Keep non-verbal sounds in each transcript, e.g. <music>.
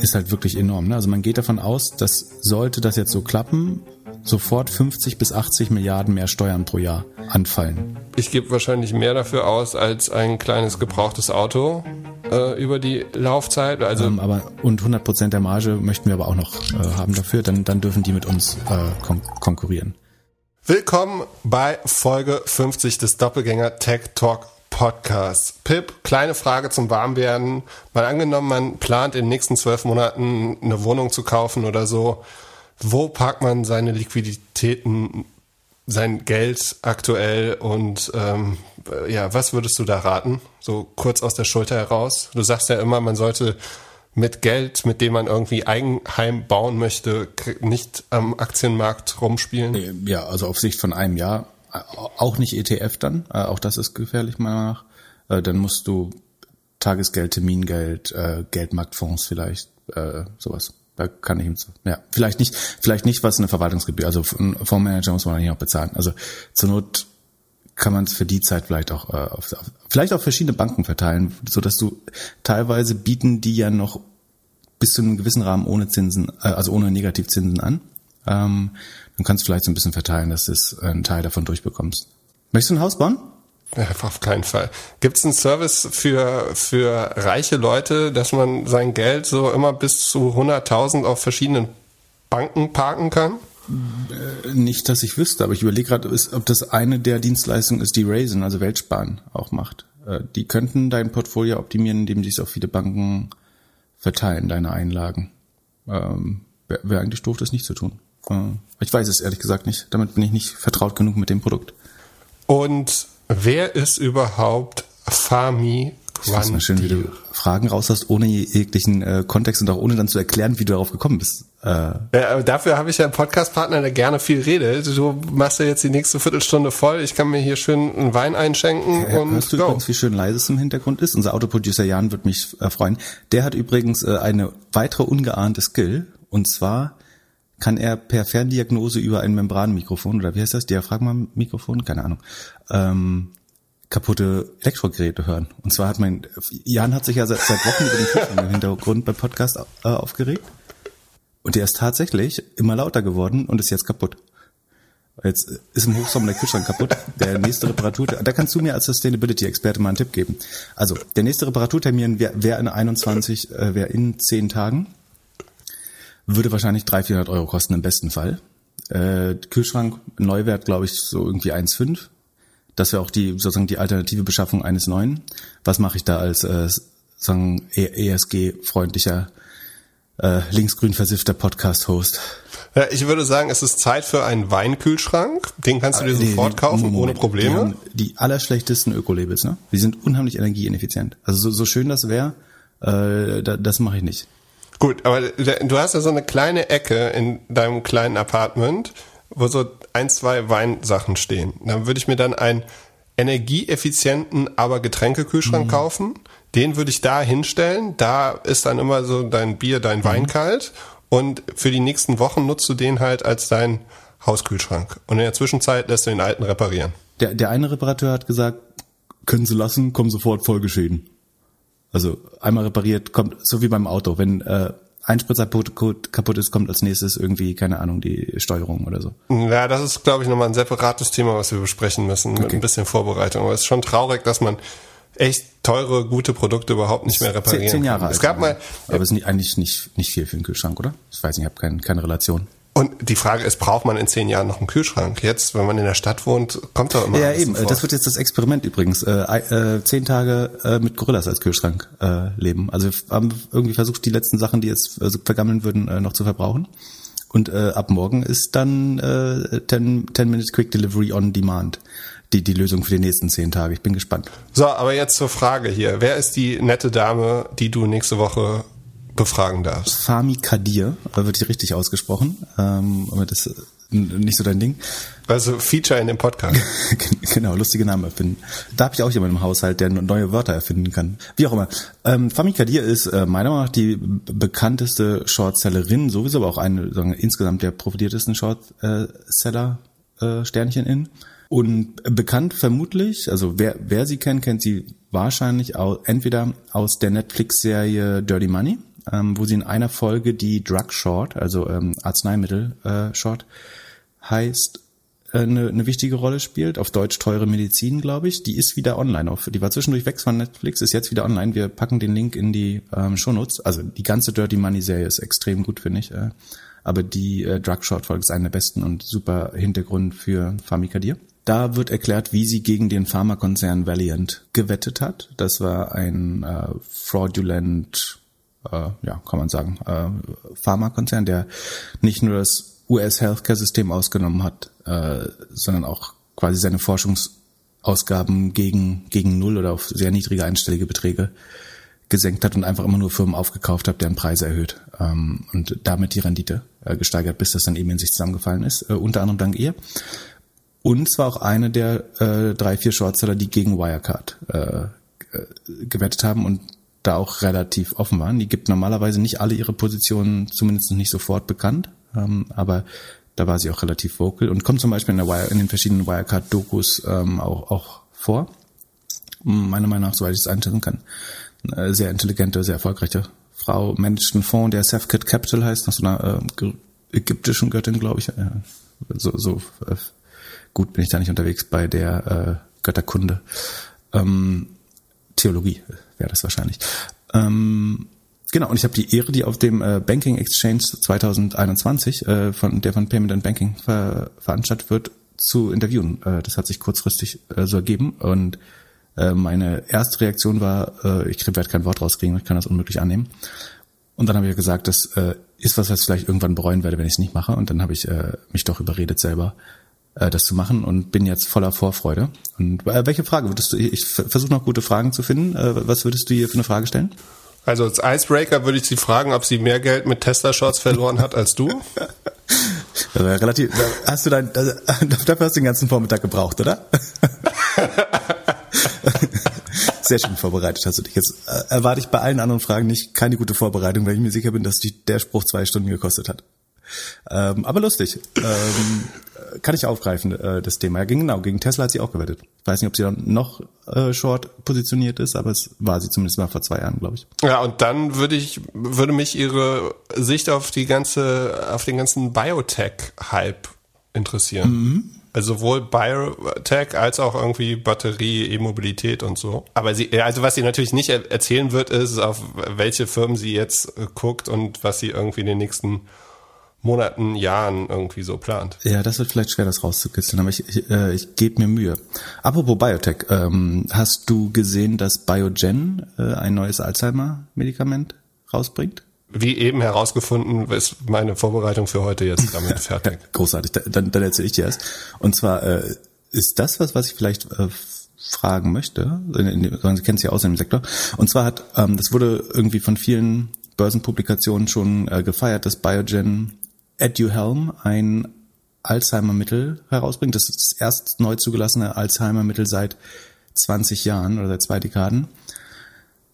ist halt wirklich enorm. Ne? Also man geht davon aus, dass sollte das jetzt so klappen, sofort 50 bis 80 Milliarden mehr Steuern pro Jahr anfallen. Ich gebe wahrscheinlich mehr dafür aus als ein kleines gebrauchtes Auto äh, über die Laufzeit. Also ähm, aber und 100 Prozent der Marge möchten wir aber auch noch äh, haben dafür. Dann dann dürfen die mit uns äh, kon konkurrieren. Willkommen bei Folge 50 des Doppelgänger Tech Talk Podcast. Pip, kleine Frage zum Warmwerden. Mal angenommen, man plant in den nächsten zwölf Monaten eine Wohnung zu kaufen oder so. Wo parkt man seine Liquiditäten, sein Geld aktuell und ähm, ja, was würdest du da raten? So kurz aus der Schulter heraus. Du sagst ja immer, man sollte mit Geld, mit dem man irgendwie Eigenheim bauen möchte, nicht am Aktienmarkt rumspielen. Ja, also auf Sicht von einem Jahr auch nicht ETF dann, äh, auch das ist gefährlich meiner Meinung nach. Äh, dann musst du Tagesgeld, Termingeld, äh, Geldmarktfonds vielleicht, sowas. Da kann ich ihm zu. Ja, vielleicht nicht, vielleicht nicht was eine Verwaltungsgebühr. Also ein Fondsmanager muss man nicht noch bezahlen. Also zur Not kann man es für die Zeit vielleicht auch auf, vielleicht auf verschiedene Banken verteilen, so dass du teilweise bieten die ja noch bis zu einem gewissen Rahmen ohne Zinsen, also ohne Negativzinsen an. Ähm, dann kannst du vielleicht so ein bisschen verteilen, dass du einen Teil davon durchbekommst. Möchtest du ein Haus bauen? Ja, auf keinen Fall. Gibt es einen Service für, für reiche Leute, dass man sein Geld so immer bis zu 100.000 auf verschiedenen Banken parken kann? Äh, nicht, dass ich wüsste, aber ich überlege gerade, ob das eine der Dienstleistungen ist, die Raisin, also Weltsparen, auch macht. Äh, die könnten dein Portfolio optimieren, indem sie es auf viele Banken verteilen, deine Einlagen. Ähm, Wäre wär eigentlich doof, das nicht zu tun. Ich weiß es ehrlich gesagt nicht. Damit bin ich nicht vertraut genug mit dem Produkt. Und wer ist überhaupt Fami das mal schön, wie du Fragen raus hast, ohne jeglichen äh, Kontext und auch ohne dann zu erklären, wie du darauf gekommen bist. Äh. Ja, dafür habe ich ja einen Podcast-Partner, der gerne viel redet. Du machst ja jetzt die nächste Viertelstunde voll. Ich kann mir hier schön einen Wein einschenken ja, und Hörst du go. übrigens, wie schön leise es im Hintergrund ist? Unser Autoproducer Jan wird mich äh, freuen. Der hat übrigens äh, eine weitere ungeahnte Skill. Und zwar kann er per Ferndiagnose über ein Membranmikrofon oder wie heißt das, Diaphragma-Mikrofon, keine Ahnung, ähm, kaputte Elektrogeräte hören. Und zwar hat mein, Jan hat sich ja seit, seit Wochen über den Kühlschrank im Hintergrund beim Podcast äh, aufgeregt. Und der ist tatsächlich immer lauter geworden und ist jetzt kaputt. Jetzt ist im Hochsommer der Kühlschrank kaputt. Der nächste Reparatur, da kannst du mir als Sustainability-Experte mal einen Tipp geben. Also, der nächste Reparaturtermin wäre wär in 21, äh, wäre in 10 Tagen. Würde wahrscheinlich 300, 400 Euro kosten im besten Fall. Äh, Kühlschrank, Neuwert, glaube ich, so irgendwie 1,5. Das wäre auch die sozusagen die alternative Beschaffung eines neuen. Was mache ich da als äh, sagen ESG-freundlicher äh, linksgrün versiffter Podcast-Host? Ja, ich würde sagen, es ist Zeit für einen Weinkühlschrank. Den kannst du dir nee, sofort kaufen, Moment, ohne Probleme. Die, haben die allerschlechtesten Öko-Labels, ne? Die sind unheimlich energieineffizient. Also so, so schön das wäre, äh, da, das mache ich nicht. Gut, aber du hast ja so eine kleine Ecke in deinem kleinen Apartment, wo so ein, zwei Weinsachen stehen. Dann würde ich mir dann einen energieeffizienten, aber Getränkekühlschrank mhm. kaufen. Den würde ich da hinstellen. Da ist dann immer so dein Bier, dein mhm. Wein kalt. Und für die nächsten Wochen nutzt du den halt als dein Hauskühlschrank. Und in der Zwischenzeit lässt du den alten reparieren. Der, der eine Reparateur hat gesagt, können Sie lassen, kommen sofort Folgeschäden. Also einmal repariert, kommt so wie beim Auto. Wenn äh, ein Spritzer kaputt ist, kommt als nächstes irgendwie, keine Ahnung, die Steuerung oder so. Ja, das ist, glaube ich, nochmal ein separates Thema, was wir besprechen müssen, mit okay. ein bisschen Vorbereitung. Aber es ist schon traurig, dass man echt teure, gute Produkte überhaupt nicht mehr reparieren Zehn Jahre kann. alt. Es gab mal, aber es ist eigentlich nicht, nicht viel für einen Kühlschrank, oder? Ich weiß nicht, ich habe kein, keine Relation. Und die Frage ist, braucht man in zehn Jahren noch einen Kühlschrank? Jetzt, wenn man in der Stadt wohnt, kommt da immer. Ja, eben. Sofort. Das wird jetzt das Experiment übrigens. Äh, äh, zehn Tage äh, mit Gorillas als Kühlschrank äh, leben. Also wir haben irgendwie versucht, die letzten Sachen, die jetzt äh, vergammeln würden, äh, noch zu verbrauchen. Und äh, ab morgen ist dann äh, 10, 10 Minutes Quick Delivery on Demand die, die Lösung für die nächsten zehn Tage. Ich bin gespannt. So, aber jetzt zur Frage hier. Wer ist die nette Dame, die du nächste Woche befragen darfst. Fami Kadir, wird hier richtig ausgesprochen. Ähm, aber das ist nicht so dein Ding. Also Feature in dem Podcast. <laughs> genau, lustige Namen erfinden. Da habe ich auch jemanden im Haushalt, der neue Wörter erfinden kann. Wie auch immer. Ähm, Fami Kadir ist äh, meiner Meinung nach die bekannteste Shortsellerin, sowieso aber auch eine sagen, insgesamt der profitiertesten Shortseller äh, Sternchen in. Und bekannt vermutlich, also wer, wer sie kennt, kennt sie wahrscheinlich auch entweder aus der Netflix-Serie Dirty Money ähm, wo sie in einer Folge die Drug Short, also ähm, Arzneimittel äh, Short heißt, äh, eine, eine wichtige Rolle spielt. Auf Deutsch teure Medizin, glaube ich. Die ist wieder online. Auf, die war zwischendurch weg von Netflix, ist jetzt wieder online. Wir packen den Link in die ähm, Shownotes. Also die ganze Dirty Money Serie ist extrem gut, finde ich. Äh, aber die äh, Drug Short Folge ist eine der besten und super Hintergrund für Pharmakadir. Da wird erklärt, wie sie gegen den Pharmakonzern Valiant gewettet hat. Das war ein äh, fraudulent, äh, ja, kann man sagen, äh, Pharmakonzern, der nicht nur das US-Healthcare-System ausgenommen hat, äh, sondern auch quasi seine Forschungsausgaben gegen, gegen Null oder auf sehr niedrige einstellige Beträge gesenkt hat und einfach immer nur Firmen aufgekauft hat, deren Preise erhöht ähm, und damit die Rendite äh, gesteigert, bis das dann eben in sich zusammengefallen ist, äh, unter anderem dank ihr. Und zwar auch eine der äh, drei, vier Shortseller, die gegen Wirecard äh, gewettet haben und da auch relativ offen waren. Die gibt normalerweise nicht alle ihre Positionen, zumindest nicht sofort bekannt, ähm, aber da war sie auch relativ vocal und kommt zum Beispiel in, der Wire, in den verschiedenen Wirecard-Dokus ähm, auch, auch vor. Meiner Meinung nach, soweit ich es einschätzen kann. Eine sehr intelligente, sehr erfolgreiche Frau, managt einen Fonds, der Safkit Capital heißt, nach so einer äh, ägyptischen Göttin, glaube ich. Ja, so so äh, gut bin ich da nicht unterwegs bei der äh, Götterkunde. Ähm, Theologie wäre das wahrscheinlich. Ähm, genau, und ich habe die Ehre, die auf dem äh, Banking Exchange 2021, äh, von der von Payment and Banking ver veranstaltet wird, zu interviewen. Äh, das hat sich kurzfristig äh, so ergeben und äh, meine erste Reaktion war, äh, ich werde kein Wort rauskriegen, ich kann das unmöglich annehmen. Und dann habe ich gesagt, das äh, ist was, was ich vielleicht irgendwann bereuen werde, wenn ich es nicht mache. Und dann habe ich mich doch überredet selber, äh, das zu machen und bin jetzt voller Vorfreude. Und äh, welche Frage würdest du, ich versuche noch gute Fragen zu finden. Äh, was würdest du hier für eine Frage stellen? Also als Icebreaker würde ich Sie fragen, ob sie mehr Geld mit Tesla-Shorts verloren hat als du. <laughs> Relativ, hast du dein, also, dafür hast du den ganzen Vormittag gebraucht, oder? <laughs> Sehr schön vorbereitet hast du dich. Jetzt äh, erwarte ich bei allen anderen Fragen nicht keine gute Vorbereitung, weil ich mir sicher bin, dass die, der Spruch zwei Stunden gekostet hat. Ähm, aber lustig. Ähm, kann ich aufgreifen, äh, das Thema. Ja, genau, gegen Tesla hat sie auch gewettet. Ich weiß nicht, ob sie dann noch äh, short positioniert ist, aber es war sie zumindest mal vor zwei Jahren, glaube ich. Ja, und dann würde ich, würde mich ihre Sicht auf die ganze, auf den ganzen Biotech-Hype interessieren. Mhm. Also sowohl Biotech als auch irgendwie Batterie, E-Mobilität und so. Aber sie, also was sie natürlich nicht erzählen wird, ist, auf welche Firmen sie jetzt äh, guckt und was sie irgendwie in den nächsten Monaten, Jahren irgendwie so plant. Ja, das wird vielleicht schwer, das rauszukitzeln, aber ich, ich, äh, ich gebe mir Mühe. Apropos Biotech, ähm, hast du gesehen, dass Biogen äh, ein neues Alzheimer-Medikament rausbringt? Wie eben herausgefunden, ist meine Vorbereitung für heute jetzt <laughs> damit fertig. Großartig, dann, dann erzähle ich dir erst. Und zwar äh, ist das was, was ich vielleicht äh, fragen möchte. Sie kennt es ja aus in dem Sektor. Und zwar hat, ähm, das wurde irgendwie von vielen Börsenpublikationen schon äh, gefeiert, dass Biogen EduHelm ein Alzheimer-Mittel herausbringt. Das ist das erst neu zugelassene Alzheimer-Mittel seit 20 Jahren oder seit zwei Dekaden.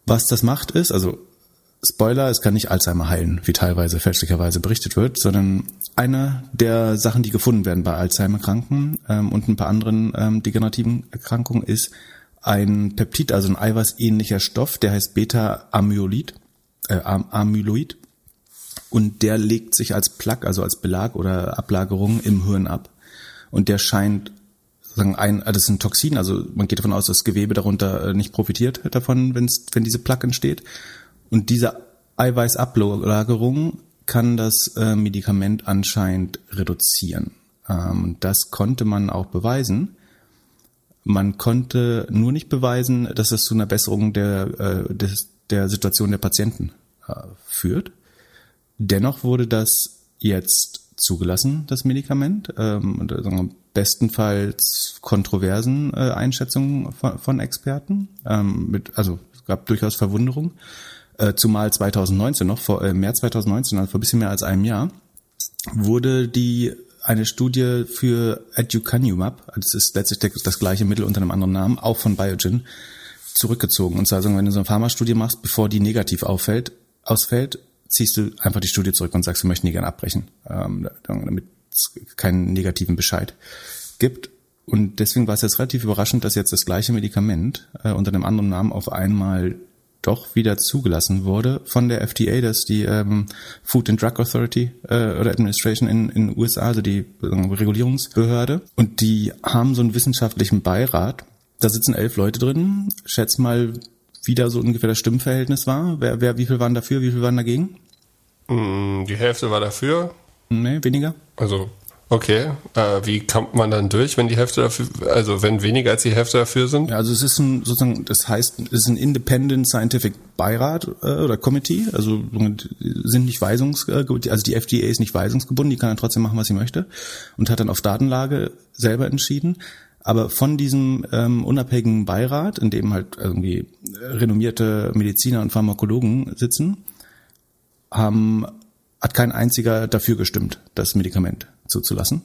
Was das macht ist, also Spoiler, es kann nicht Alzheimer heilen, wie teilweise fälschlicherweise berichtet wird, sondern eine der Sachen, die gefunden werden bei Alzheimer-Kranken ähm, und ein paar anderen ähm, degenerativen Erkrankungen ist ein Peptid, also ein eiweißähnlicher Stoff, der heißt Beta-Amyloid, äh, Amyloid und der legt sich als Plaque, also als Belag oder Ablagerung im Hirn ab. Und der scheint sagen ein, das ist ein Toxin, also man geht davon aus, dass das Gewebe darunter äh, nicht profitiert davon, wenn's, wenn diese Plaque entsteht. Und diese Eiweißablagerung kann das äh, Medikament anscheinend reduzieren. Ähm, das konnte man auch beweisen. Man konnte nur nicht beweisen, dass es zu einer Besserung der, äh, des, der Situation der Patienten äh, führt. Dennoch wurde das jetzt zugelassen, das Medikament, ähm, wir, bestenfalls kontroversen äh, Einschätzungen von, von Experten. Ähm, mit, also es gab durchaus Verwunderung, äh, zumal 2019 noch, vor äh, März 2019, also vor ein bisschen mehr als einem Jahr, wurde die eine Studie für Aducanumab, also das ist letztlich das gleiche Mittel unter einem anderen Namen, auch von Biogen, zurückgezogen. Und zwar, also, wenn du so eine Pharmastudie machst, bevor die negativ auffällt, ausfällt, ziehst du einfach die Studie zurück und sagst, wir möchten die gerne abbrechen, ähm, damit es keinen negativen Bescheid gibt. Und deswegen war es jetzt relativ überraschend, dass jetzt das gleiche Medikament äh, unter einem anderen Namen auf einmal doch wieder zugelassen wurde von der FDA, das ist die ähm, Food and Drug Authority äh, oder Administration in in USA, also die äh, Regulierungsbehörde. Und die haben so einen wissenschaftlichen Beirat. Da sitzen elf Leute drin. Schätz mal, wie da so ungefähr das Stimmverhältnis war. Wer, wer, wie viel waren dafür, wie viel waren dagegen? Mm, Die Hälfte war dafür. Nee, weniger. Also, okay. Äh, wie kommt man dann durch, wenn die Hälfte dafür, also wenn weniger als die Hälfte dafür sind? Ja, also es ist ein sozusagen, das heißt, es ist ein Independent Scientific Beirat äh, oder Committee, also sind nicht weisungs, also die FDA ist nicht weisungsgebunden, die kann dann trotzdem machen, was sie möchte und hat dann auf Datenlage selber entschieden. Aber von diesem ähm, unabhängigen Beirat, in dem halt irgendwie renommierte Mediziner und Pharmakologen sitzen, haben, hat kein einziger dafür gestimmt, das Medikament zuzulassen.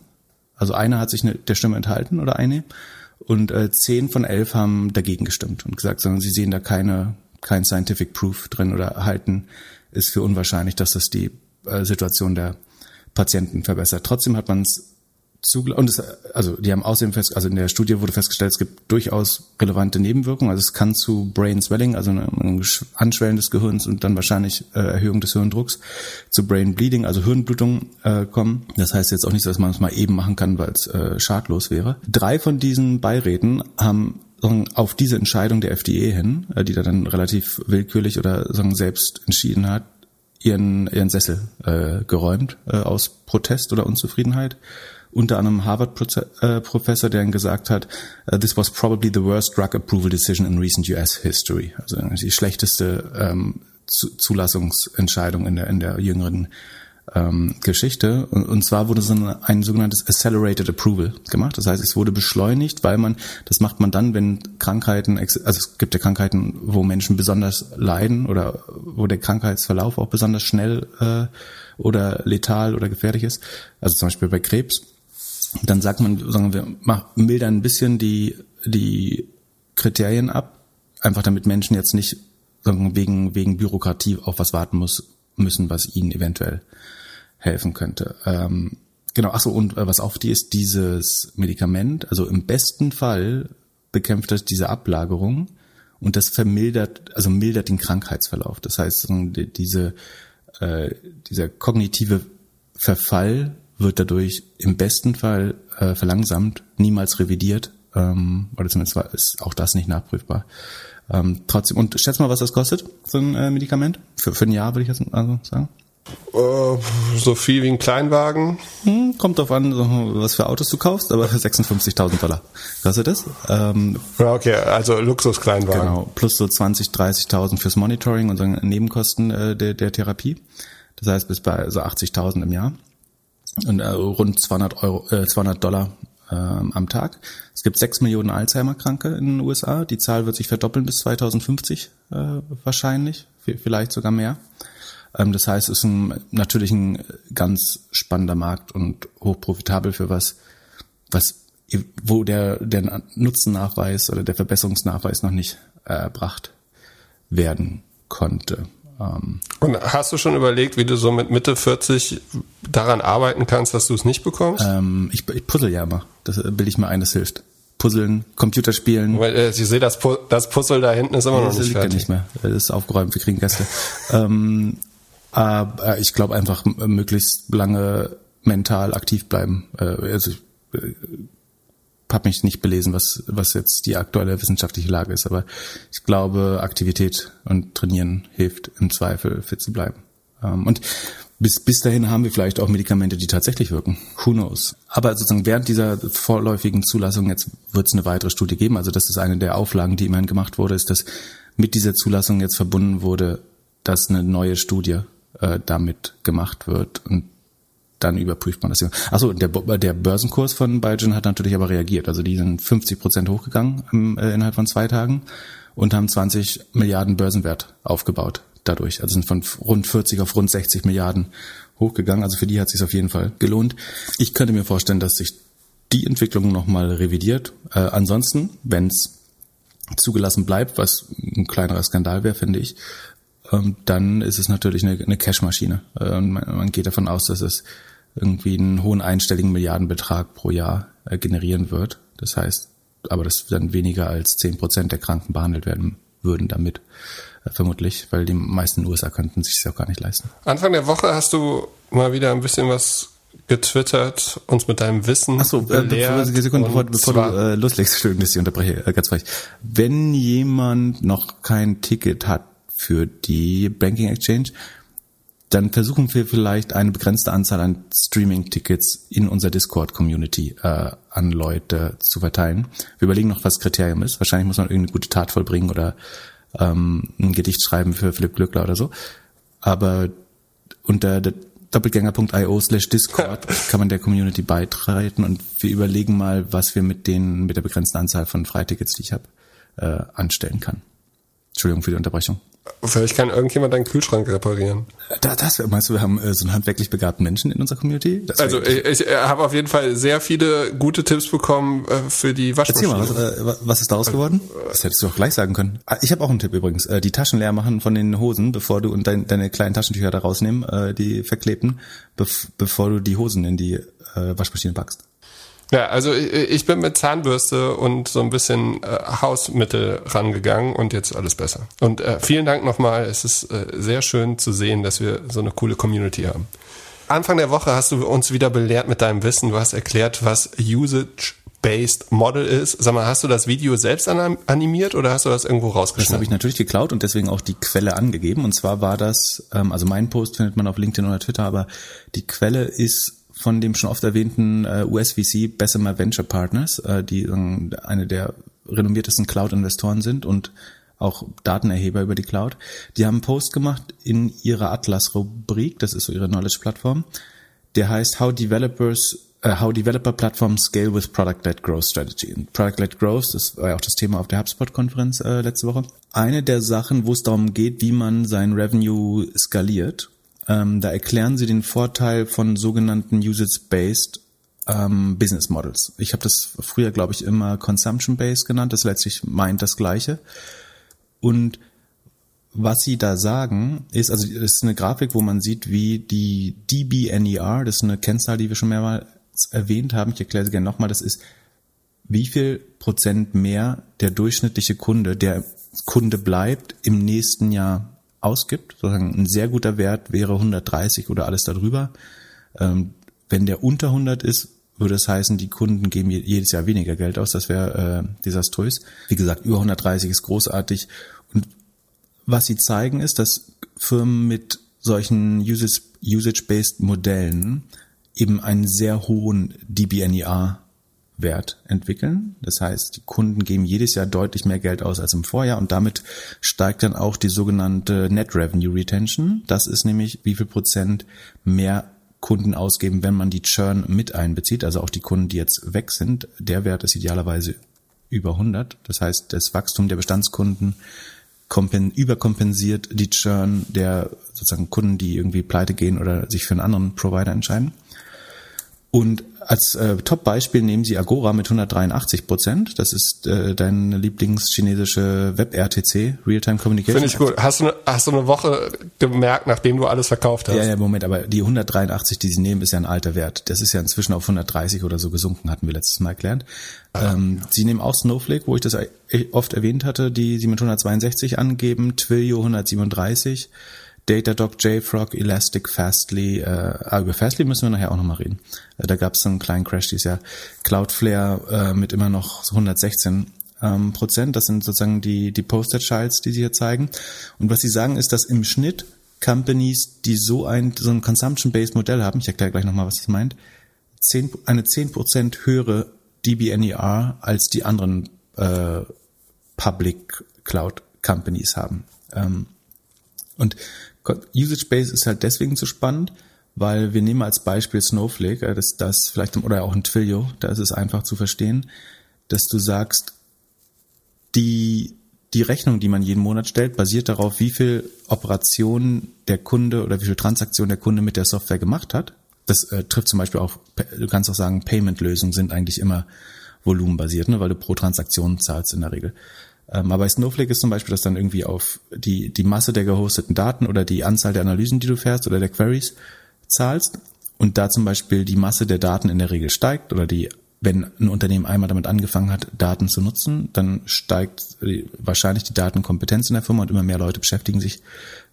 Also einer hat sich eine, der Stimme enthalten oder eine und äh, zehn von elf haben dagegen gestimmt und gesagt, sondern sie sehen da keine kein scientific proof drin oder halten es für unwahrscheinlich, dass das die äh, Situation der Patienten verbessert. Trotzdem hat man es zugel und es, also die haben außerdem fest, also in der Studie wurde festgestellt, es gibt durchaus relevante Nebenwirkungen. Also es kann zu Brain Swelling, also ein Anschwellen des Gehirns und dann wahrscheinlich äh, Erhöhung des Hirndrucks, zu Brain Bleeding, also Hirnblutung äh, kommen. Das heißt jetzt auch nicht, dass man es mal eben machen kann, weil es äh, schadlos wäre. Drei von diesen Beiräten haben auf diese Entscheidung der FDA hin, äh, die da dann relativ willkürlich oder sagen, selbst entschieden hat, ihren, ihren Sessel äh, geräumt äh, aus Protest oder Unzufriedenheit unter anderem Harvard-Professor, der dann gesagt hat, uh, this was probably the worst drug approval decision in recent US history. Also die schlechteste ähm, Zulassungsentscheidung in der, in der jüngeren ähm, Geschichte. Und, und zwar wurde so ein, ein sogenanntes Accelerated Approval gemacht. Das heißt, es wurde beschleunigt, weil man, das macht man dann, wenn Krankheiten, also es gibt ja Krankheiten, wo Menschen besonders leiden oder wo der Krankheitsverlauf auch besonders schnell äh, oder letal oder gefährlich ist. Also zum Beispiel bei Krebs dann sagt man, sagen wir, mach, mildern ein bisschen die, die Kriterien ab, einfach damit Menschen jetzt nicht sagen, wegen, wegen Bürokratie auf was warten muss, müssen, was ihnen eventuell helfen könnte. Ähm, genau, achso, und äh, was auf die ist, dieses Medikament, also im besten Fall bekämpft das diese Ablagerung und das vermildert, also mildert den Krankheitsverlauf. Das heißt, diese, äh, dieser kognitive Verfall wird dadurch im besten Fall äh, verlangsamt, niemals revidiert, ähm, oder zumindest war, ist auch das nicht nachprüfbar. Ähm, trotzdem, und schätz mal, was das kostet, so ein äh, Medikament? Für, für ein Jahr würde ich jetzt also sagen. Uh, so viel wie ein Kleinwagen. Hm, kommt drauf an, was für Autos du kaufst, aber <laughs> 56.000 Dollar kostet das. Ähm, ja, okay, also Luxuskleinwagen. Genau, plus so 20, 30.000 fürs Monitoring und so Nebenkosten äh, der, der Therapie. Das heißt, bis bei so 80.000 im Jahr und äh, rund 200 Euro, äh, 200 Dollar äh, am Tag. Es gibt sechs Millionen Alzheimer-Kranke in den USA. Die Zahl wird sich verdoppeln bis 2050 äh, wahrscheinlich, vielleicht sogar mehr. Ähm, das heißt, es ist ein, natürlich ein ganz spannender Markt und hochprofitabel für was, was wo der, der Nutzennachweis oder der Verbesserungsnachweis noch nicht erbracht werden konnte. Ähm, Und hast du schon überlegt, wie du so mit Mitte 40 daran arbeiten kannst, dass du es nicht bekommst? Ähm, ich, ich puzzle ja immer. Das bilde ich mir ein, das hilft. Puzzeln, Computerspielen. Weil, äh, ich sehe, das, Pu das Puzzle da hinten ist immer ja, noch nicht fertig. Ja nicht mehr. Das ist aufgeräumt, wir kriegen Gäste. <laughs> ähm, aber ich glaube einfach möglichst lange mental aktiv bleiben. Äh, also ich, äh, habe mich nicht belesen, was, was jetzt die aktuelle wissenschaftliche Lage ist, aber ich glaube, Aktivität und Trainieren hilft im Zweifel fit zu bleiben. Ähm, und bis, bis dahin haben wir vielleicht auch Medikamente, die tatsächlich wirken. Who knows? Aber sozusagen während dieser vorläufigen Zulassung, jetzt wird es eine weitere Studie geben, also das ist eine der Auflagen, die immerhin gemacht wurde, ist, dass mit dieser Zulassung jetzt verbunden wurde, dass eine neue Studie äh, damit gemacht wird. Und dann überprüft man das. Achso, der, der Börsenkurs von Biogen hat natürlich aber reagiert. Also die sind 50 Prozent hochgegangen im, äh, innerhalb von zwei Tagen und haben 20 Milliarden Börsenwert aufgebaut dadurch. Also sind von rund 40 auf rund 60 Milliarden hochgegangen. Also für die hat es sich auf jeden Fall gelohnt. Ich könnte mir vorstellen, dass sich die Entwicklung nochmal revidiert. Äh, ansonsten, wenn es zugelassen bleibt, was ein kleinerer Skandal wäre, finde ich, dann ist es natürlich eine, eine Cashmaschine. Äh, man, man geht davon aus, dass es irgendwie einen hohen einstelligen Milliardenbetrag pro Jahr äh, generieren wird. Das heißt, aber dass dann weniger als zehn Prozent der Kranken behandelt werden würden damit. vermutlich, weil die meisten USA könnten sich das auch gar nicht leisten. Anfang der Woche hast du mal wieder ein bisschen was getwittert, uns mit deinem Wissen Achso, äh, bevor, Sekunde, bevor, bevor du äh, loslegst, Entschuldigung, dass ich unterbreche, äh, ganz frech. Wenn jemand noch kein Ticket hat für die Banking Exchange, dann versuchen wir vielleicht eine begrenzte Anzahl an Streaming-Tickets in unserer Discord-Community äh, an Leute zu verteilen. Wir überlegen noch, was das Kriterium ist. Wahrscheinlich muss man irgendeine gute Tat vollbringen oder ähm, ein Gedicht schreiben für Philipp Glückler oder so. Aber unter doppelgänger.io slash Discord kann man der Community beitreten und wir überlegen mal, was wir mit den, mit der begrenzten Anzahl von Freitickets, die ich habe, äh, anstellen kann. Entschuldigung für die Unterbrechung. Vielleicht kann irgendjemand deinen Kühlschrank reparieren. Da, das, meinst du, wir haben äh, so einen handwerklich begabten Menschen in unserer Community? Das also ich, ich äh, habe auf jeden Fall sehr viele gute Tipps bekommen äh, für die Waschmaschine. Erzähl mal, was, äh, was ist daraus geworden? Das hättest du doch gleich sagen können. Ah, ich habe auch einen Tipp übrigens. Äh, die Taschen leer machen von den Hosen, bevor du und dein, deine kleinen Taschentücher da rausnehmen, äh, die verklebten, bev bevor du die Hosen in die äh, Waschmaschine packst. Ja, also ich bin mit Zahnbürste und so ein bisschen äh, Hausmittel rangegangen und jetzt alles besser. Und äh, vielen Dank nochmal. Es ist äh, sehr schön zu sehen, dass wir so eine coole Community haben. Anfang der Woche hast du uns wieder belehrt mit deinem Wissen. Du hast erklärt, was Usage Based Model ist. Sag mal, hast du das Video selbst animiert oder hast du das irgendwo rausgeschnitten? Das habe ich natürlich geklaut und deswegen auch die Quelle angegeben. Und zwar war das, ähm, also mein Post findet man auf LinkedIn oder Twitter, aber die Quelle ist von dem schon oft erwähnten äh, USVC Bessemer Venture Partners, äh, die äh, eine der renommiertesten Cloud-Investoren sind und auch Datenerheber über die Cloud. Die haben einen Post gemacht in ihrer Atlas-Rubrik, das ist so ihre Knowledge-Plattform, der heißt How Developers uh, How Developer Platforms Scale with Product-Led Growth Strategy. Product-Led Growth, das war ja auch das Thema auf der HubSpot-Konferenz äh, letzte Woche. Eine der Sachen, wo es darum geht, wie man sein Revenue skaliert ähm, da erklären sie den Vorteil von sogenannten Usage-Based ähm, Business Models. Ich habe das früher, glaube ich, immer Consumption-Based genannt. Das letztlich meint das Gleiche. Und was sie da sagen, ist, also das ist eine Grafik, wo man sieht, wie die DBNER, das ist eine Kennzahl, die wir schon mehrmals erwähnt haben, ich erkläre sie gerne nochmal, das ist, wie viel Prozent mehr der durchschnittliche Kunde, der Kunde bleibt, im nächsten Jahr ausgibt. Sozusagen ein sehr guter Wert wäre 130 oder alles darüber. Ähm, wenn der unter 100 ist, würde es heißen, die Kunden geben jedes Jahr weniger Geld aus. Das wäre äh, desaströs. Wie gesagt, über 130 ist großartig. Und was sie zeigen, ist, dass Firmen mit solchen Usage-Based Modellen eben einen sehr hohen DBNER Wert entwickeln. Das heißt, die Kunden geben jedes Jahr deutlich mehr Geld aus als im Vorjahr und damit steigt dann auch die sogenannte Net Revenue Retention. Das ist nämlich, wie viel Prozent mehr Kunden ausgeben, wenn man die Churn mit einbezieht, also auch die Kunden, die jetzt weg sind. Der Wert ist idealerweise über 100. Das heißt, das Wachstum der Bestandskunden überkompensiert die Churn der sozusagen Kunden, die irgendwie pleite gehen oder sich für einen anderen Provider entscheiden. Und als äh, Top-Beispiel nehmen Sie Agora mit 183 Prozent. Das ist äh, dein Lieblingschinesische Web-RTC, Real-Time Communication. Finde ich gut. Hast du, eine, hast du eine Woche gemerkt, nachdem du alles verkauft hast? Ja, ja, Moment, aber die 183, die Sie nehmen, ist ja ein alter Wert. Das ist ja inzwischen auf 130 oder so gesunken, hatten wir letztes Mal erklärt. Ah, ähm, Sie nehmen auch Snowflake, wo ich das oft erwähnt hatte, die Sie mit 162 angeben, Twilio 137, Datadog, JFrog, Elastic, Fastly, äh, ah, über Fastly müssen wir nachher auch nochmal reden. Äh, da gab es einen kleinen Crash dieses Jahr. Cloudflare äh, mit immer noch 116 ähm, Prozent, das sind sozusagen die, die Poster Childs, die sie hier zeigen. Und was sie sagen ist, dass im Schnitt Companies, die so ein, so ein Consumption-Based Modell haben, ich erkläre gleich nochmal, was das meint, 10, eine 10% höhere DBNER als die anderen äh, Public Cloud Companies haben. Ähm, und Usage Base ist halt deswegen so spannend, weil wir nehmen als Beispiel Snowflake, das, das vielleicht, oder auch ein Twilio, da ist es einfach zu verstehen, dass du sagst, die, die Rechnung, die man jeden Monat stellt, basiert darauf, wie viel Operationen der Kunde oder wie viel Transaktionen der Kunde mit der Software gemacht hat. Das äh, trifft zum Beispiel auch, du kannst auch sagen, Payment-Lösungen sind eigentlich immer volumenbasiert, ne, weil du pro Transaktion zahlst in der Regel. Ähm, aber bei Snowflake ist zum Beispiel das dann irgendwie auf die, die Masse der gehosteten Daten oder die Anzahl der Analysen, die du fährst oder der Queries zahlst und da zum Beispiel die Masse der Daten in der Regel steigt oder die wenn ein Unternehmen einmal damit angefangen hat, Daten zu nutzen, dann steigt wahrscheinlich die Datenkompetenz in der Firma und immer mehr Leute beschäftigen sich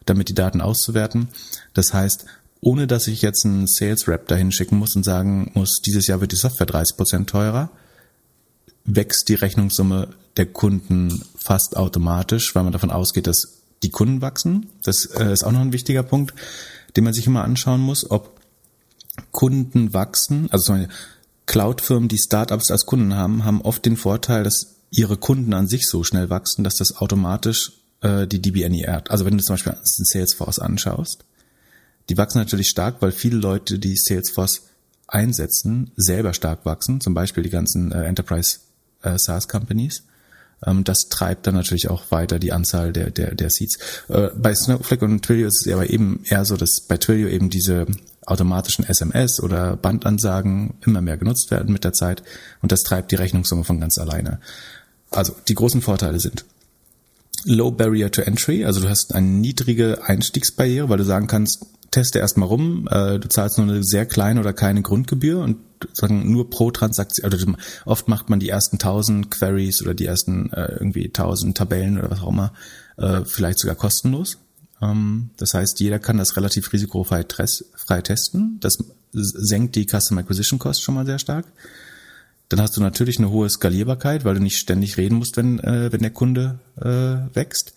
damit, die Daten auszuwerten. Das heißt, ohne dass ich jetzt einen Sales Rep dahin schicken muss und sagen muss, dieses Jahr wird die Software 30 Prozent teurer, wächst die Rechnungssumme der Kunden fast automatisch, weil man davon ausgeht, dass die Kunden wachsen. Das äh, ist auch noch ein wichtiger Punkt, den man sich immer anschauen muss, ob Kunden wachsen, also zum Beispiel Cloud-Firmen, die Startups als Kunden haben, haben oft den Vorteil, dass ihre Kunden an sich so schnell wachsen, dass das automatisch äh, die DBNE ehrt. Also wenn du zum Beispiel den Salesforce anschaust, die wachsen natürlich stark, weil viele Leute, die Salesforce einsetzen, selber stark wachsen, zum Beispiel die ganzen äh, Enterprise äh, SaaS Companies. Ähm, das treibt dann natürlich auch weiter die Anzahl der, der, der Seats. Äh, bei Snowflake und Twilio ist es aber eben eher so, dass bei Twilio eben diese automatischen SMS oder Bandansagen immer mehr genutzt werden mit der Zeit und das treibt die Rechnungssumme von ganz alleine. Also die großen Vorteile sind Low Barrier to Entry, also du hast eine niedrige Einstiegsbarriere, weil du sagen kannst, teste erstmal rum, äh, du zahlst nur eine sehr kleine oder keine Grundgebühr und sagen nur pro Transaktion, also oft macht man die ersten tausend Queries oder die ersten äh, irgendwie tausend Tabellen oder was auch immer, äh, vielleicht sogar kostenlos. Ähm, das heißt, jeder kann das relativ risikofrei frei testen. Das senkt die Custom Acquisition Cost schon mal sehr stark. Dann hast du natürlich eine hohe Skalierbarkeit, weil du nicht ständig reden musst, wenn, wenn der Kunde wächst.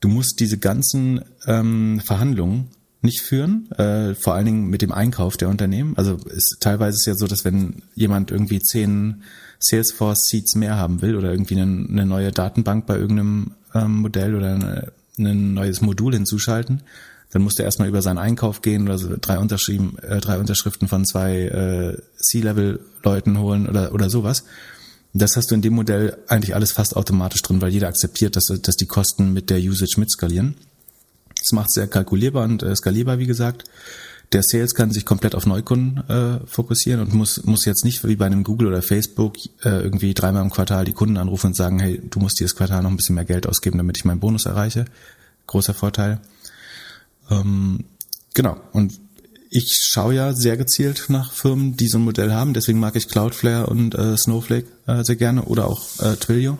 Du musst diese ganzen ähm, Verhandlungen nicht führen, äh, vor allen Dingen mit dem Einkauf der Unternehmen. Also ist, teilweise ist ja so, dass wenn jemand irgendwie zehn Salesforce Seats mehr haben will oder irgendwie eine, eine neue Datenbank bei irgendeinem ähm, Modell oder eine, ein neues Modul hinzuschalten, dann muss der erstmal über seinen Einkauf gehen oder so drei, Unterschrieben, äh, drei Unterschriften von zwei äh, C-Level-Leuten holen oder, oder sowas. Das hast du in dem Modell eigentlich alles fast automatisch drin, weil jeder akzeptiert, dass, dass die Kosten mit der Usage mitskalieren. Das macht sehr kalkulierbar und äh, skalierbar, wie gesagt. Der Sales kann sich komplett auf Neukunden äh, fokussieren und muss, muss jetzt nicht wie bei einem Google oder Facebook äh, irgendwie dreimal im Quartal die Kunden anrufen und sagen, hey, du musst dieses Quartal noch ein bisschen mehr Geld ausgeben, damit ich meinen Bonus erreiche. Großer Vorteil. Ähm, genau. Und ich schaue ja sehr gezielt nach Firmen, die so ein Modell haben. Deswegen mag ich Cloudflare und äh, Snowflake äh, sehr gerne oder auch äh, Twilio.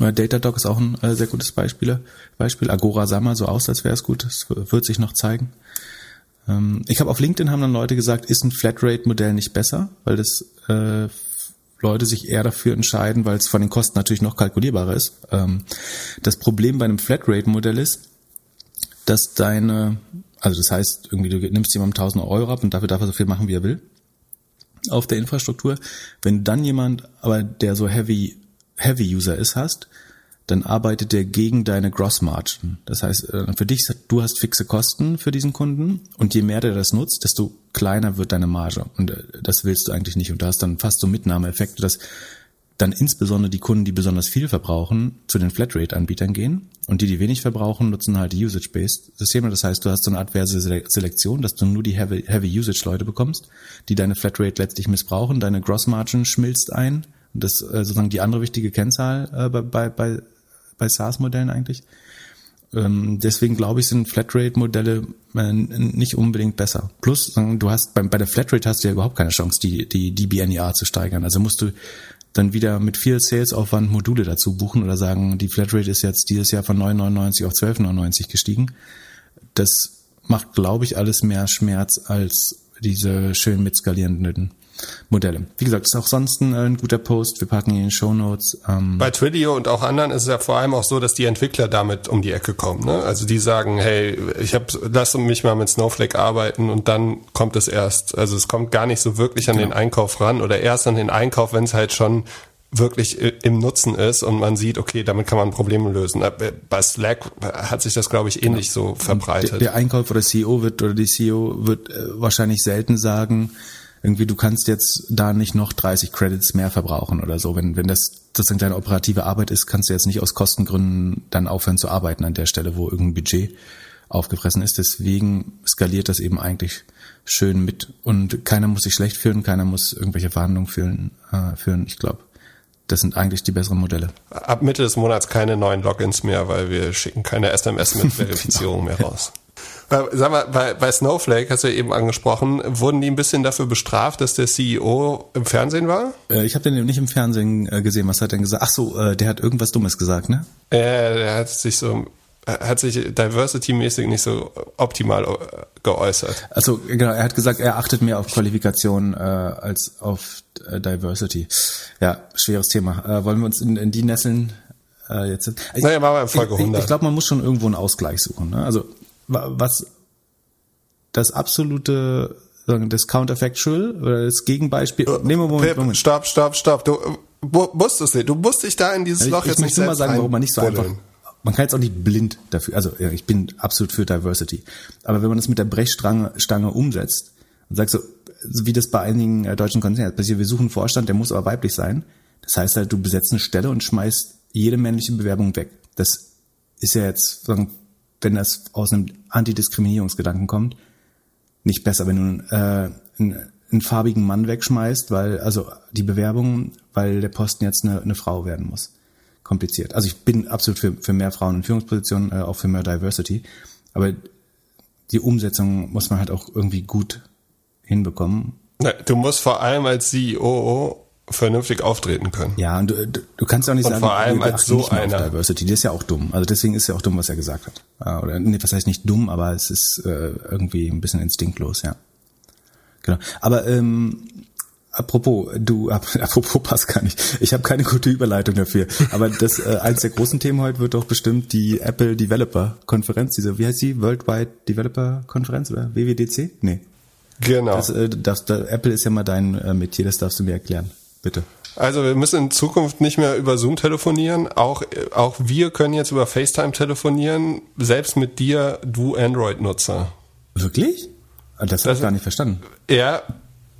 Äh, Datadog ist auch ein äh, sehr gutes Beispiel. Beispiel. Agora sah mal so aus, als wäre es gut. Das wird sich noch zeigen. Ähm, ich habe auf LinkedIn haben dann Leute gesagt, ist ein Flatrate-Modell nicht besser, weil das äh, Leute sich eher dafür entscheiden, weil es von den Kosten natürlich noch kalkulierbarer ist. Ähm, das Problem bei einem Flatrate-Modell ist, dass deine, also das heißt, irgendwie du nimmst jemandem 1000 Euro ab und dafür darf er so viel machen, wie er will auf der Infrastruktur. Wenn dann jemand, aber der so heavy Heavy User ist hast, dann arbeitet der gegen deine Gross Margin. Das heißt, äh, für dich, du hast fixe Kosten für diesen Kunden und je mehr der das nutzt, desto kleiner wird deine Marge. Und äh, das willst du eigentlich nicht. Und da hast dann fast so Mitnahmeeffekte, dass dann insbesondere die Kunden, die besonders viel verbrauchen, zu den Flatrate-Anbietern gehen und die, die wenig verbrauchen, nutzen halt die Usage-Based Systeme. Das heißt, du hast so eine adverse Selektion, dass du nur die Heavy, Heavy Usage Leute bekommst, die deine Flatrate letztlich missbrauchen. Deine Gross Margin schmilzt ein das äh, sozusagen die andere wichtige Kennzahl äh, bei, bei, bei SaaS-Modellen eigentlich. Ähm, deswegen glaube ich, sind Flatrate-Modelle äh, nicht unbedingt besser. Plus, du hast bei, bei der Flatrate hast du ja überhaupt keine Chance, die, die, die BNER zu steigern. Also musst du dann wieder mit viel Sales-Aufwand Module dazu buchen oder sagen, die Flatrate ist jetzt dieses Jahr von 9,99 auf 12,99 gestiegen. Das macht, glaube ich, alles mehr Schmerz als diese schön mitskalierenden Modelle. Wie gesagt, ist auch sonst ein, ein guter Post. Wir packen ihn in den Show Notes. Ähm Bei Twilio und auch anderen ist es ja vor allem auch so, dass die Entwickler damit um die Ecke kommen. Ne? Also die sagen, hey, ich habe, lass mich mal mit Snowflake arbeiten und dann kommt es erst. Also es kommt gar nicht so wirklich an genau. den Einkauf ran oder erst an den Einkauf, wenn es halt schon wirklich im Nutzen ist und man sieht, okay, damit kann man Probleme lösen. Äh, bei Slack hat sich das, glaube ich, ähnlich genau. so verbreitet. Der, der Einkauf oder CEO wird oder die CEO wird äh, wahrscheinlich selten sagen, irgendwie du kannst jetzt da nicht noch 30 Credits mehr verbrauchen oder so. Wenn, wenn das sozusagen deine operative Arbeit ist, kannst du jetzt nicht aus Kostengründen dann aufhören zu arbeiten an der Stelle, wo irgendein Budget aufgefressen ist. Deswegen skaliert das eben eigentlich schön mit und keiner muss sich schlecht fühlen, keiner muss irgendwelche Verhandlungen führen. Äh, führen. Ich glaube, das sind eigentlich die besseren Modelle. Ab Mitte des Monats keine neuen Logins mehr, weil wir schicken keine SMS mit <laughs> Verifizierung genau. mehr raus. Sag mal, bei, bei Snowflake, hast du ja eben angesprochen, wurden die ein bisschen dafür bestraft, dass der CEO im Fernsehen war? Äh, ich habe den nicht im Fernsehen äh, gesehen. Was hat er denn gesagt? Ach so, äh, der hat irgendwas Dummes gesagt, ne? Ja, der hat sich so hat sich diversity-mäßig nicht so optimal geäußert. Also genau, er hat gesagt, er achtet mehr auf Qualifikation äh, als auf äh, Diversity. Ja, schweres Thema. Äh, wollen wir uns in, in die nesseln? Äh, jetzt? Ich, naja, machen wir in Folge 100. Ich, ich glaube, man muss schon irgendwo einen Ausgleich suchen. Ne? Also was das absolute sagen, das Counterfactual oder das Gegenbeispiel. Uh, nehmen wir Moment, Pip, Moment. Stopp, stopp, stopp. Du musst es nicht. Du musst dich da in dieses Loch ich, jetzt ich nicht. Ich möchte mal sagen, warum man nicht so einfach man kann jetzt auch nicht blind dafür, also ja, ich bin absolut für Diversity. Aber wenn man das mit der Brechstange Stange umsetzt und sagt so, wie das bei einigen äh, deutschen Konzernen passiert, wir suchen einen Vorstand, der muss aber weiblich sein. Das heißt halt, du besetzt eine Stelle und schmeißt jede männliche Bewerbung weg. Das ist ja jetzt, wenn das aus einem Antidiskriminierungsgedanken kommt, nicht besser, wenn du äh, einen, einen farbigen Mann wegschmeißt, weil, also die Bewerbung, weil der Posten jetzt eine, eine Frau werden muss kompliziert. Also ich bin absolut für, für mehr Frauen in Führungspositionen, äh, auch für mehr Diversity. Aber die Umsetzung muss man halt auch irgendwie gut hinbekommen. Du musst vor allem als CEO vernünftig auftreten können. Ja, und du, du kannst auch nicht und sagen, vor allem als so einer. Diversity, das ist ja auch dumm. Also deswegen ist ja auch dumm, was er gesagt hat. Oder nee, was heißt nicht dumm, aber es ist äh, irgendwie ein bisschen instinktlos, ja. Genau. Aber ähm, Apropos, du, <laughs> apropos passt gar nicht. Ich habe keine gute Überleitung dafür. Aber das äh, eins der großen Themen heute wird doch bestimmt die Apple Developer Konferenz, diese, wie heißt die? Worldwide Developer Konferenz oder WWDC? Nee. Genau. Das, äh, das, das, Apple ist ja mal dein äh, Metier, das darfst du mir erklären. Bitte. Also wir müssen in Zukunft nicht mehr über Zoom telefonieren. Auch, auch wir können jetzt über FaceTime telefonieren, selbst mit dir, du Android-Nutzer. Wirklich? Ah, das habe ich gar nicht verstanden. Ja,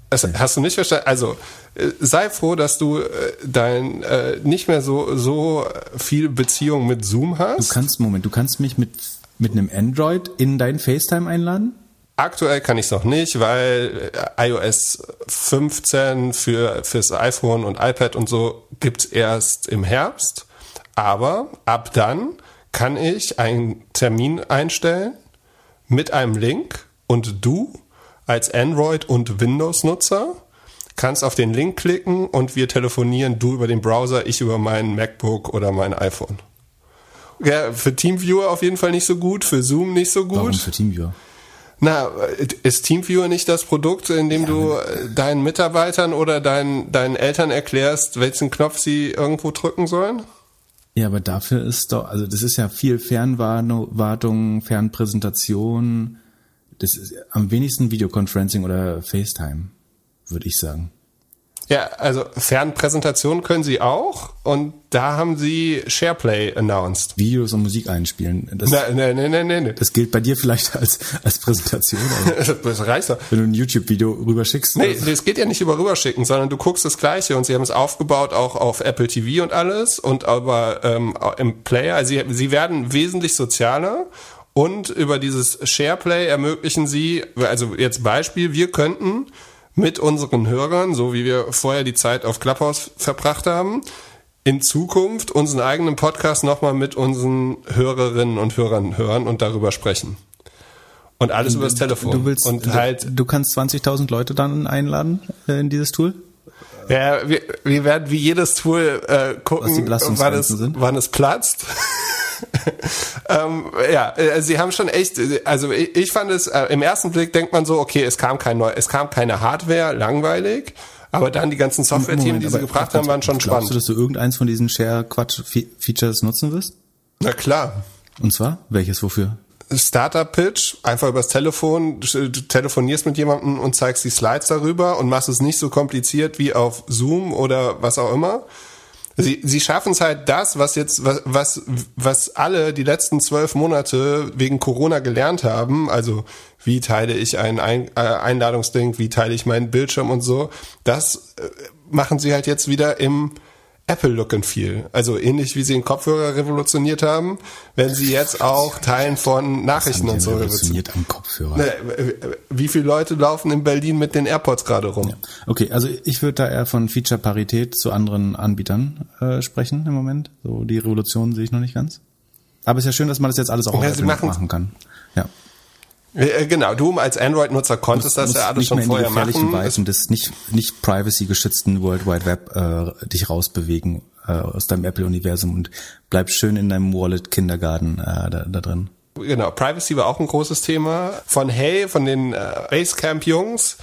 das hast du nicht verstanden? Also äh, sei froh, dass du äh, dein äh, nicht mehr so so viel Beziehung mit Zoom hast. Du kannst Moment, du kannst mich mit mit einem Android in dein FaceTime einladen? Aktuell kann ich es noch nicht, weil äh, iOS 15 für fürs iPhone und iPad und so gibt's erst im Herbst. Aber ab dann kann ich einen Termin einstellen mit einem Link und du als Android- und Windows-Nutzer kannst auf den Link klicken und wir telefonieren, du über den Browser, ich über mein MacBook oder mein iPhone. Ja, für TeamViewer auf jeden Fall nicht so gut, für Zoom nicht so gut. Warum für TeamViewer? Na, ist TeamViewer nicht das Produkt, in dem ja, du deinen Mitarbeitern oder deinen, deinen Eltern erklärst, welchen Knopf sie irgendwo drücken sollen? Ja, aber dafür ist doch, also das ist ja viel Fernwartung, Fernpräsentation, das ist am wenigsten Videoconferencing oder FaceTime, würde ich sagen. Ja, also Fernpräsentation können sie auch und da haben sie SharePlay announced. Videos und Musik einspielen. Das, nein, nein, nein, nein, nein. Das gilt bei dir vielleicht als, als Präsentation. <laughs> das reicht doch. Wenn du ein YouTube-Video rüberschickst. Nee, das geht ja nicht über rüberschicken, sondern du guckst das Gleiche und sie haben es aufgebaut auch auf Apple TV und alles und aber ähm, im Player. Also sie, sie werden wesentlich sozialer und über dieses SharePlay ermöglichen sie, also jetzt Beispiel, wir könnten mit unseren Hörern, so wie wir vorher die Zeit auf Clubhouse verbracht haben, in Zukunft unseren eigenen Podcast nochmal mit unseren Hörerinnen und Hörern hören und darüber sprechen. Und alles über das Telefon. Du willst, und halt, du kannst 20.000 Leute dann einladen äh, in dieses Tool? Ja, wir, wir werden wie jedes Tool äh, gucken, wann es, wann es platzt. <laughs> ähm, ja, äh, sie haben schon echt, also ich, ich fand es, äh, im ersten Blick denkt man so, okay, es kam kein neu, es kam keine Hardware, langweilig. Aber dann die ganzen Software-Themen, die sie gebracht haben, waren schon glaubst spannend. Glaubst du, dass du irgendeins von diesen Share-Quatsch-Features nutzen wirst? Na klar. Und zwar? Welches, wofür? Startup-Pitch, einfach übers Telefon, du telefonierst mit jemandem und zeigst die Slides darüber und machst es nicht so kompliziert wie auf Zoom oder was auch immer, Sie, sie schaffen es halt das, was jetzt, was, was, was alle die letzten zwölf Monate wegen Corona gelernt haben, also wie teile ich ein, äh, Einladungsding, wie teile ich meinen Bildschirm und so, das äh, machen sie halt jetzt wieder im Apple-Look and Feel. Also ähnlich wie sie den Kopfhörer revolutioniert haben, werden sie jetzt auch Teilen von Nachrichten und so revolutioniert am Kopfhörer. Ne, wie viele Leute laufen in Berlin mit den AirPods gerade rum? Ja. Okay, also ich würde da eher von Feature-Parität zu anderen Anbietern äh, sprechen im Moment. So die Revolution sehe ich noch nicht ganz. Aber es ist ja schön, dass man das jetzt alles auch ja, auf Apple machen kann. Äh, genau, du als Android-Nutzer konntest muss, das ja alles schon vorher machen. Nicht Weisen des nicht, nicht privacy-geschützten World Wide Web äh, dich rausbewegen äh, aus deinem Apple-Universum und bleib schön in deinem Wallet-Kindergarten äh, da, da drin. Genau, Privacy war auch ein großes Thema. Von Hey, von den äh, Basecamp-Jungs,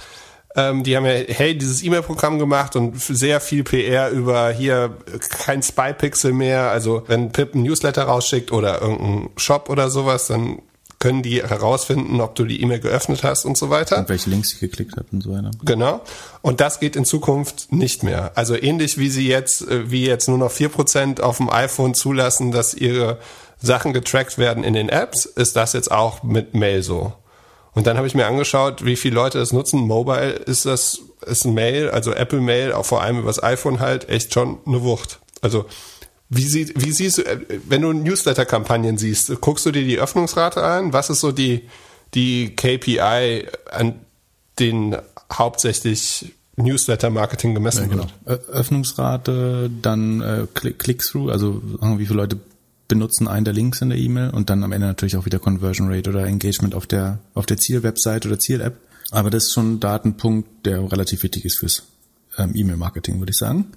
ähm, die haben ja Hey dieses E-Mail-Programm gemacht und sehr viel PR über hier kein Spy-Pixel mehr. Also wenn Pip ein Newsletter rausschickt oder irgendein Shop oder sowas, dann können die herausfinden, ob du die E-Mail geöffnet hast und so weiter. Und welche Links ich geklickt habe und so weiter. Genau. Und das geht in Zukunft nicht mehr. Also ähnlich wie sie jetzt, äh, wie jetzt nur noch vier Prozent auf dem iPhone zulassen, dass ihre Sachen getrackt werden in den Apps, ist das jetzt auch mit Mail so. Und dann habe ich mir angeschaut, wie viele Leute das nutzen. Mobile ist das, ist ein Mail, also Apple Mail, auch vor allem übers iPhone halt, echt schon eine Wucht. Also wie, sie, wie siehst du, äh, wenn du Newsletter-Kampagnen siehst, guckst du dir die Öffnungsrate an? Was ist so die, die KPI, an den hauptsächlich Newsletter-Marketing gemessen ja, genau. wird? Öffnungsrate, dann äh, Click-Through, also wie viele Leute benutzen einen der Links in der E-Mail und dann am Ende natürlich auch wieder Conversion Rate oder Engagement auf der, auf der Ziel-Website oder Ziel-App. Aber das ist schon ein Datenpunkt, der relativ wichtig ist fürs ähm, E-Mail-Marketing, würde ich sagen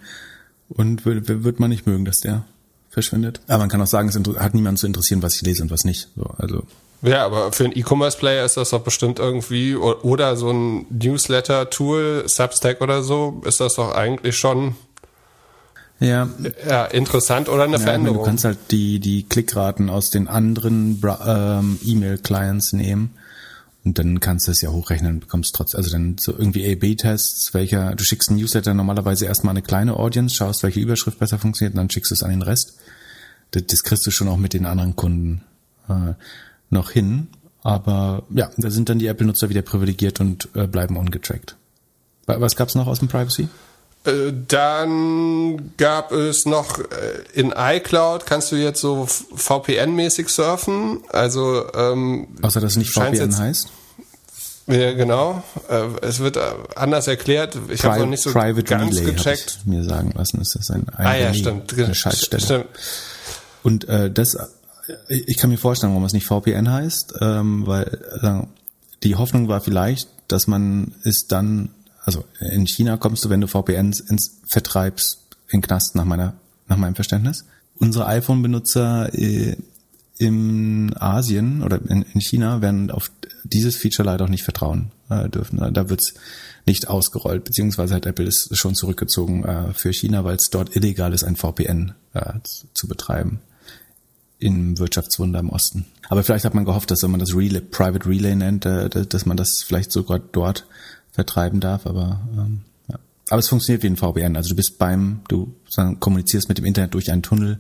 und wird man nicht mögen, dass der verschwindet. Aber man kann auch sagen, es hat niemand zu interessieren, was ich lese und was nicht. So, also ja, aber für einen E-Commerce-Player ist das doch bestimmt irgendwie, oder so ein Newsletter-Tool, Substack oder so, ist das doch eigentlich schon ja, ja interessant oder eine ja, Veränderung. du kannst halt die, die Klickraten aus den anderen ähm, E-Mail-Clients nehmen und dann kannst du es ja hochrechnen und bekommst trotzdem, also dann so irgendwie A-B-Tests, welcher, du schickst einen Newsletter normalerweise erstmal eine kleine Audience, schaust, welche Überschrift besser funktioniert und dann schickst du es an den Rest. Das, das kriegst du schon auch mit den anderen Kunden äh, noch hin. Aber ja, da sind dann die Apple-Nutzer wieder privilegiert und äh, bleiben ungetrackt. Was gab's noch aus dem Privacy? Äh, dann gab es noch äh, in iCloud kannst du jetzt so VPN-mäßig surfen. Also ähm, außer dass es nicht VPN jetzt, heißt. Ja, genau. Äh, es wird anders erklärt. Ich habe noch nicht so Private ganz Relay gecheckt. Ich mir sagen lassen, ist das ein, ein ah, ja, stimmt. eine Schaltstelle. Stimmt. Und äh, das, ich kann mir vorstellen, warum es nicht VPN heißt, ähm, weil äh, die Hoffnung war vielleicht, dass man es dann also in China kommst du, wenn du VPNs ins vertreibst, in Knast nach meiner, nach meinem Verständnis. Unsere iPhone-Benutzer äh, in Asien oder in, in, China werden auf dieses Feature leider auch nicht vertrauen äh, dürfen. Da wird's nicht ausgerollt, beziehungsweise hat Apple es schon zurückgezogen äh, für China, weil es dort illegal ist, ein VPN äh, zu, betreiben im Wirtschaftswunder im Osten. Aber vielleicht hat man gehofft, dass wenn man das Relay, Private Relay nennt, äh, dass man das vielleicht sogar dort vertreiben darf, aber ähm, ja. aber es funktioniert wie ein VPN. Also du bist beim, du kommunizierst mit dem Internet durch einen Tunnel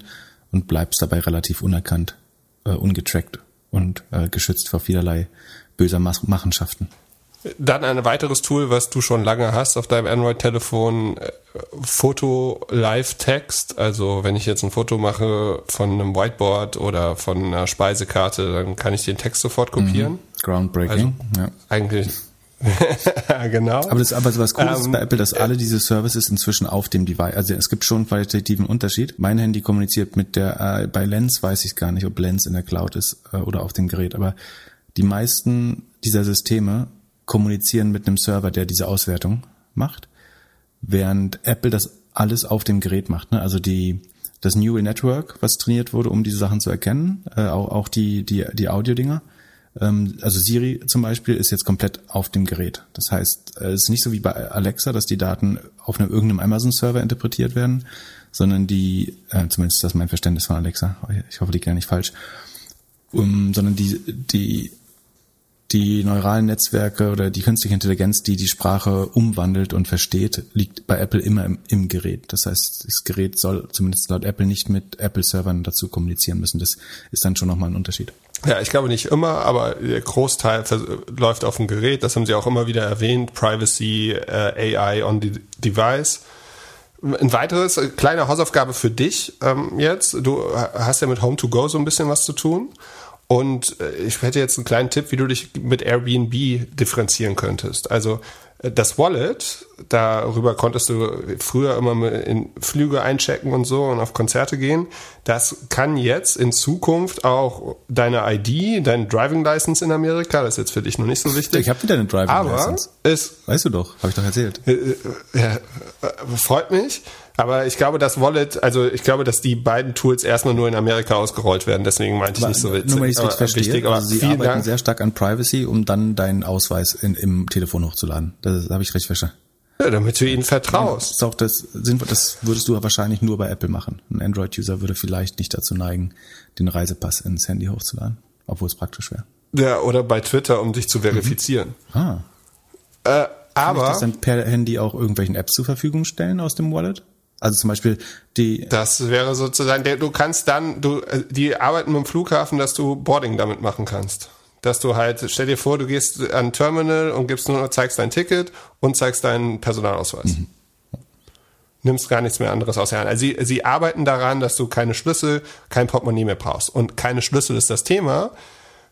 und bleibst dabei relativ unerkannt, äh, ungetrackt und äh, geschützt vor vielerlei böser Machenschaften. Dann ein weiteres Tool, was du schon lange hast auf deinem Android-Telefon, äh, Foto Live Text. Also wenn ich jetzt ein Foto mache von einem Whiteboard oder von einer Speisekarte, dann kann ich den Text sofort kopieren. Mhm. Groundbreaking. Also ja. Eigentlich <laughs> genau. Aber das aber was cool ist bei ähm, Apple, dass alle diese Services inzwischen auf dem Device, also es gibt schon einen qualitativen Unterschied. Mein Handy kommuniziert mit der, äh, bei Lens weiß ich gar nicht, ob Lens in der Cloud ist äh, oder auf dem Gerät, aber die meisten dieser Systeme kommunizieren mit einem Server, der diese Auswertung macht, während Apple das alles auf dem Gerät macht. Ne? Also die das Neural Network, was trainiert wurde, um diese Sachen zu erkennen, äh, auch, auch die die die Audio-Dinger ähm, also Siri zum Beispiel ist jetzt komplett auf dem Gerät. Das heißt, äh, es ist nicht so wie bei Alexa, dass die Daten auf einem irgendeinem Amazon-Server interpretiert werden, sondern die, äh, zumindest das ist mein Verständnis von Alexa, ich hoffe, die gar nicht falsch, um, sondern die, die, die neuralen Netzwerke oder die künstliche Intelligenz, die die Sprache umwandelt und versteht, liegt bei Apple immer im, im Gerät. Das heißt, das Gerät soll zumindest laut Apple nicht mit Apple-Servern dazu kommunizieren müssen. Das ist dann schon nochmal ein Unterschied. Ja, ich glaube nicht immer, aber der Großteil läuft auf dem Gerät. Das haben sie auch immer wieder erwähnt. Privacy, äh, AI on the device. Ein weiteres, äh, kleine Hausaufgabe für dich ähm, jetzt. Du hast ja mit Home2Go so ein bisschen was zu tun. Und äh, ich hätte jetzt einen kleinen Tipp, wie du dich mit Airbnb differenzieren könntest. Also das Wallet, darüber konntest du früher immer in Flüge einchecken und so und auf Konzerte gehen. Das kann jetzt in Zukunft auch deine ID, deine Driving License in Amerika, das ist jetzt für dich noch nicht so wichtig. Ich habe wieder eine Driving aber License. Es, weißt du doch, habe ich doch erzählt. Äh, äh, ja, freut mich. Aber ich glaube, das Wallet, also ich glaube, dass die beiden Tools erstmal nur in Amerika ausgerollt werden. Deswegen meinte ich nicht so witzig. Nur weil ich es verstehe, wichtig, aber also sie arbeiten Dank. sehr stark an Privacy, um dann deinen Ausweis in, im Telefon hochzuladen. Das habe ich recht verstanden. Ja, damit du ihnen vertraust. Das ist auch das, das würdest du wahrscheinlich nur bei Apple machen. Ein Android-User würde vielleicht nicht dazu neigen, den Reisepass ins Handy hochzuladen, obwohl es praktisch wäre. Ja, oder bei Twitter, um dich zu verifizieren. Ah. Äh, Kann ich aber das dann per Handy auch irgendwelchen Apps zur Verfügung stellen aus dem Wallet? Also zum Beispiel die, das wäre sozusagen, der, du kannst dann, du, äh, die arbeiten mit dem Flughafen, dass du Boarding damit machen kannst. Dass du halt, stell dir vor, du gehst an ein Terminal und gibst nur, zeigst dein Ticket und zeigst deinen Personalausweis. Nimmst gar nichts mehr anderes aus der Hand. Also sie, sie arbeiten daran, dass du keine Schlüssel, kein Portemonnaie mehr brauchst. Und keine Schlüssel ist das Thema.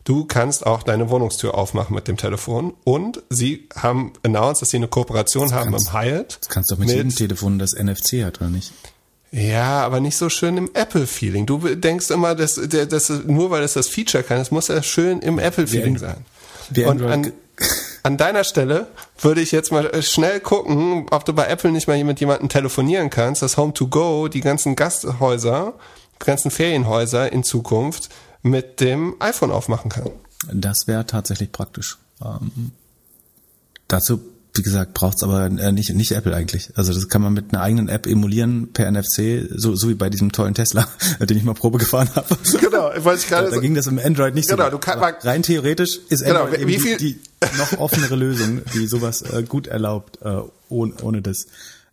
Du kannst auch deine Wohnungstür aufmachen mit dem Telefon. Und sie haben announced, dass sie eine Kooperation haben kannst- mit Hyatt. das kannst du doch mit, jedem Telefon, das NFC hat, oder nicht? Ja, aber nicht so schön im Apple-Feeling. Du denkst immer, dass, dass nur weil es das Feature kann, es muss ja schön im Apple-Feeling sein. wie Und an, an deiner Stelle würde ich jetzt mal schnell gucken, ob du bei Apple nicht mal mit jemandem telefonieren kannst, dass Home to Go die ganzen Gasthäuser, die ganzen Ferienhäuser in Zukunft mit dem iPhone aufmachen kann. Das wäre tatsächlich praktisch. Ähm, dazu, wie gesagt, braucht's aber äh, nicht, nicht Apple eigentlich. Also das kann man mit einer eigenen App emulieren per NFC, so, so wie bei diesem tollen Tesla, <laughs> den ich mal Probe gefahren habe. Genau, ich gerade Da so- ging das im Android nicht Genau, so. du kann- Aber rein theoretisch ist Genau, Android wie eben viel- die, die noch offenere Lösung, die sowas äh, gut erlaubt, äh, ohne, ohne das.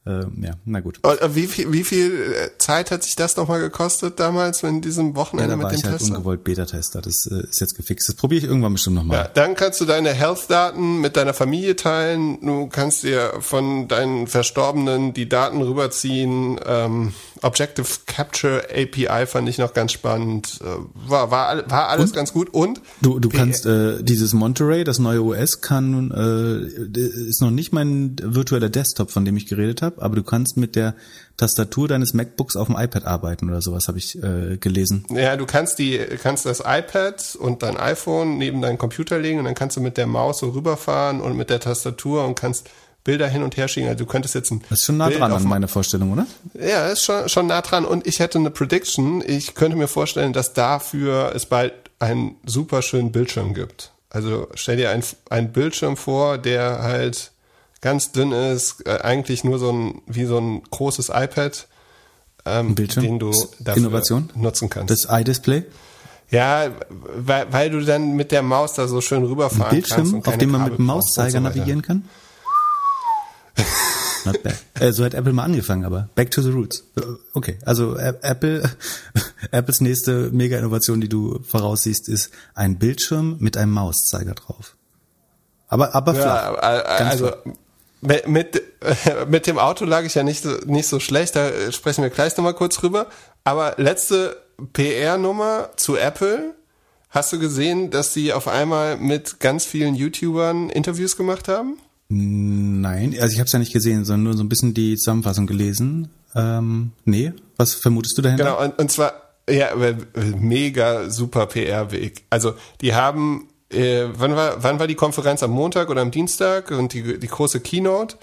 Äh, ja, na gut. Und, äh, Wie viel, wie viel äh, Zeit hat sich das nochmal gekostet damals in diesem Ja, Wochenende da mit dem ich halt Tesla? ungewollt Beta-Tester. Das äh, ist jetzt gefixt. Das probiere ich irgendwann bestimmt nochmal. Ja, dann kannst du deine Health-Daten mit deiner Familie teilen. Du kannst dir von deinen Verstorbenen die Daten rüberziehen. Ähm, Objective Capture API fand ich noch ganz spannend. Äh, War, war, war alles ganz gut. Und Du, du kannst äh, dieses Monterey, das neue OS, kann äh, ist noch nicht mein virtueller Desktop, von dem ich geredet habe, aber du kannst mit der Tastatur deines MacBooks auf dem iPad arbeiten oder sowas, habe ich äh, gelesen. ja, du kannst die, kannst das iPad und dein iPhone neben deinen Computer legen und dann kannst du mit der Maus so rüberfahren und mit der Tastatur und kannst Bilder hin und her schicken. Also du könntest jetzt ein Das ist schon nah Bild dran an meiner Vorstellung, oder? Ja, ist schon, schon nah dran. Und ich hätte eine Prediction. Ich könnte mir vorstellen, dass dafür es bald einen super schönen Bildschirm gibt. Also stell dir ein, ein Bildschirm vor, der halt ganz dünn ist, äh, eigentlich nur so ein, wie so ein großes iPad, ähm, Bildschirm? den du dafür Innovation? nutzen kannst. Das iDisplay, ja, weil, weil du dann mit der Maus da so schön rüberfahren ein kannst. Bildschirm, auf dem man Kabel mit dem Mauszeiger so navigieren kann. <laughs> Not bad. Äh, so hat Apple mal angefangen, aber back to the roots. Äh, Okay, also äh, Apple, <laughs> Apples nächste Mega-Innovation, die du voraussiehst, ist ein Bildschirm mit einem Mauszeiger drauf. Aber, aber flach. Ja, Ganz also flach. Mit, <laughs> mit, dem Auto lag ich ja nicht so, nicht so schlecht, da sprechen wir gleich nochmal kurz drüber. Aber letzte PR-Nummer zu Apple. Hast du gesehen, dass sie auf einmal mit ganz vielen YouTubern Interviews gemacht haben? Nein, also ich habe es ja nicht gesehen, sondern nur so ein bisschen die Zusammenfassung gelesen. Ähm, nee, was vermutest du dahinter? Genau, und, und zwar, ja, mega super PR-Weg. Also, die haben, äh, wann war, wann war die Konferenz? Am Montag oder am Dienstag? Und die, die große Keynote.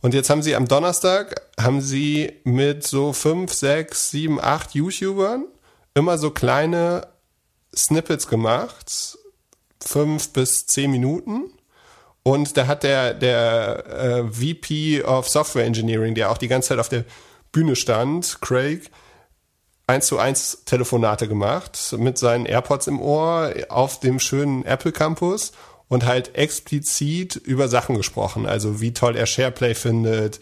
Und jetzt haben sie am Donnerstag, haben sie mit so fünf, sechs, sieben, acht YouTubern immer so kleine Snippets gemacht. Fünf bis zehn Minuten. Und da hat der, der äh, VP of Software Engineering, der auch die ganze Zeit auf der Bühne stand, Craig, eins zu eins Telefonate gemacht mit seinen AirPods im Ohr auf dem schönen Apple Campus und halt explizit über Sachen gesprochen. Also wie toll er SharePlay findet,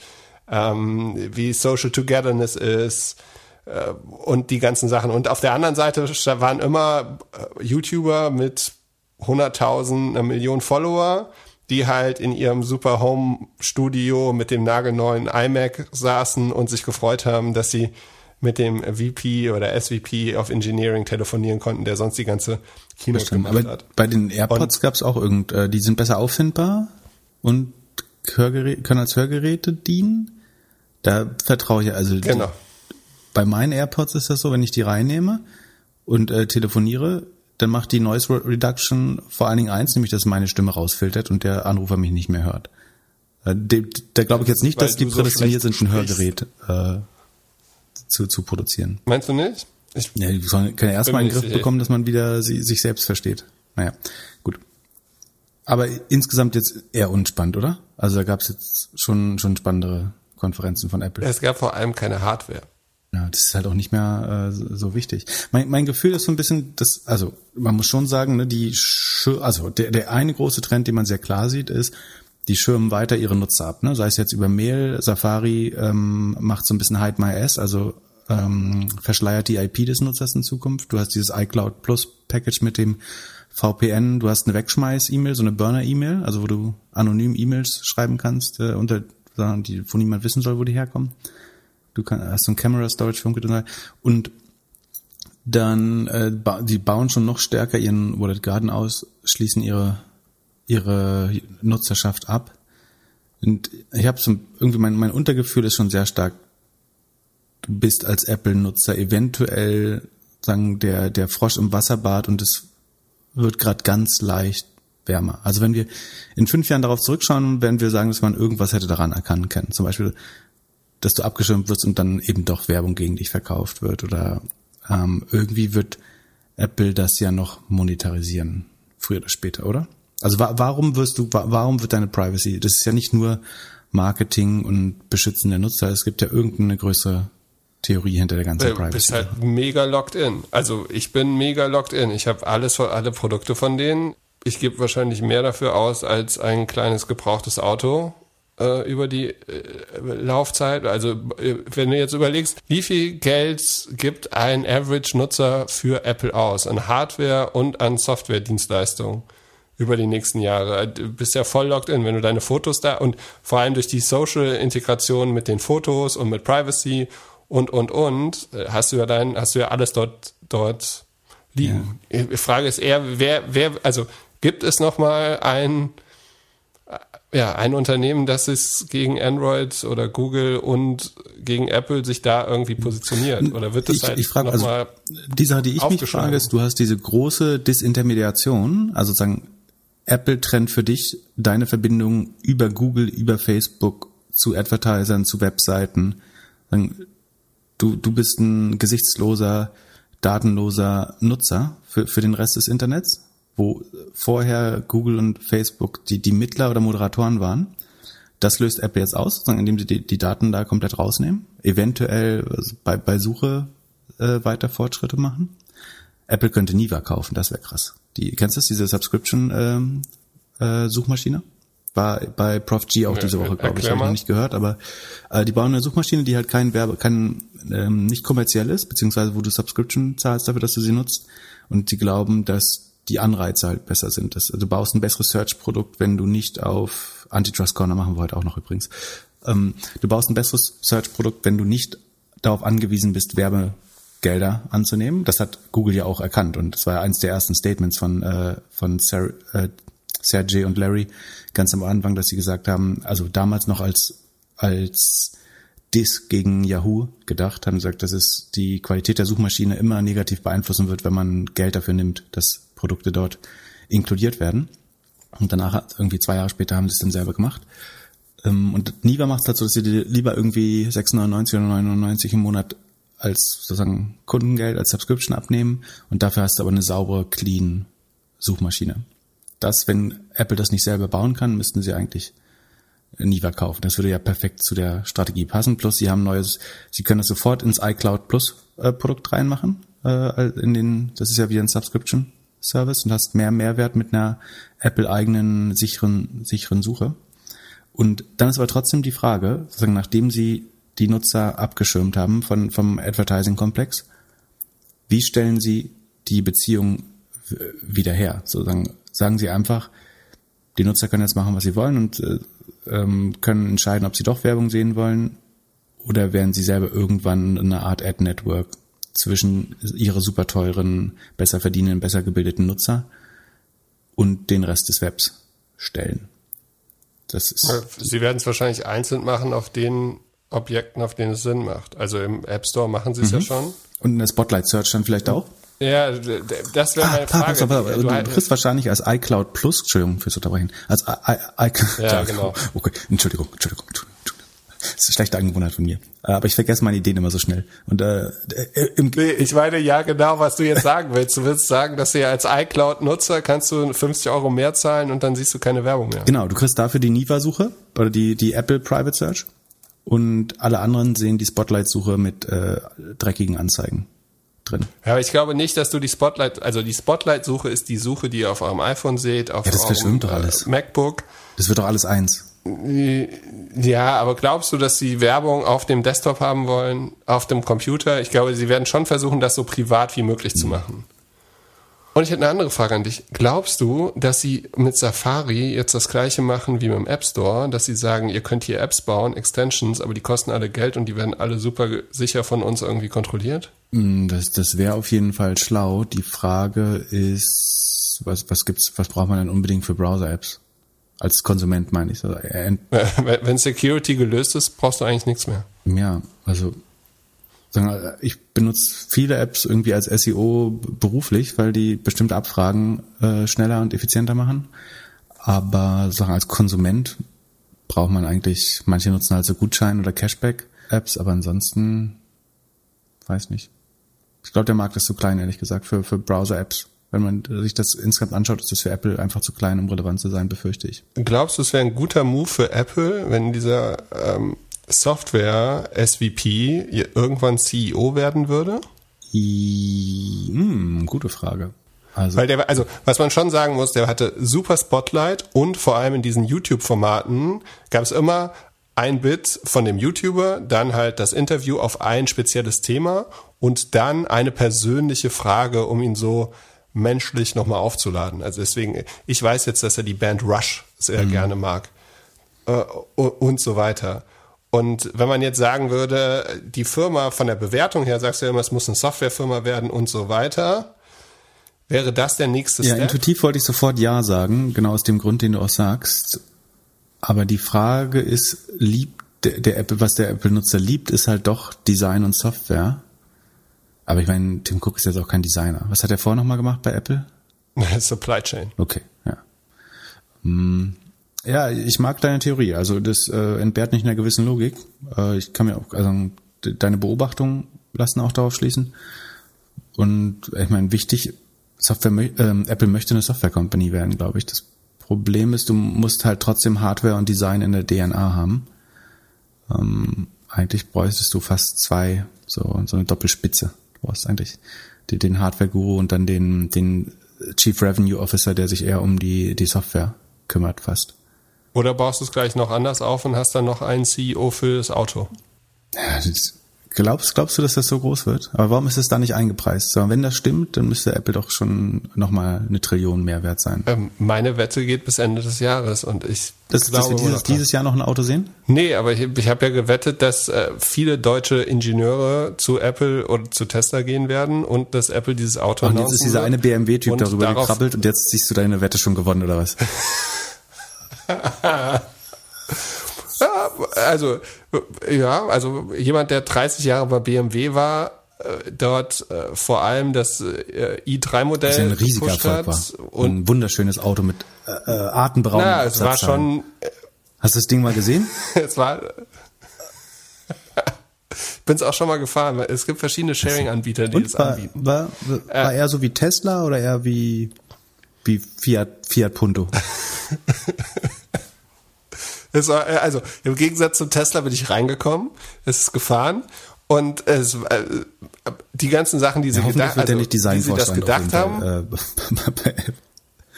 ähm, wie Social Togetherness ist äh, und die ganzen Sachen. Und auf der anderen Seite waren immer äh, YouTuber mit 100.000, einer Million Follower, die halt in ihrem super Home Studio mit dem nagelneuen iMac saßen und sich gefreut haben, dass sie mit dem VP oder SVP of Engineering telefonieren konnten, der sonst die ganze Stimmt, gemacht aber hat. bei den AirPods gab es auch irgend, äh, die sind besser auffindbar und Hörgerät, können als Hörgeräte dienen. Da vertraue ich also. Genau. Die, bei meinen AirPods ist das so, wenn ich die reinnehme und äh, telefoniere, dann macht die Noise Reduction vor allen Dingen eins, nämlich dass meine Stimme rausfiltert und der Anrufer mich nicht mehr hört. Äh, da glaube ich jetzt nicht, Weil dass die so prädestiniert schlecht sind, ein. Hörgerät äh, zu, zu produzieren. Meinst du nicht? Ich, Ja, die sollen, können erstmal Bin in den Griff bekommen, dass man wieder sie, sich selbst versteht. Naja, gut. Aber insgesamt jetzt eher unspannend, oder? Also da gab es jetzt schon, schon spannendere Konferenzen von Apple. es gab vor allem keine Hardware. Ja, das ist halt auch nicht mehr äh, so wichtig. Mein, mein Gefühl ist so ein bisschen, dass, also man muss schon sagen, ne, die also der, der eine große Trend, den man sehr klar sieht, ist, die schirmen weiter ihre Nutzer ab. Ne? Sei es jetzt über Mail, Safari ähm, macht so ein bisschen Hide My Ass, also ähm, verschleiert die IP des Nutzers in Zukunft. Du hast dieses iCloud Plus Package mit dem VPN, du hast eine Wegschmeiß-E-Mail, so eine Burner-E-Mail, also wo du anonym E-Mails schreiben kannst, äh, unter, die, wo niemand wissen soll, wo die herkommen. Du kann, hast so ein Camera Storage für und und dann äh, ba die bauen schon noch stärker ihren Wallet Garden aus, schließen ihre ihre Nutzerschaft ab. Und ich habe so irgendwie mein mein Untergefühl ist schon sehr stark. Du bist als Apple-Nutzer eventuell sagen der der Frosch im Wasserbad und es wird gerade ganz leicht wärmer. Also wenn wir in fünf Jahren darauf zurückschauen, werden wir sagen, dass man irgendwas hätte daran erkennen können. Zum Beispiel dass du abgeschirmt wirst und dann eben doch Werbung gegen dich verkauft wird oder ähm, irgendwie wird Apple das ja noch monetarisieren, früher oder später, oder? Also wa warum wirst du, wa warum wird deine Privacy, das ist ja nicht nur Marketing und Beschützen der Nutzer, es gibt ja irgendeine größere Theorie hinter der ganzen Du Privacy. bist halt mega locked in. Also ich bin mega locked in. Ich habe alles von alle Produkte von denen. Ich gebe wahrscheinlich mehr dafür aus als ein kleines gebrauchtes Auto äh, über die äh, Laufzeit. Also äh, wenn du jetzt überlegst, wie viel Geld gibt ein Average-Nutzer für Apple aus an Hardware und an Software-Dienstleistungen über die nächsten Jahre. Du bist ja voll locked in, wenn du deine Fotos da und vor allem durch die Social-Integration mit den Fotos und mit Privacy und und und äh, hast du ja dein, hast du ja alles dort dort liegen. Die Frage ist eher, wer wer also gibt es noch mal ein äh, ja, ein Unternehmen, das es gegen Android oder Google und gegen Apple sich da irgendwie positioniert? Oder wird das ich, halt ich frage, also nochmal die Sache, die ich mich frage, ist, du hast diese große Disintermediation, also sagen, Apple trennt für dich deine Verbindung über Google, über Facebook zu Advertisern, zu Webseiten. Du, du bist ein gesichtsloser, datenloser Nutzer für, für den Rest des Internets, wo vorher Google und Facebook die, die Mittler oder Moderatoren waren. Das löst Apple jetzt aus, indem sie die, die Daten da komplett rausnehmen, eventuell also bei, bei Suche äh, weiter Fortschritte machen. Apple könnte Niva kaufen, das wäre krass. Die, kennst du das, diese Subscription ähm, äh, Suchmaschine? War bei Prof G auch diese Woche, glaube ich, habe ich noch nicht gehört, aber äh, die bauen eine Suchmaschine, die halt kein Werbe, kein ähm, nicht kommerziell ist, beziehungsweise wo du Subscription zahlst dafür, dass du sie nutzt. Und die glauben, dass die Anreize halt besser sind. Das, also du baust ein besseres Search-Produkt, wenn du nicht auf Antitrust Corner machen wir heute auch noch übrigens. Ähm, du baust ein besseres Search-Produkt, wenn du nicht darauf angewiesen bist, Werbegelder anzunehmen. Das hat Google ja auch erkannt und das war ja eins der ersten Statements von äh, von Ser, äh, Sergey und Larry ganz am Anfang, dass sie gesagt haben, also damals noch als als Diss gegen Yahoo gedacht, haben gesagt, dass es die Qualität der Suchmaschine immer negativ beeinflussen wird, wenn man Geld dafür nimmt, dass Produkte dort inkludiert werden. Und danach, irgendwie zwei Jahre später, haben sie es dann selber gemacht. Ähm, Und Niva macht es so, dass sie lieber irgendwie 6,99 oder 9,99 im Monat als sozusagen Kundengeld, als Subscription abnehmen und dafür hast du aber eine saubere, clean Suchmaschine. Das, wenn Apple das nicht selber bauen kann, müssten sie eigentlich Niva kaufen. Das würde ja perfekt zu der Strategie passen. Plus, sie haben neues, sie können das sofort ins iCloud Plus äh, Produkt reinmachen. Äh, in den, das ist ja wie ein Subscription Service und hast mehr Mehrwert mit einer Apple eigenen sicheren sicheren Suche. Und dann ist aber trotzdem die Frage, sozusagen nachdem sie die Nutzer abgeschirmt haben von vom Advertising Komplex, wie stellen sie die Beziehung wieder her? Sozusagen sagen sie einfach, die Nutzer können jetzt machen, was sie wollen und äh, ähm, können entscheiden, ob sie doch Werbung sehen wollen oder werden sie selber irgendwann eine Art Ad-Network zwischen ihre super teuren, besser verdienenden, besser gebildeten Nutzer und den Rest des Webs stellen. Das ist. Sie werden es wahrscheinlich einzeln machen auf den Objekten, auf denen es Sinn macht. Also im App Store machen sie es mhm. ja schon. Und in der Spotlight Search dann vielleicht auch? Ja, das wäre ah, meine Frage. Aber, aber, du, du kriegst wahrscheinlich als iCloud Plus, Entschuldigung fürs Unterbrechen, als iCloud. Ja, genau. Okay, Entschuldigung, Entschuldigung, Entschuldigung. Das ist eine schlechte Angewohnheit von mir. Aber ich vergesse meine Ideen immer so schnell. Und äh, äh im nee, ich meine ja genau, was du jetzt sagen willst. Du willst sagen, dass du ja als iCloud-Nutzer kannst du 50 Euro mehr zahlen und dann siehst du keine Werbung mehr. Genau, du kriegst dafür die Niva-Suche oder die, die Apple Private Search und alle anderen sehen die Spotlight-Suche mit äh, dreckigen Anzeigen drin. Ja, aber ich glaube nicht, dass du die Spotlight, also die Spotlight-Suche ist die Suche, die ihr auf eurem iPhone seht, auf ja, das eurem doch alles. Äh, MacBook. Das wird doch alles eins. Ja, aber glaubst du, dass sie Werbung auf dem Desktop haben wollen, auf dem Computer? Ich glaube, sie werden schon versuchen, das so privat wie möglich zu machen. Und ich hätte eine andere Frage an dich. Glaubst du, dass sie mit Safari jetzt das gleiche machen wie mit dem App Store, dass sie sagen, ihr könnt hier Apps bauen, Extensions, aber die kosten alle Geld und die werden alle super sicher von uns irgendwie kontrolliert? Mm, das, das wäre auf jeden Fall schlau. Die Frage ist, was, was gibt's, was braucht man denn unbedingt für Browser-Apps? Als Konsument meine ich. Also, <laughs> Wenn Security gelöst ist, brauchst du eigentlich nichts mehr. Ja, also ich benutze viele Apps irgendwie als SEO beruflich, weil die bestimmte Abfragen äh, schneller und effizienter machen. Aber sagen als Konsument braucht man eigentlich, manche nutzen halt so Gutschein- oder Cashback-Apps, aber ansonsten weiß nicht. Ich glaube, der Markt ist zu klein, ehrlich gesagt, für, für Browser-Apps wenn man sich das insgesamt anschaut, ist das für Apple einfach zu klein, um relevant zu sein, befürchte ich. Glaubst du, es wäre ein guter Move für Apple, wenn dieser ähm, Software SVP irgendwann CEO werden würde? I, hm, gute Frage. Also. Weil der, also was man schon sagen muss, der hatte super Spotlight und vor allem in diesen YouTube-Formaten gab es immer ein Bit von dem YouTuber, dann halt das Interview auf ein spezielles Thema und dann eine persönliche Frage, um ihn so menschlich nochmal aufzuladen. Also deswegen, ich weiß jetzt, dass er die Band Rush sehr mhm. gerne mag äh, und so weiter. Und wenn man jetzt sagen würde, die Firma von der Bewertung her, sagst du ja immer, es muss eine Softwarefirma werden und so weiter, wäre das der nächste ja, Step? Ja, intuitiv wollte ich sofort Ja sagen, genau aus dem Grund, den du auch sagst. Aber die Frage ist, liebt der, der Apple, was der Apple-Nutzer liebt, ist halt doch Design und Software. Aber ich meine, Tim Cook ist jetzt auch kein Designer. Was hat er vorher nochmal gemacht bei Apple? <laughs> Supply Chain. Okay, ja. Hm, ja, ich mag deine Theorie. Also das äh, entbehrt nicht einer gewissen Logik. Äh, ich kann mir auch, also deine Beobachtungen lassen auch darauf schließen. Und ich meine, wichtig, Software, äh, Apple möchte eine Software Company werden, glaube ich. Das Problem ist, du musst halt trotzdem Hardware und Design in der DNA haben. Ähm, eigentlich bräuchtest du fast zwei, so, so eine Doppelspitze. Du hast eigentlich den Hardware-Guru und dann den, den Chief Revenue Officer, der sich eher um die, die Software kümmert fast. Oder baust du es gleich noch anders auf und hast dann noch einen CEO für das Auto? Ja, das Glaubst, glaubst du, dass das so groß wird? Aber warum ist es da nicht eingepreist? So, wenn das stimmt, dann müsste Apple doch schon nochmal eine Trillion mehr wert sein. Ähm, meine Wette geht bis Ende des Jahres und ich das, glaube, dass wir dieses, dieses, Jahr noch ein Auto sehen? Nee, aber ich, ich habe ja gewettet, dass äh, viele deutsche Ingenieure zu Apple oder zu Tesla gehen werden und dass Apple dieses Auto Und jetzt ist dieser eine BMW-Typ darüber gekrabbelt und jetzt siehst du deine Wette schon gewonnen oder was? <laughs> Also, ja, also jemand, der 30 Jahre bei BMW war, äh, dort äh, vor allem das äh, i3-Modell. Das ein riesiger Erfolg war. Und ein wunderschönes Auto mit äh, äh atemberaubendem Ja, es war schon. Hast du das Ding mal gesehen? <laughs> es war. <laughs> ich bin es auch schon mal gefahren. Es gibt verschiedene Sharing-Anbieter, die war, anbieten. War, war, war er so wie Tesla oder eher wie, wie Fiat, Fiat Punto? <laughs> Es war, äh, also im Gegensatz zum Tesla bin ich reingekommen, es ist gefahren und es, äh, die ganzen Sachen, die sie ja, gedacht, also, die sie das gedacht haben. Äh,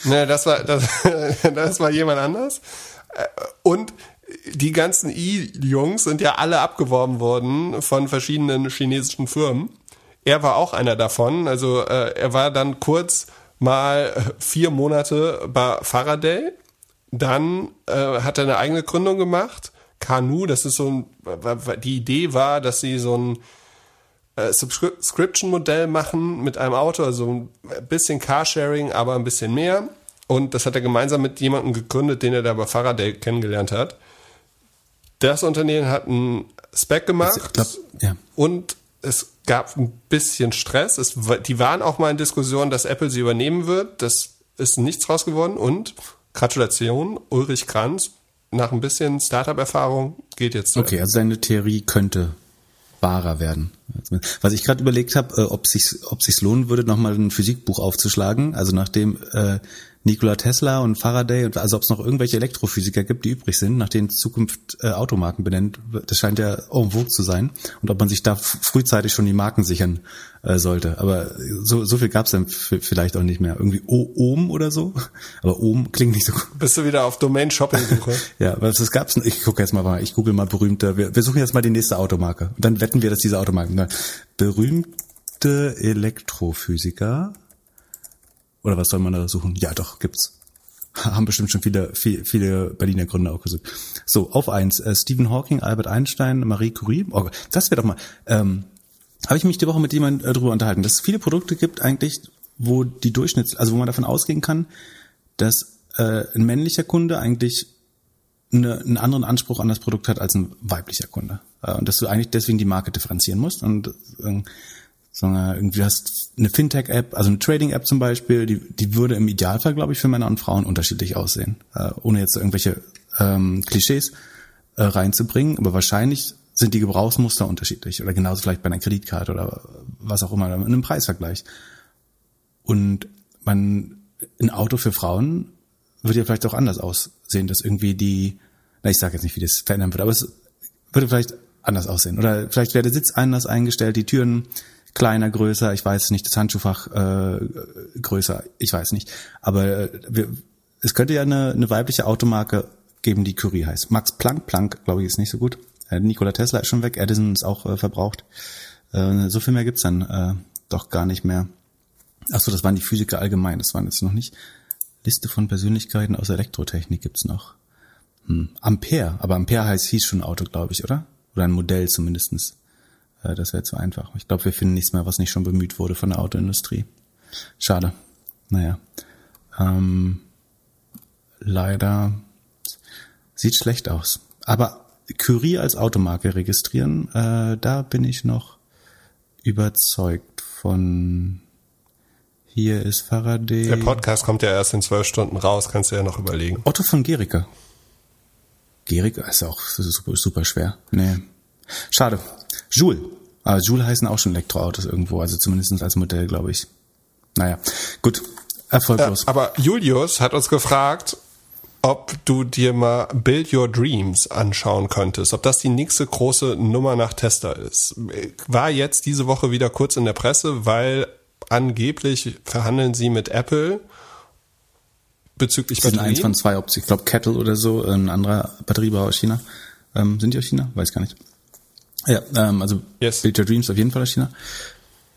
<laughs> ne, das war das, <laughs> das war jemand anders. Äh, und die ganzen i-Jungs sind ja alle abgeworben worden von verschiedenen chinesischen Firmen. Er war auch einer davon. Also äh, er war dann kurz mal vier Monate bei Faraday dann äh, hat er eine eigene Gründung gemacht. Kanu, das ist so ein, die Idee war, dass sie so ein äh, Subscription-Modell machen mit einem Auto, also ein bisschen Carsharing, aber ein bisschen mehr. und das hat er gemeinsam mit jemandem gegründet, den er da bei Faraday kennengelernt hat. Das Unternehmen hat einen Spec gemacht glaub, ja. und es gab ein bisschen Stress. Es, die waren auch mal in Diskussion, dass Apple sie übernehmen wird. Das ist nichts raus geworden und Gratulation, Ulrich Kranz, nach ein bisschen Startup-Erfahrung geht jetzt. Okay, also seine Theorie könnte wahrer werden. Was ich gerade überlegt habe, äh, ob sich ob sich's lohnen würde, nochmal ein Physikbuch aufzuschlagen. Also nachdem äh, Nikola Tesla und Faraday und also ob es noch irgendwelche Elektrophysiker gibt, die übrig sind, nach denen Zukunft äh, Automarken benennt, das scheint ja en vogue zu sein und ob man sich da frühzeitig schon die Marken sichern äh, sollte. Aber so, so viel gab es dann vielleicht auch nicht mehr. Irgendwie o Ohm oder so. <laughs> Aber Ohm klingt nicht so gut. Bist du wieder auf Domain-Shopping-Suche? <laughs> ja, was das gab's? Ich gucke jetzt mal, ich google mal berühmte. Wir, wir suchen jetzt mal die nächste Automarke. Und dann wetten wir, dass diese Automarke. Na, berühmte Elektrophysiker oder was soll man da suchen? Ja, doch, gibt's. <laughs> Haben bestimmt schon viele, viele, Berliner Gründer auch gesucht. So, auf eins. Äh, Stephen Hawking, Albert Einstein, Marie Curie. Oh, das wäre doch mal. Ähm, Habe ich mich die Woche mit jemandem äh, darüber unterhalten, dass es viele Produkte gibt eigentlich, wo die Durchschnitts, also wo man davon ausgehen kann, dass äh, ein männlicher Kunde eigentlich eine, einen anderen Anspruch an das Produkt hat als ein weiblicher Kunde. Äh, und dass du eigentlich deswegen die Marke differenzieren musst. Und äh, sondern irgendwie hast eine Fintech-App, also eine Trading-App zum Beispiel, die, die würde im Idealfall, glaube ich, für Männer und Frauen unterschiedlich aussehen, äh, ohne jetzt irgendwelche ähm, Klischees äh, reinzubringen, aber wahrscheinlich sind die Gebrauchsmuster unterschiedlich oder genauso vielleicht bei einer Kreditkarte oder was auch immer, in einem Preisvergleich. Und man, ein Auto für Frauen würde ja vielleicht auch anders aussehen, dass irgendwie die, na ich sage jetzt nicht, wie das verändern würde, aber es würde vielleicht anders aussehen. Oder vielleicht wäre der Sitz anders eingestellt, die Türen kleiner, größer, ich weiß nicht, das Handschuhfach äh, größer, ich weiß nicht. Aber äh, wir, es könnte ja eine, eine weibliche Automarke geben, die Curie heißt. Max Planck, Planck, glaube ich, ist nicht so gut. Äh, Nikola Tesla ist schon weg, Edison ist auch äh, verbraucht. Äh, so viel mehr gibt's dann äh, doch gar nicht mehr. Ach so, das waren die Physiker allgemein, das waren jetzt noch nicht. Liste von Persönlichkeiten aus Elektrotechnik gibt's noch. Hm. Ampere, aber Ampere heißt hieß schon Auto, glaube ich, oder? Oder ein Modell zumindestens. Äh, das wäre zu einfach. Ich glaube, wir finden nichts mehr, was nicht schon bemüht wurde von der Autoindustrie. Schade. Naja. Ähm, leider sieht schlecht aus. Aber Curie als Automarke registrieren, äh, da bin ich noch überzeugt von. Hier ist Faraday. Der Podcast kommt ja erst in zwölf Stunden raus, kannst du ja noch überlegen. Otto von Gericke. Gericke ist auch super, super schwer. Nee. Schade. Joule. Aber Joule heißen auch schon Elektroautos irgendwo, also zumindest als Modell, glaube ich. Naja, gut. Erfolglos. Ja, aber Julius hat uns gefragt, ob du dir mal Build Your Dreams anschauen könntest, ob das die nächste große Nummer nach Tester ist. War jetzt diese Woche wieder kurz in der Presse, weil angeblich verhandeln sie mit Apple bezüglich Batterien. eins von zwei Optionen. Ich glaube Kettle oder so, ein anderer Batteriebauer aus China. Ähm, sind die aus China? Weiß gar nicht. Ja, ähm, also yes. Build Your Dreams auf jeden Fall aus China.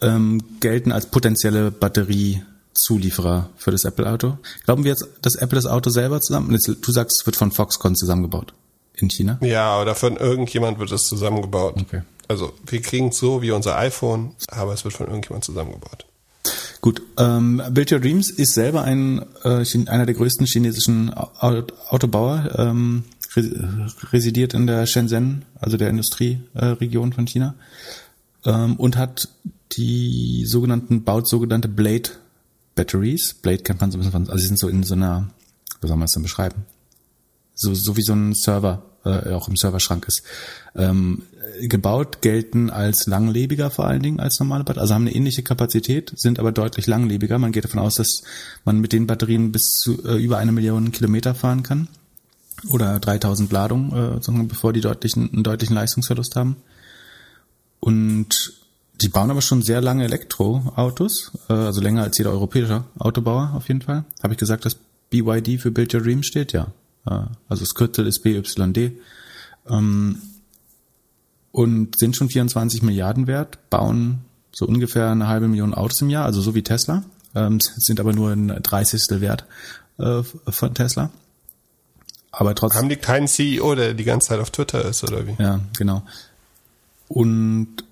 Ähm, gelten als potenzielle Batteriezulieferer für das Apple-Auto. Glauben wir jetzt, dass Apple das Auto selber zusammen, du sagst, es wird von Foxconn zusammengebaut in China? Ja, oder von irgendjemand wird es zusammengebaut. Okay. Also wir kriegen es so wie unser iPhone, aber es wird von irgendjemand zusammengebaut. Gut, ähm, Build Your Dreams ist selber ein äh, einer der größten chinesischen Autobauer. Ähm, residiert in der Shenzhen, also der Industrieregion von China, ähm, und hat die sogenannten, baut sogenannte Blade Batteries. Blade kennt man so ein bisschen von, also sie sind so in so einer, wie soll man es denn beschreiben? So, so wie so ein Server, äh, auch im Serverschrank ist. Ähm, gebaut, gelten als langlebiger vor allen Dingen als normale Batterien, also haben eine ähnliche Kapazität, sind aber deutlich langlebiger. Man geht davon aus, dass man mit den Batterien bis zu äh, über eine Million Kilometer fahren kann oder 3000 Ladungen, äh, bevor die deutlichen, einen deutlichen Leistungsverlust haben. Und die bauen aber schon sehr lange Elektroautos, äh, also länger als jeder europäische Autobauer auf jeden Fall. Habe ich gesagt, dass BYD für Build Your Dream steht? Ja. Äh, also das Kürzel ist BYD. Ähm, und sind schon 24 Milliarden wert, bauen so ungefähr eine halbe Million Autos im Jahr, also so wie Tesla, ähm, sind aber nur ein Dreißigstel wert äh, von Tesla. Aber trotzdem. Haben die keinen CEO, der die ganze Zeit auf Twitter ist, oder wie? Ja, genau. Und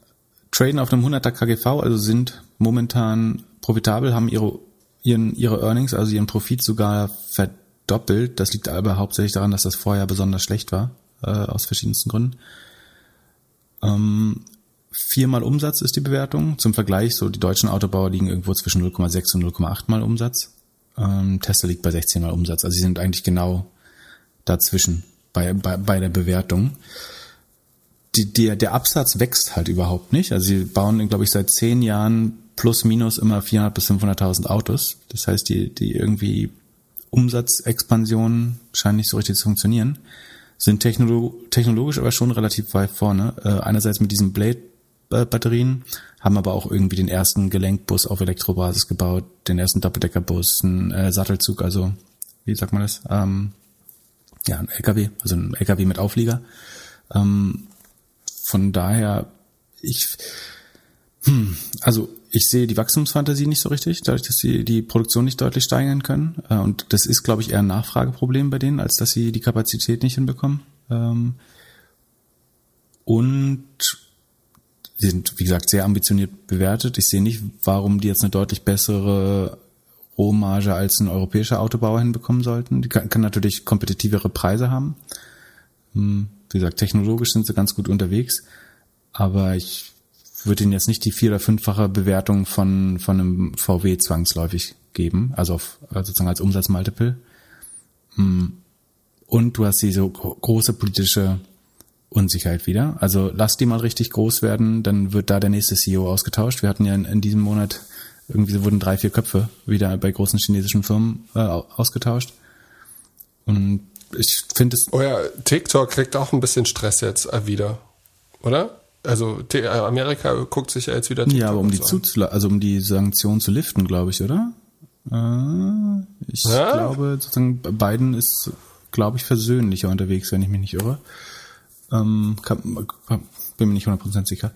traden auf einem 100er KGV, also sind momentan profitabel, haben ihre ihren, ihre Earnings, also ihren Profit sogar verdoppelt. Das liegt aber hauptsächlich daran, dass das Vorjahr besonders schlecht war, äh, aus verschiedensten Gründen. Ähm, viermal Umsatz ist die Bewertung. Zum Vergleich, so die deutschen Autobauer liegen irgendwo zwischen 0,6 und 0,8 mal Umsatz. Ähm, Tesla liegt bei 16 mal Umsatz. Also sie sind eigentlich genau dazwischen bei, bei, bei der Bewertung. Die, der, der Absatz wächst halt überhaupt nicht. Also sie bauen, glaube ich, seit zehn Jahren plus minus immer 400 bis 500.000 Autos. Das heißt, die, die irgendwie Umsatzexpansion scheint nicht so richtig zu funktionieren. Sind technologisch aber schon relativ weit vorne. Äh, einerseits mit diesen Blade-Batterien, haben aber auch irgendwie den ersten Gelenkbus auf Elektrobasis gebaut, den ersten Doppeldeckerbus, einen äh, Sattelzug, also wie sagt man das? Ähm, ja, ein LKW, also ein LKW mit Auflieger. Ähm, von daher, ich, hm, also ich sehe die Wachstumsfantasie nicht so richtig, dadurch, dass sie die Produktion nicht deutlich steigern können. Äh, und das ist, glaube ich, eher ein Nachfrageproblem bei denen, als dass sie die Kapazität nicht hinbekommen. Ähm, und sie sind, wie gesagt, sehr ambitioniert bewertet. Ich sehe nicht, warum die jetzt eine deutlich bessere Rohmarge als ein europäischer Autobauer hinbekommen sollten. Die kann, kann natürlich kompetitivere Preise haben. Hm, wie gesagt, technologisch sind sie ganz gut unterwegs, aber ich würde ihnen jetzt nicht die vier- oder fünffache Bewertung von, von einem VW zwangsläufig geben, also auf, also sozusagen als Umsatzmultiple. Hm. Und du hast diese große politische Unsicherheit wieder. Also lass die mal richtig groß werden, dann wird da der nächste CEO ausgetauscht. Wir hatten ja in, in diesem Monat irgendwie wurden drei, vier Köpfe wieder bei großen chinesischen Firmen äh, ausgetauscht. Und ich finde es. Oh ja, TikTok kriegt auch ein bisschen Stress jetzt äh, wieder, oder? Also äh, Amerika guckt sich ja jetzt wieder TikTok Ja, aber um die so also um die Sanktionen zu liften, glaube ich, oder? Äh, ich ja? glaube, sozusagen Biden ist, glaube ich, versöhnlicher unterwegs, wenn ich mich nicht irre. Ähm, kann, bin mir nicht 100% sicher.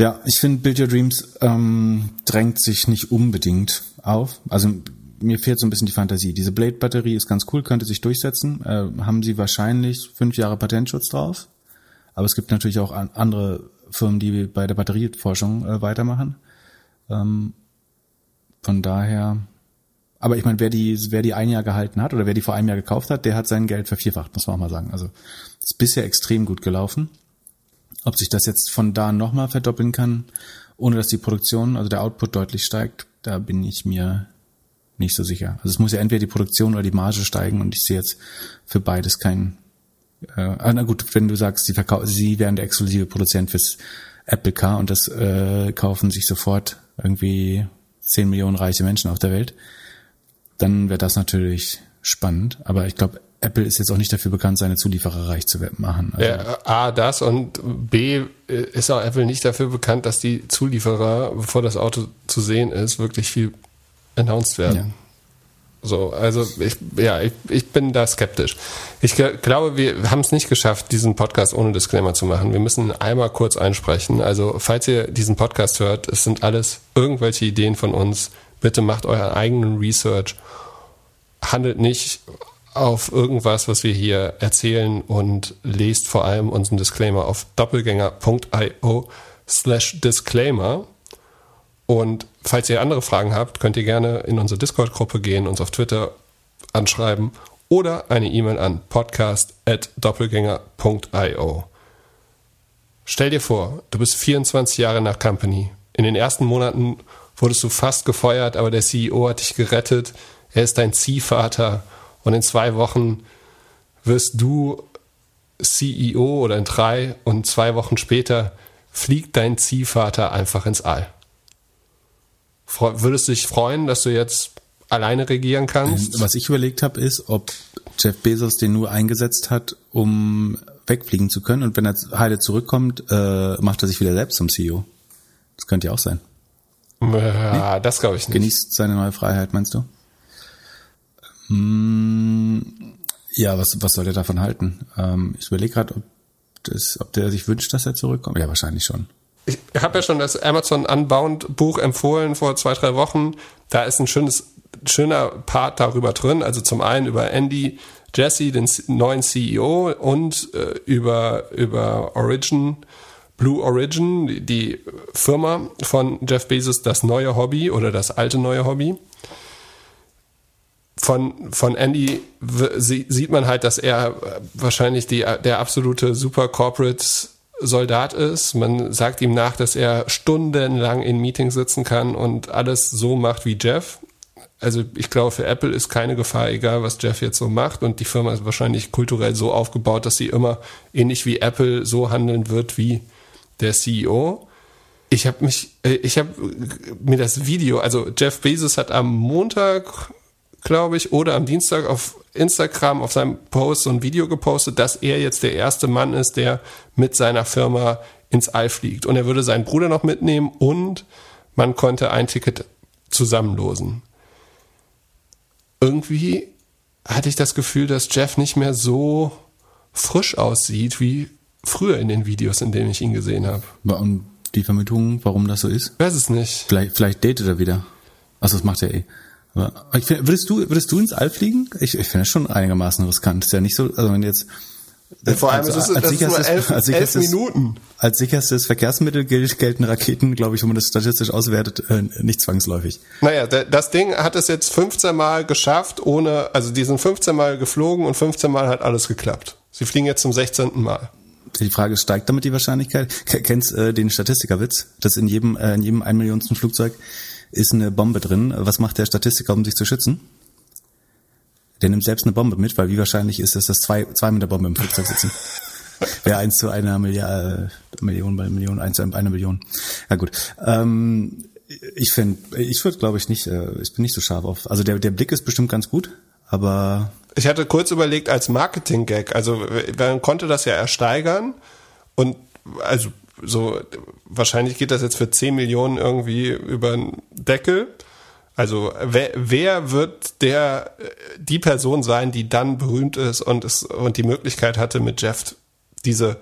Ja, ich finde, Build Your Dreams ähm, drängt sich nicht unbedingt auf. Also mir fehlt so ein bisschen die Fantasie. Diese Blade-Batterie ist ganz cool, könnte sich durchsetzen. Äh, haben sie wahrscheinlich fünf Jahre Patentschutz drauf. Aber es gibt natürlich auch an, andere Firmen, die bei der Batterieforschung äh, weitermachen. Ähm, von daher, aber ich meine, wer die, wer die ein Jahr gehalten hat oder wer die vor einem Jahr gekauft hat, der hat sein Geld vervierfacht, muss man auch mal sagen. Also ist bisher extrem gut gelaufen. Ob sich das jetzt von da nochmal verdoppeln kann, ohne dass die Produktion, also der Output deutlich steigt, da bin ich mir nicht so sicher. Also es muss ja entweder die Produktion oder die Marge steigen und ich sehe jetzt für beides keinen. Äh, ah, na gut, wenn du sagst, sie, verkau sie wären der exklusive Produzent fürs Apple Car und das äh, kaufen sich sofort irgendwie 10 Millionen reiche Menschen auf der Welt, dann wäre das natürlich spannend. Aber ich glaube, Apple ist jetzt auch nicht dafür bekannt, seine Zulieferer reich zu machen. Also ja, A, das und B, ist auch Apple nicht dafür bekannt, dass die Zulieferer, bevor das Auto zu sehen ist, wirklich viel announced werden. Ja. So, also ich, ja, ich, ich bin da skeptisch. Ich glaube, wir haben es nicht geschafft, diesen Podcast ohne Disclaimer zu machen. Wir müssen einmal kurz einsprechen. Also, falls ihr diesen Podcast hört, es sind alles irgendwelche Ideen von uns. Bitte macht euren eigenen Research. Handelt nicht auf irgendwas, was wir hier erzählen und lest vor allem unseren Disclaimer auf doppelgänger.io slash Disclaimer. Und falls ihr andere Fragen habt, könnt ihr gerne in unsere Discord-Gruppe gehen, uns auf Twitter anschreiben oder eine E-Mail an podcast.doppelgänger.io. Stell dir vor, du bist 24 Jahre nach Company. In den ersten Monaten wurdest du fast gefeuert, aber der CEO hat dich gerettet. Er ist dein Ziehvater und in zwei Wochen wirst du CEO oder in drei und zwei Wochen später fliegt dein Ziehvater einfach ins All. Würdest du dich freuen, dass du jetzt alleine regieren kannst? Was ich überlegt habe, ist, ob Jeff Bezos den nur eingesetzt hat, um wegfliegen zu können und wenn er heile zurückkommt, äh, macht er sich wieder selbst zum CEO. Das könnte ja auch sein. Ja, nee? das glaube ich nicht. Genießt seine neue Freiheit, meinst du? Hm, ja, was, was soll er davon halten? Ähm, ich überlege gerade, ob, ob der sich wünscht, dass er zurückkommt. Ja, wahrscheinlich schon. Ich habe ja schon das Amazon Unbound Buch empfohlen vor zwei, drei Wochen. Da ist ein schönes, schöner Part darüber drin. Also zum einen über Andy Jesse, den neuen CEO und äh, über, über Origin, Blue Origin, die Firma von Jeff Bezos, das neue Hobby oder das alte neue Hobby. Von, von Andy sieht man halt, dass er wahrscheinlich die, der absolute Super Corporate Soldat ist. Man sagt ihm nach, dass er stundenlang in Meetings sitzen kann und alles so macht wie Jeff. Also ich glaube, für Apple ist keine Gefahr, egal was Jeff jetzt so macht. Und die Firma ist wahrscheinlich kulturell so aufgebaut, dass sie immer ähnlich wie Apple so handeln wird wie der CEO. Ich habe mich, äh, ich habe mir das Video, also Jeff Bezos hat am Montag, glaube ich, oder am Dienstag auf Instagram auf seinem Post so ein Video gepostet, dass er jetzt der erste Mann ist, der mit seiner Firma ins All fliegt. Und er würde seinen Bruder noch mitnehmen und man konnte ein Ticket zusammenlosen. Irgendwie hatte ich das Gefühl, dass Jeff nicht mehr so frisch aussieht wie früher in den Videos, in denen ich ihn gesehen habe. Und die Vermutung, warum das so ist? Ich weiß es nicht. Vielleicht, vielleicht datet er wieder. Also das macht er eh. Ich find, würdest du, würdest du ins All fliegen? Ich, ich finde das schon einigermaßen riskant. Ist ja nicht so, also wenn jetzt vor allem, als, ist es, als, ist nur elf, als elf Minuten. Als sicherstes Verkehrsmittel gelten Raketen, glaube ich, wenn man das statistisch auswertet, äh, nicht zwangsläufig. Naja, das Ding hat es jetzt 15 Mal geschafft, ohne, also die sind 15 Mal geflogen und 15 Mal hat alles geklappt. Sie fliegen jetzt zum 16. Mal. Die Frage ist, steigt damit die Wahrscheinlichkeit? Kennst äh, den Statistikerwitz, dass in jedem, äh, in jedem ein Millionsten Flugzeug ist eine Bombe drin. Was macht der Statistiker, um sich zu schützen? Der nimmt selbst eine Bombe mit, weil wie wahrscheinlich ist es, dass zwei, zwei mit der Bombe im Flugzeug sitzen? <laughs> Wäre eins zu einer Milliarde, äh, Million bei Million, eins zu einer Million. Ja gut. Ähm, ich finde, ich würde, glaube ich, nicht, äh, ich bin nicht so scharf auf. Also der, der Blick ist bestimmt ganz gut, aber. Ich hatte kurz überlegt als Marketing-Gag, also man konnte das ja ersteigern und also so wahrscheinlich geht das jetzt für 10 Millionen irgendwie über den Deckel. Also wer, wer wird der die Person sein, die dann berühmt ist und es und die Möglichkeit hatte mit Jeff diese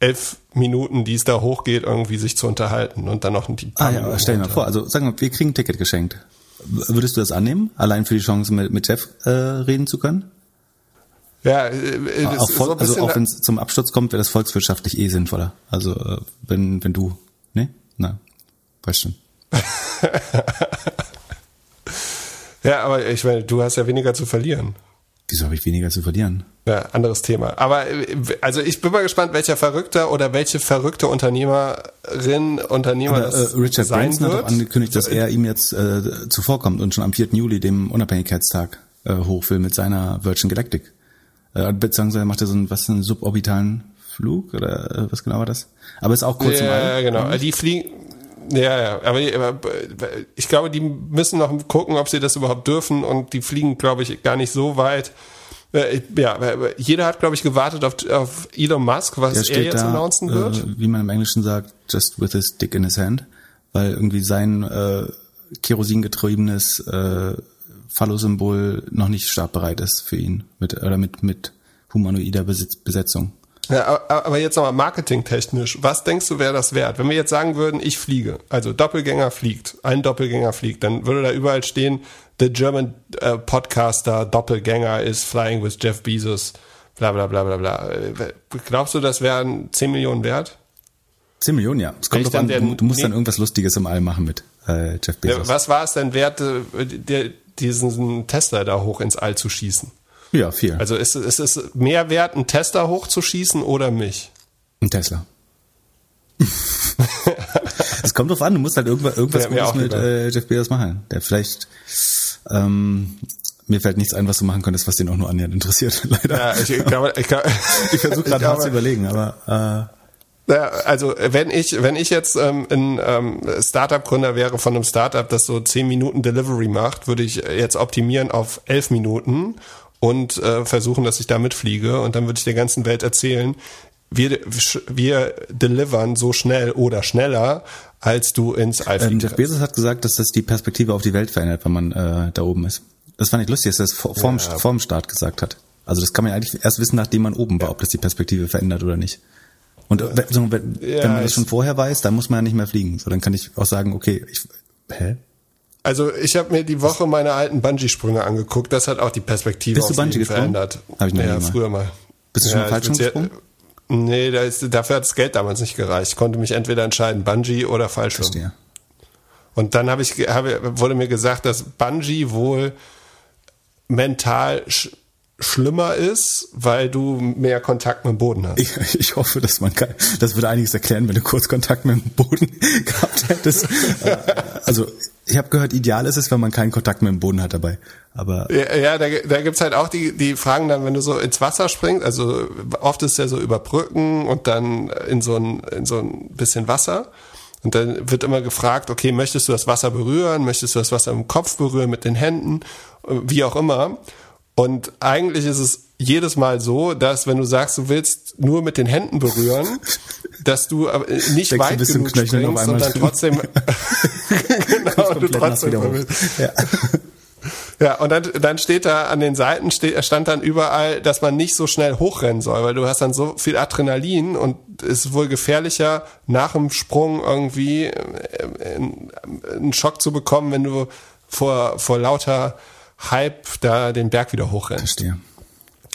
elf Minuten, die es da hochgeht, irgendwie sich zu unterhalten und dann noch ein Ah ja, stell dir mal vor, also sagen wir, wir kriegen ein Ticket geschenkt. Würdest du das annehmen, allein für die Chance mit, mit Jeff äh, reden zu können? Ja, äh, das auch voll, so also auch wenn es zum Absturz kommt, wäre das volkswirtschaftlich eh sinnvoller. Also äh, wenn wenn du, ne? Na, weißt schon. <laughs> Ja, aber ich meine, du hast ja weniger zu verlieren. Wieso habe ich weniger zu verlieren? Ja, anderes Thema. Aber äh, also ich bin mal gespannt, welcher Verrückter oder welche verrückte Unternehmerin, Unternehmer Aber, das äh, Richard sein Branson wird. hat auch angekündigt, dass er ihm jetzt äh, zuvorkommt und schon am 4. Juli, dem Unabhängigkeitstag, äh, hoch will mit seiner Virgin Galactic. Äh, beziehungsweise macht er so einen, was, einen suborbitalen Flug oder äh, was genau war das? Aber ist auch kurz ja, im All. Ja, genau. Die fliegen, ja, ja, aber, aber ich glaube, die müssen noch gucken, ob sie das überhaupt dürfen und die fliegen, glaube ich, gar nicht so weit. Äh, ja, jeder hat, glaube ich, gewartet auf, auf Elon Musk, was er jetzt da, announcen wird. Äh, wie man im Englischen sagt, just with his dick in his hand, weil irgendwie sein äh, kerosingetriebenes äh, Phallosymbol noch nicht startbereit ist für ihn mit oder mit mit humanoider Besitz, Besetzung. Ja, aber jetzt nochmal marketingtechnisch. Was denkst du, wäre das wert? Wenn wir jetzt sagen würden, ich fliege, also Doppelgänger fliegt, ein Doppelgänger fliegt, dann würde da überall stehen, the German uh, Podcaster Doppelgänger is flying with Jeff Bezos, bla bla bla bla bla. Glaubst du, das wären 10 Millionen wert? 10 Millionen, ja. Es kommt drauf an, du, du musst nee. dann irgendwas Lustiges im All machen mit äh, Jeff Bezos. Ja, was war es denn wert, äh, diesen Tesla da hoch ins All zu schießen? Ja, viel. Also ist, ist es mehr wert, einen Tesla hochzuschießen oder mich? Ein Tesla. Es kommt drauf an, du musst halt irgendwas, irgendwas Gutes mit äh, Jeff Bezos machen. Der vielleicht, ähm, mir fällt nichts ein, was du machen könntest, was den auch nur annähernd interessiert, <laughs> leider. Ja, ich, glaube, ich, ich <laughs> versuche gerade hart zu überlegen, aber äh, ja, also wenn ich wenn ich jetzt ähm, ein ähm, Startup-Gründer wäre von einem Startup, das so 10 Minuten Delivery macht, würde ich jetzt optimieren auf 11 Minuten und äh, versuchen, dass ich da mitfliege. Und dann würde ich der ganzen Welt erzählen, wir, wir delivern so schnell oder schneller, als du ins All ähm, Jeff Bezos hat gesagt, dass das die Perspektive auf die Welt verändert, wenn man äh, da oben ist. Das fand ich lustig, dass er das vor, vorm, ja. vorm Start gesagt hat. Also das kann man eigentlich erst wissen, nachdem man oben war, ob das die Perspektive verändert oder nicht. Und wenn, wenn, ja, wenn man das schon vorher weiß, dann muss man ja nicht mehr fliegen. So, dann kann ich auch sagen, okay, ich, hä? Also ich habe mir die Woche meine alten Bungee-Sprünge angeguckt. Das hat auch die Perspektive Bist du Bungee verändert. Hab ich noch ja, früher mal. Bist du schon ja, falsch gesprungen? Nee, da ist, dafür hat das Geld damals nicht gereicht. Ich konnte mich entweder entscheiden, Bungee oder Fallschirm. Verstehe. Und dann habe ich, hab, wurde mir gesagt, dass Bungee wohl mental schlimmer ist, weil du mehr Kontakt mit dem Boden hast. Ich, ich hoffe, dass man kann, das würde einiges erklären, wenn du kurz Kontakt mit dem Boden <laughs> gehabt hättest. Äh, also ich habe gehört, ideal ist es, wenn man keinen Kontakt mit dem Boden hat dabei. Aber ja, ja da, da gibt's halt auch die, die Fragen dann, wenn du so ins Wasser springst, also oft ist ja so über Brücken und dann in so ein, in so ein bisschen Wasser. Und dann wird immer gefragt, okay, möchtest du das Wasser berühren? Möchtest du das Wasser im Kopf berühren, mit den Händen? Wie auch immer. Und eigentlich ist es jedes Mal so, dass wenn du sagst, du willst nur mit den Händen berühren, <laughs> dass du aber nicht Denkst weit genug springst und dann trotzdem <laughs> <laughs> genau, du trotzdem ja. ja, und dann, dann steht da an den Seiten steht, stand dann überall, dass man nicht so schnell hochrennen soll, weil du hast dann so viel Adrenalin und es ist wohl gefährlicher, nach dem Sprung irgendwie äh, einen Schock zu bekommen, wenn du vor, vor lauter Hype da den Berg wieder hochrennst. Verstehe.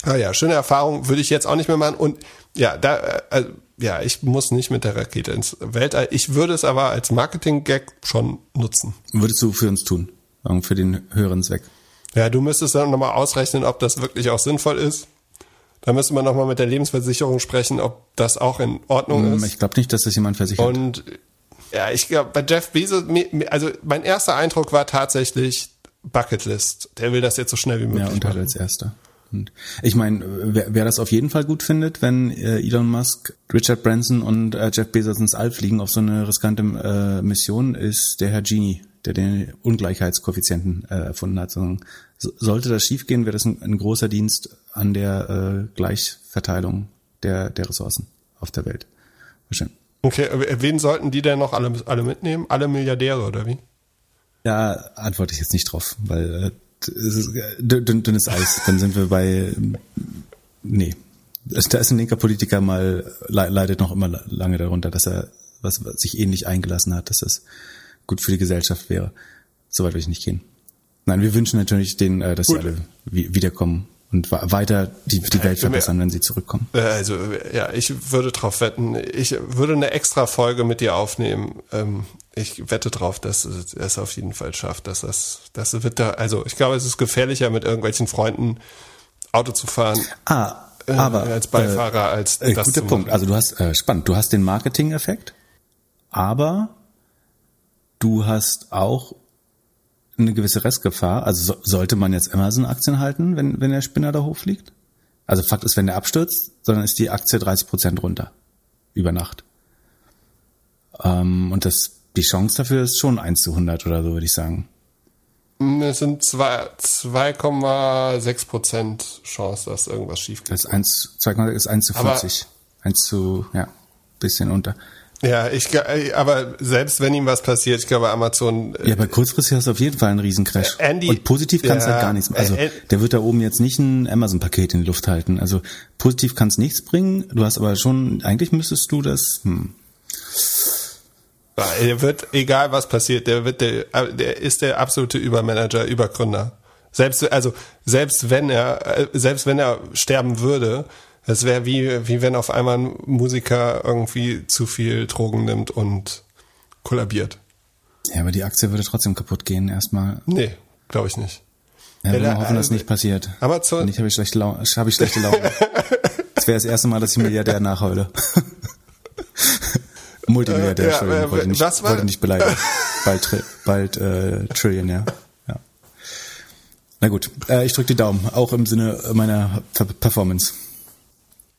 Ah ja, schöne Erfahrung, würde ich jetzt auch nicht mehr machen. Und ja, da, äh, also, ja, ich muss nicht mit der Rakete ins Weltall. Ich würde es aber als Marketing-Gag schon nutzen. Würdest du für uns tun? Für den höheren Zweck? Ja, du müsstest dann nochmal ausrechnen, ob das wirklich auch sinnvoll ist. Da müsste man nochmal mit der Lebensversicherung sprechen, ob das auch in Ordnung hm, ist. Ich glaube nicht, dass das jemand versichert. Und ja, ich glaube, bei Jeff Bezos, also mein erster Eindruck war tatsächlich, Bucketlist. Der will das jetzt so schnell wie möglich. Ja, und halt als erster. Und ich meine, wer, wer das auf jeden Fall gut findet, wenn äh, Elon Musk, Richard Branson und äh, Jeff Bezos ins All fliegen auf so eine riskante äh, Mission, ist der Herr Genie, der den Ungleichheitskoeffizienten äh, erfunden hat. So, sollte das schiefgehen, wäre das ein, ein, großer Dienst an der äh, Gleichverteilung der, der Ressourcen auf der Welt. Bestimmt. Okay, wen sollten die denn noch alle, alle mitnehmen? Alle Milliardäre oder wie? Ja, antworte ich jetzt nicht drauf, weil äh, es ist äh, dünn, dünnes Eis. Dann sind wir bei nee. Da ist ein linker Politiker mal leidet noch immer lange darunter, dass er was sich ähnlich eingelassen hat, dass das gut für die Gesellschaft wäre. Soweit will ich nicht gehen. Nein, wir wünschen natürlich denen, äh, dass gut. sie alle wiederkommen und weiter die, die Welt verbessern, wenn sie zurückkommen. Also ja, ich würde drauf wetten. Ich würde eine extra Folge mit dir aufnehmen. Ähm, ich wette drauf, dass es es auf jeden Fall schafft, dass das, das wird da, also ich glaube, es ist gefährlicher, mit irgendwelchen Freunden Auto zu fahren. Ah, äh, aber als Beifahrer äh, als äh, das guter Punkt. Also du hast äh, spannend. Du hast den Marketing-Effekt, aber du hast auch eine gewisse Restgefahr. Also so, sollte man jetzt Amazon-Aktien halten, wenn, wenn der Spinner da hochfliegt? Also Fakt ist, wenn der abstürzt, sondern ist die Aktie 30 Prozent runter. Über Nacht. Ähm, und das, die Chance dafür ist schon 1 zu 100 oder so, würde ich sagen. Es sind 2,6 Prozent Chance, dass irgendwas schief geht. Das ist 1, 2,6 ist 1 zu 40. Aber 1 zu, ja, bisschen unter. Ja, ich, aber selbst wenn ihm was passiert, ich glaube Amazon. Ja, aber kurzfristig hast du auf jeden Fall einen Riesencrash. Andy, und positiv kannst ja, halt gar nichts. Also der wird da oben jetzt nicht ein Amazon-Paket in die Luft halten. Also positiv kannst nichts bringen. Du hast aber schon, eigentlich müsstest du das. Hm. Er wird, egal was passiert, der wird der, der ist der absolute Übermanager, Übergründer. Selbst, also selbst wenn er, selbst wenn er sterben würde, es wäre wie, wie wenn auf einmal ein Musiker irgendwie zu viel Drogen nimmt und kollabiert. Ja, aber die Aktie würde trotzdem kaputt gehen erstmal. Nee, glaube ich nicht. Ja, wir ja, hoffen, dass nicht passiert. Aber zu Nicht habe ich schlechte Laune. Hab ich schlechte Laune. das wäre das erste Mal, dass ich Milliardär nachheule. <laughs> Multimilliardär, ja, Entschuldigung, äh, wollte nicht, was wollte nicht beleidigen. <laughs> Bald, bald äh, Trillionaire. Ja. Na gut, äh, ich drücke die Daumen, auch im Sinne meiner Performance.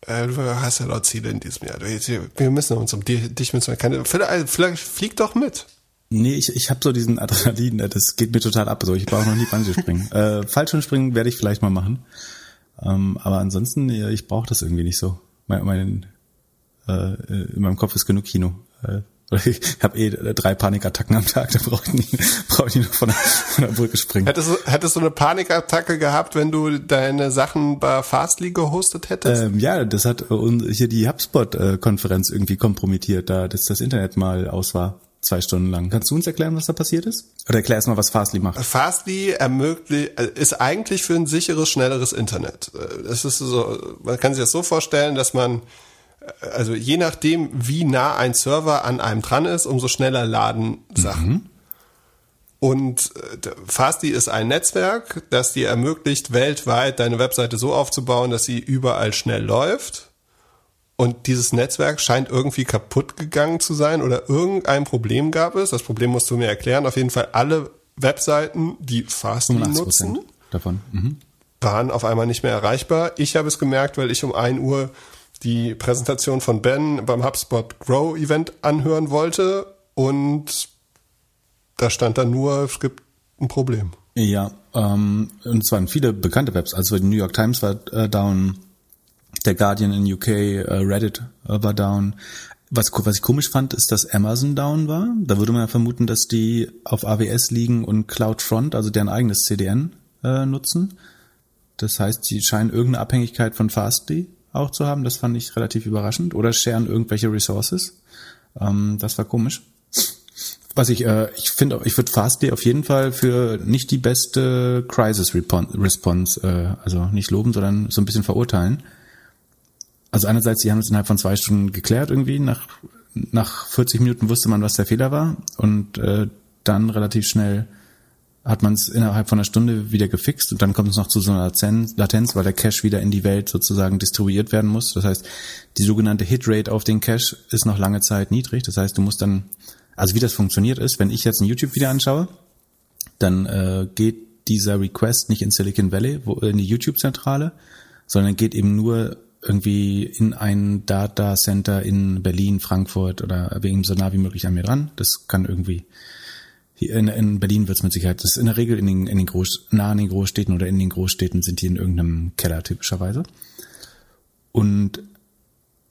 Äh, du hast ja laut Ziele in diesem Jahr. Wir müssen uns um dich müssen wir keine. Vielleicht, vielleicht flieg doch mit. Nee, ich, ich habe so diesen Adrenalin, äh, das geht mir total ab. So, ich brauche noch nie Bungee springen. <laughs> äh, Fallschirmspringen werde ich vielleicht mal machen. Ähm, aber ansonsten, ja, ich brauche das irgendwie nicht so. Mein, mein, äh, in meinem Kopf ist genug Kino. Äh, ich habe eh drei Panikattacken am Tag, da brauche ich nicht, brauch ich nicht <laughs> von der, von der Brücke springen. Hättest du, hättest du eine Panikattacke gehabt, wenn du deine Sachen bei Fastly gehostet hättest? Ähm, ja, das hat hier die HubSpot-Konferenz irgendwie kompromittiert, da dass das Internet mal aus war zwei Stunden lang. Kannst du uns erklären, was da passiert ist? Oder erklär erst mal, was Fastly macht. Fastly ermöglicht, ist eigentlich für ein sicheres, schnelleres Internet. Es ist so, man kann sich das so vorstellen, dass man also je nachdem, wie nah ein Server an einem dran ist, umso schneller laden Sachen. Mhm. Und äh, Fastly ist ein Netzwerk, das dir ermöglicht, weltweit deine Webseite so aufzubauen, dass sie überall schnell läuft. Und dieses Netzwerk scheint irgendwie kaputt gegangen zu sein oder irgendein Problem gab es. Das Problem musst du mir erklären. Auf jeden Fall alle Webseiten, die Fastly nutzen, davon. Mhm. waren auf einmal nicht mehr erreichbar. Ich habe es gemerkt, weil ich um ein Uhr die Präsentation von Ben beim HubSpot Grow Event anhören wollte und da stand dann nur, es gibt ein Problem. Ja, ähm, und es waren viele bekannte Webs. Also die New York Times war äh, down, der Guardian in UK, äh, Reddit äh, war down. Was, was ich komisch fand, ist, dass Amazon down war. Da würde man ja vermuten, dass die auf AWS liegen und CloudFront, also deren eigenes CDN, äh, nutzen. Das heißt, sie scheinen irgendeine Abhängigkeit von Fastly auch zu haben. Das fand ich relativ überraschend. Oder sharen irgendwelche Resources. Ähm, das war komisch. Was ich, äh, ich finde, ich würde Fastly auf jeden Fall für nicht die beste Crisis Response, äh, also nicht loben, sondern so ein bisschen verurteilen. Also einerseits, sie haben es innerhalb von zwei Stunden geklärt irgendwie. Nach, nach 40 Minuten wusste man, was der Fehler war. Und äh, dann relativ schnell hat man es innerhalb von einer Stunde wieder gefixt und dann kommt es noch zu so einer Latenz, weil der Cache wieder in die Welt sozusagen distribuiert werden muss. Das heißt, die sogenannte Hitrate auf den Cache ist noch lange Zeit niedrig. Das heißt, du musst dann also wie das funktioniert ist, wenn ich jetzt ein YouTube-Video anschaue, dann äh, geht dieser Request nicht in Silicon Valley, wo, in die YouTube-Zentrale, sondern geht eben nur irgendwie in ein Data Center in Berlin, Frankfurt oder eben so nah wie möglich an mir dran. Das kann irgendwie in, in Berlin wird es mit Sicherheit, das ist in der Regel in den, in den Groß, nah an den Großstädten oder in den Großstädten sind die in irgendeinem Keller typischerweise. Und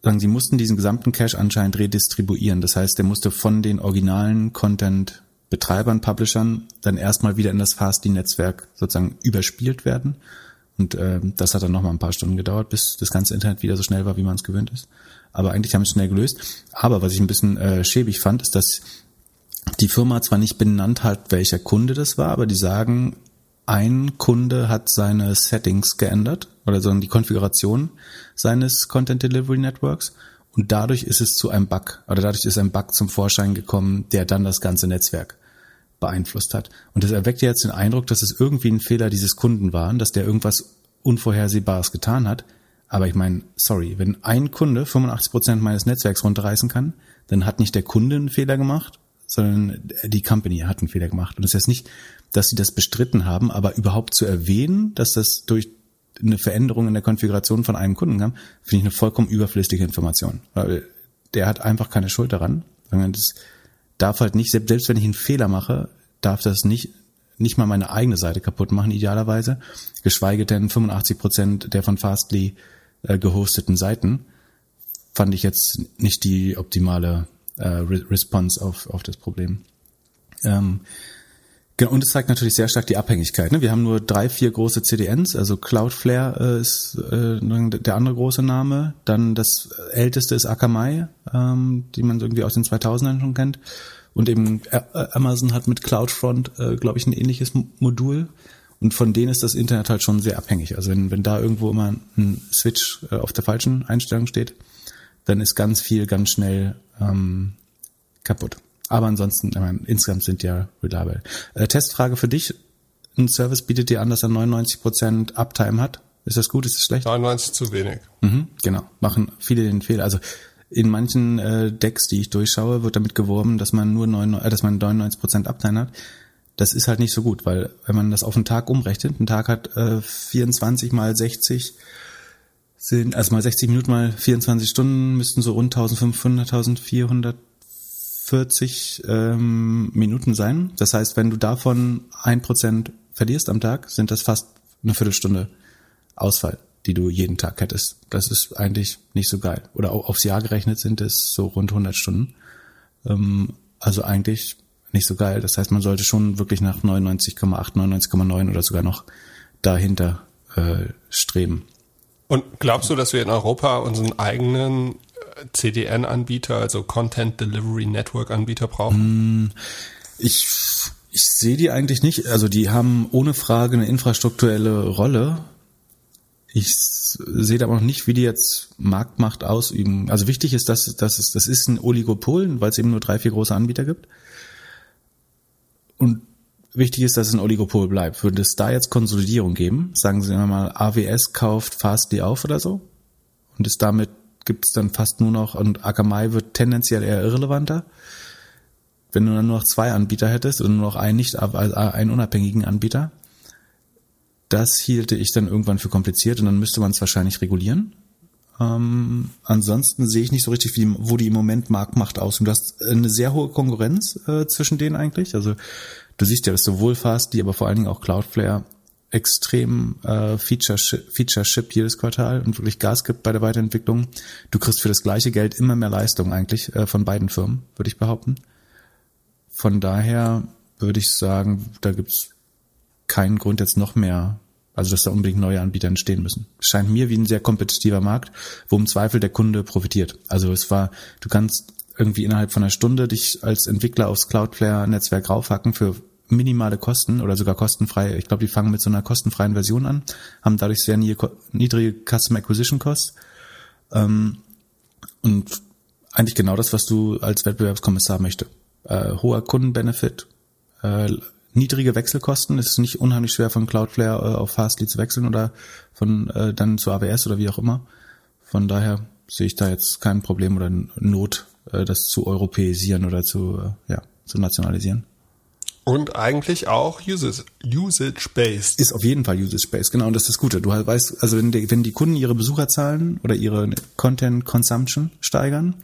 sagen, sie mussten diesen gesamten Cache anscheinend redistribuieren. Das heißt, der musste von den originalen Content-Betreibern, Publishern dann erstmal wieder in das Fastly-Netzwerk sozusagen überspielt werden. Und äh, das hat dann nochmal ein paar Stunden gedauert, bis das ganze Internet wieder so schnell war, wie man es gewöhnt ist. Aber eigentlich haben sie es schnell gelöst. Aber was ich ein bisschen äh, schäbig fand, ist, dass die Firma zwar nicht benannt hat, welcher Kunde das war, aber die sagen, ein Kunde hat seine Settings geändert oder so die Konfiguration seines Content Delivery Networks und dadurch ist es zu einem Bug oder dadurch ist ein Bug zum Vorschein gekommen, der dann das ganze Netzwerk beeinflusst hat. Und das erweckt jetzt den Eindruck, dass es irgendwie ein Fehler dieses Kunden war, dass der irgendwas Unvorhersehbares getan hat. Aber ich meine, sorry, wenn ein Kunde 85 Prozent meines Netzwerks runterreißen kann, dann hat nicht der Kunde einen Fehler gemacht, sondern die Company hat einen Fehler gemacht. Und das heißt nicht, dass sie das bestritten haben, aber überhaupt zu erwähnen, dass das durch eine Veränderung in der Konfiguration von einem Kunden kam, finde ich eine vollkommen überflüssige Information. Weil der hat einfach keine Schuld daran. Das darf halt nicht, selbst wenn ich einen Fehler mache, darf das nicht nicht mal meine eigene Seite kaputt machen, idealerweise, geschweige denn 85 Prozent der von Fastly äh, gehosteten Seiten, fand ich jetzt nicht die optimale äh, Response auf, auf das Problem. Ähm, Genau, und es zeigt natürlich sehr stark die Abhängigkeit. Ne? Wir haben nur drei, vier große CDNs, also Cloudflare äh, ist äh, der andere große Name. Dann das älteste ist Akamai, ähm, die man irgendwie aus den 2000ern schon kennt. Und eben äh, Amazon hat mit CloudFront, äh, glaube ich, ein ähnliches Modul. Und von denen ist das Internet halt schon sehr abhängig. Also wenn, wenn da irgendwo immer ein Switch äh, auf der falschen Einstellung steht, dann ist ganz viel ganz schnell ähm, kaputt. Aber ansonsten, ich meine, insgesamt sind ja reliable. Äh, Testfrage für dich. Ein Service bietet dir an, dass er 99% Uptime hat. Ist das gut? Ist das schlecht? 99 zu wenig. Mhm, genau. Machen viele den Fehler. Also in manchen äh, Decks, die ich durchschaue, wird damit geworben, dass man nur 99, äh, dass man 99% Uptime hat. Das ist halt nicht so gut, weil wenn man das auf einen Tag umrechnet, ein Tag hat äh, 24 mal 60 sind, also mal 60 Minuten mal 24 Stunden müssten so rund 1500, 1400 40 ähm, Minuten sein. Das heißt, wenn du davon ein Prozent verlierst am Tag, sind das fast eine Viertelstunde Ausfall, die du jeden Tag hättest. Das ist eigentlich nicht so geil. Oder aufs Jahr gerechnet sind es so rund 100 Stunden. Ähm, also eigentlich nicht so geil. Das heißt, man sollte schon wirklich nach 99,8, 99,9 oder sogar noch dahinter äh, streben. Und glaubst du, dass wir in Europa unseren eigenen CDN-Anbieter, also Content Delivery Network Anbieter brauchen? Hm, ich, ich sehe die eigentlich nicht. Also die haben ohne Frage eine infrastrukturelle Rolle. Ich sehe aber noch nicht, wie die jetzt Marktmacht ausüben. Also wichtig ist, dass, dass es, das ist ein Oligopol, weil es eben nur drei, vier große Anbieter gibt. Und wichtig ist, dass es ein Oligopol bleibt. Würde es da jetzt Konsolidierung geben, sagen Sie mal, AWS kauft Fastly auf oder so und ist damit gibt es dann fast nur noch und Akamai wird tendenziell eher irrelevanter. Wenn du dann nur noch zwei Anbieter hättest und nur noch einen nicht, einen unabhängigen Anbieter, das hielte ich dann irgendwann für kompliziert und dann müsste man es wahrscheinlich regulieren. Ähm, ansonsten sehe ich nicht so richtig, wie, wo die im Moment Marktmacht aus. Und du hast eine sehr hohe Konkurrenz äh, zwischen denen eigentlich. Also du siehst ja, dass sowohl Fastly, aber vor allen Dingen auch Cloudflare extrem äh, Feature, Feature Ship jedes Quartal und wirklich Gas gibt bei der Weiterentwicklung. Du kriegst für das gleiche Geld immer mehr Leistung eigentlich äh, von beiden Firmen, würde ich behaupten. Von daher würde ich sagen, da gibt's keinen Grund jetzt noch mehr, also dass da unbedingt neue Anbieter entstehen müssen. Scheint mir wie ein sehr kompetitiver Markt, wo im Zweifel der Kunde profitiert. Also es war, du kannst irgendwie innerhalb von einer Stunde dich als Entwickler aufs Cloudflare-Netzwerk raufhacken für minimale Kosten oder sogar kostenfrei. Ich glaube, die fangen mit so einer kostenfreien Version an, haben dadurch sehr niedrige Custom Acquisition Costs. Ähm, und eigentlich genau das, was du als Wettbewerbskommissar möchte. Äh, hoher Kundenbenefit, äh, niedrige Wechselkosten. Es ist nicht unheimlich schwer von Cloudflare äh, auf Fastly zu wechseln oder von äh, dann zu AWS oder wie auch immer. Von daher sehe ich da jetzt kein Problem oder Not, äh, das zu europäisieren oder zu, äh, ja, zu nationalisieren. Und eigentlich auch Usage-Based. Ist auf jeden Fall Usage-Based, genau. Und das ist das Gute. Du weißt, also wenn die, wenn die Kunden ihre Besucherzahlen oder ihre Content Consumption steigern,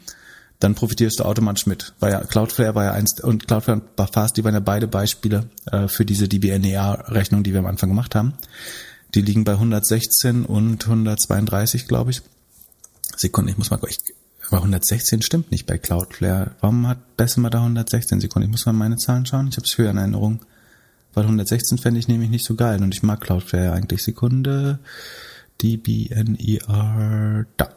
dann profitierst du automatisch mit. Weil ja Cloudflare war ja eins und Cloudflare und Fast, die waren ja beide Beispiele äh, für diese DBNER-Rechnung, die wir am Anfang gemacht haben. Die liegen bei 116 und 132, glaube ich. Sekunden, ich muss mal, ich aber 116 stimmt nicht bei Cloudflare. Warum hat Bessemer da 116 Sekunden? Ich muss mal meine Zahlen schauen. Ich habe es höher in Erinnerung. Weil 116 fände ich nämlich nicht so geil. Und ich mag Cloudflare eigentlich. Sekunde. DBNER. Da.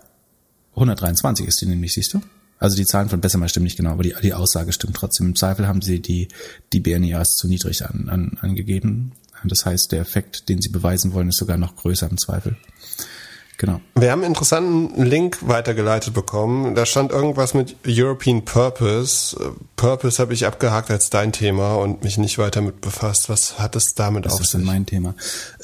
123 ist die nämlich, siehst du? Also die Zahlen von Bessemer stimmen nicht genau, aber die, die Aussage stimmt trotzdem. Im Zweifel haben sie die, die BNERs zu niedrig an, an, angegeben. Das heißt, der Effekt, den sie beweisen wollen, ist sogar noch größer im Zweifel. Genau. Wir haben einen interessanten Link weitergeleitet bekommen. Da stand irgendwas mit European Purpose. Purpose habe ich abgehakt als dein Thema und mich nicht weiter mit befasst. Was hat es damit Was auf sich? Das ist mein Thema.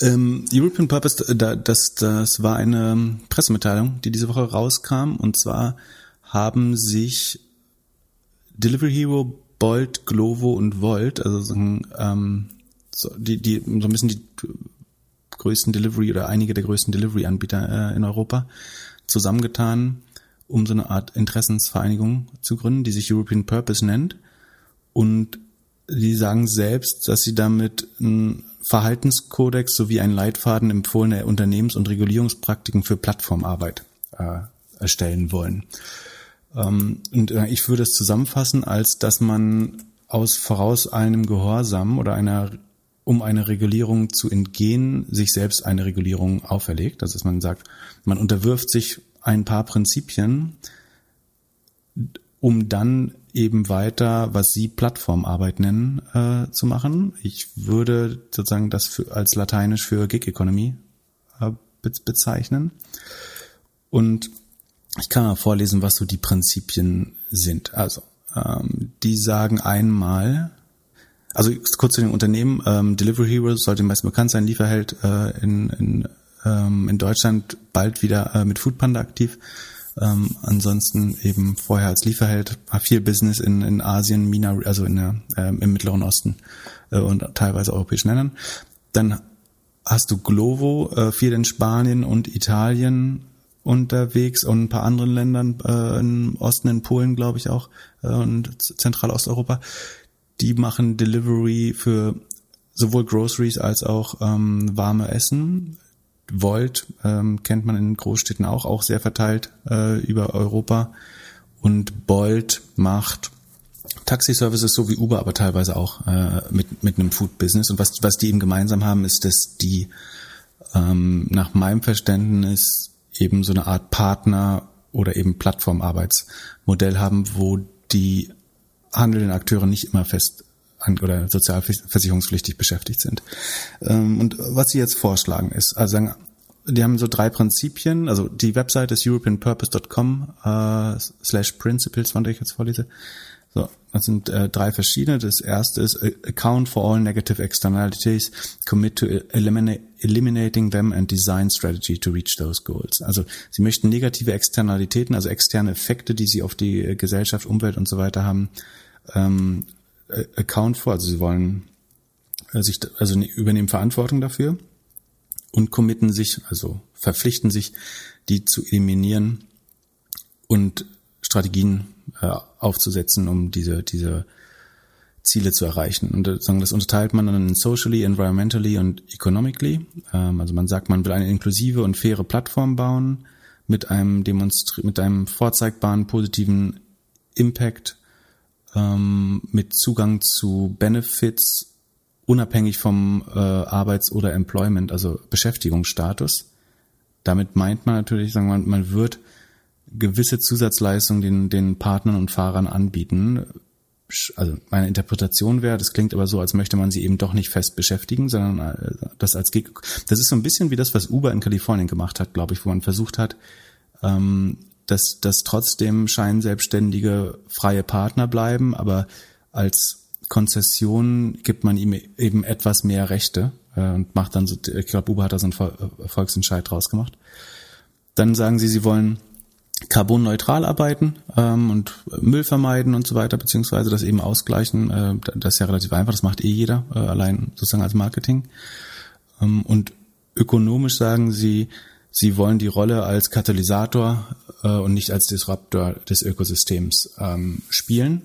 Ähm, European Purpose, das, das war eine Pressemitteilung, die diese Woche rauskam. Und zwar haben sich Delivery Hero, Bolt, Glovo und Volt, also so, ähm, so, die, die so ein bisschen die größten Delivery oder einige der größten Delivery-Anbieter äh, in Europa zusammengetan, um so eine Art Interessensvereinigung zu gründen, die sich European Purpose nennt. Und die sagen selbst, dass sie damit einen Verhaltenskodex sowie einen Leitfaden empfohlener Unternehmens- und Regulierungspraktiken für Plattformarbeit äh, erstellen wollen. Ähm, und äh, ich würde es zusammenfassen, als dass man aus voraus einem Gehorsam oder einer um eine Regulierung zu entgehen, sich selbst eine Regulierung auferlegt. Also dass man sagt, man unterwirft sich ein paar Prinzipien, um dann eben weiter, was Sie Plattformarbeit nennen, äh, zu machen. Ich würde sozusagen das für, als Lateinisch für Gig Economy äh, bezeichnen. Und ich kann mal vorlesen, was so die Prinzipien sind. Also, ähm, die sagen einmal, also kurz zu den Unternehmen. Ähm, Delivery Hero sollte den meisten bekannt sein. Lieferheld äh, in, in, ähm, in Deutschland bald wieder äh, mit Foodpanda aktiv. Ähm, ansonsten eben vorher als Lieferheld, viel Business in, in Asien, Mina, also in der, äh, im Mittleren Osten äh, und teilweise europäischen Ländern. Dann hast du Glovo, äh, viel in Spanien und Italien unterwegs und ein paar anderen Ländern äh, im Osten, in Polen glaube ich auch äh, und Zentralosteuropa die machen Delivery für sowohl Groceries als auch ähm, warme Essen. Volt ähm, kennt man in Großstädten auch, auch sehr verteilt äh, über Europa. Und Bolt macht Taxi-Services so wie Uber, aber teilweise auch äh, mit, mit einem Food-Business. Und was, was die eben gemeinsam haben, ist, dass die ähm, nach meinem Verständnis eben so eine Art Partner oder eben Plattformarbeitsmodell haben, wo die handelnden Akteure nicht immer fest oder sozialversicherungspflichtig beschäftigt sind. Ähm, und was sie jetzt vorschlagen ist, also sagen, die haben so drei Prinzipien, also die Website ist europeanpurpose.com äh, slash principles, von der ich jetzt vorlese. So, das sind äh, drei verschiedene. Das erste ist äh, Account for all negative externalities, commit to eliminate, eliminating them and design strategy to reach those goals. Also sie möchten negative Externalitäten, also externe Effekte, die sie auf die äh, Gesellschaft, Umwelt und so weiter haben, ähm, account for, also sie wollen äh, sich, also ne, übernehmen Verantwortung dafür und committen sich, also verpflichten sich, die zu eliminieren und Strategien äh, aufzusetzen, um diese, diese Ziele zu erreichen. Und äh, sagen, das unterteilt man dann in socially, environmentally und economically. Ähm, also man sagt, man will eine inklusive und faire Plattform bauen mit einem demonstri mit einem vorzeigbaren positiven Impact, ähm, mit Zugang zu Benefits unabhängig vom äh, Arbeits- oder Employment, also Beschäftigungsstatus. Damit meint man natürlich, sagen wir, man wird gewisse Zusatzleistungen den, den Partnern und Fahrern anbieten. Also meine Interpretation wäre, das klingt aber so, als möchte man sie eben doch nicht fest beschäftigen, sondern äh, das als Gig. Das ist so ein bisschen wie das, was Uber in Kalifornien gemacht hat, glaube ich, wo man versucht hat, ähm, dass, dass trotzdem scheinselbstständige freie Partner bleiben, aber als Konzession gibt man ihm eben etwas mehr Rechte äh, und macht dann so, ich glaube, Uber hat da so einen Volksentscheid draus gemacht. Dann sagen sie, sie wollen carbonneutral arbeiten ähm, und Müll vermeiden und so weiter, beziehungsweise das eben ausgleichen. Äh, das ist ja relativ einfach, das macht eh jeder, äh, allein sozusagen als Marketing. Ähm, und ökonomisch sagen sie, sie wollen die Rolle als Katalysator äh, und nicht als Disruptor des Ökosystems ähm, spielen.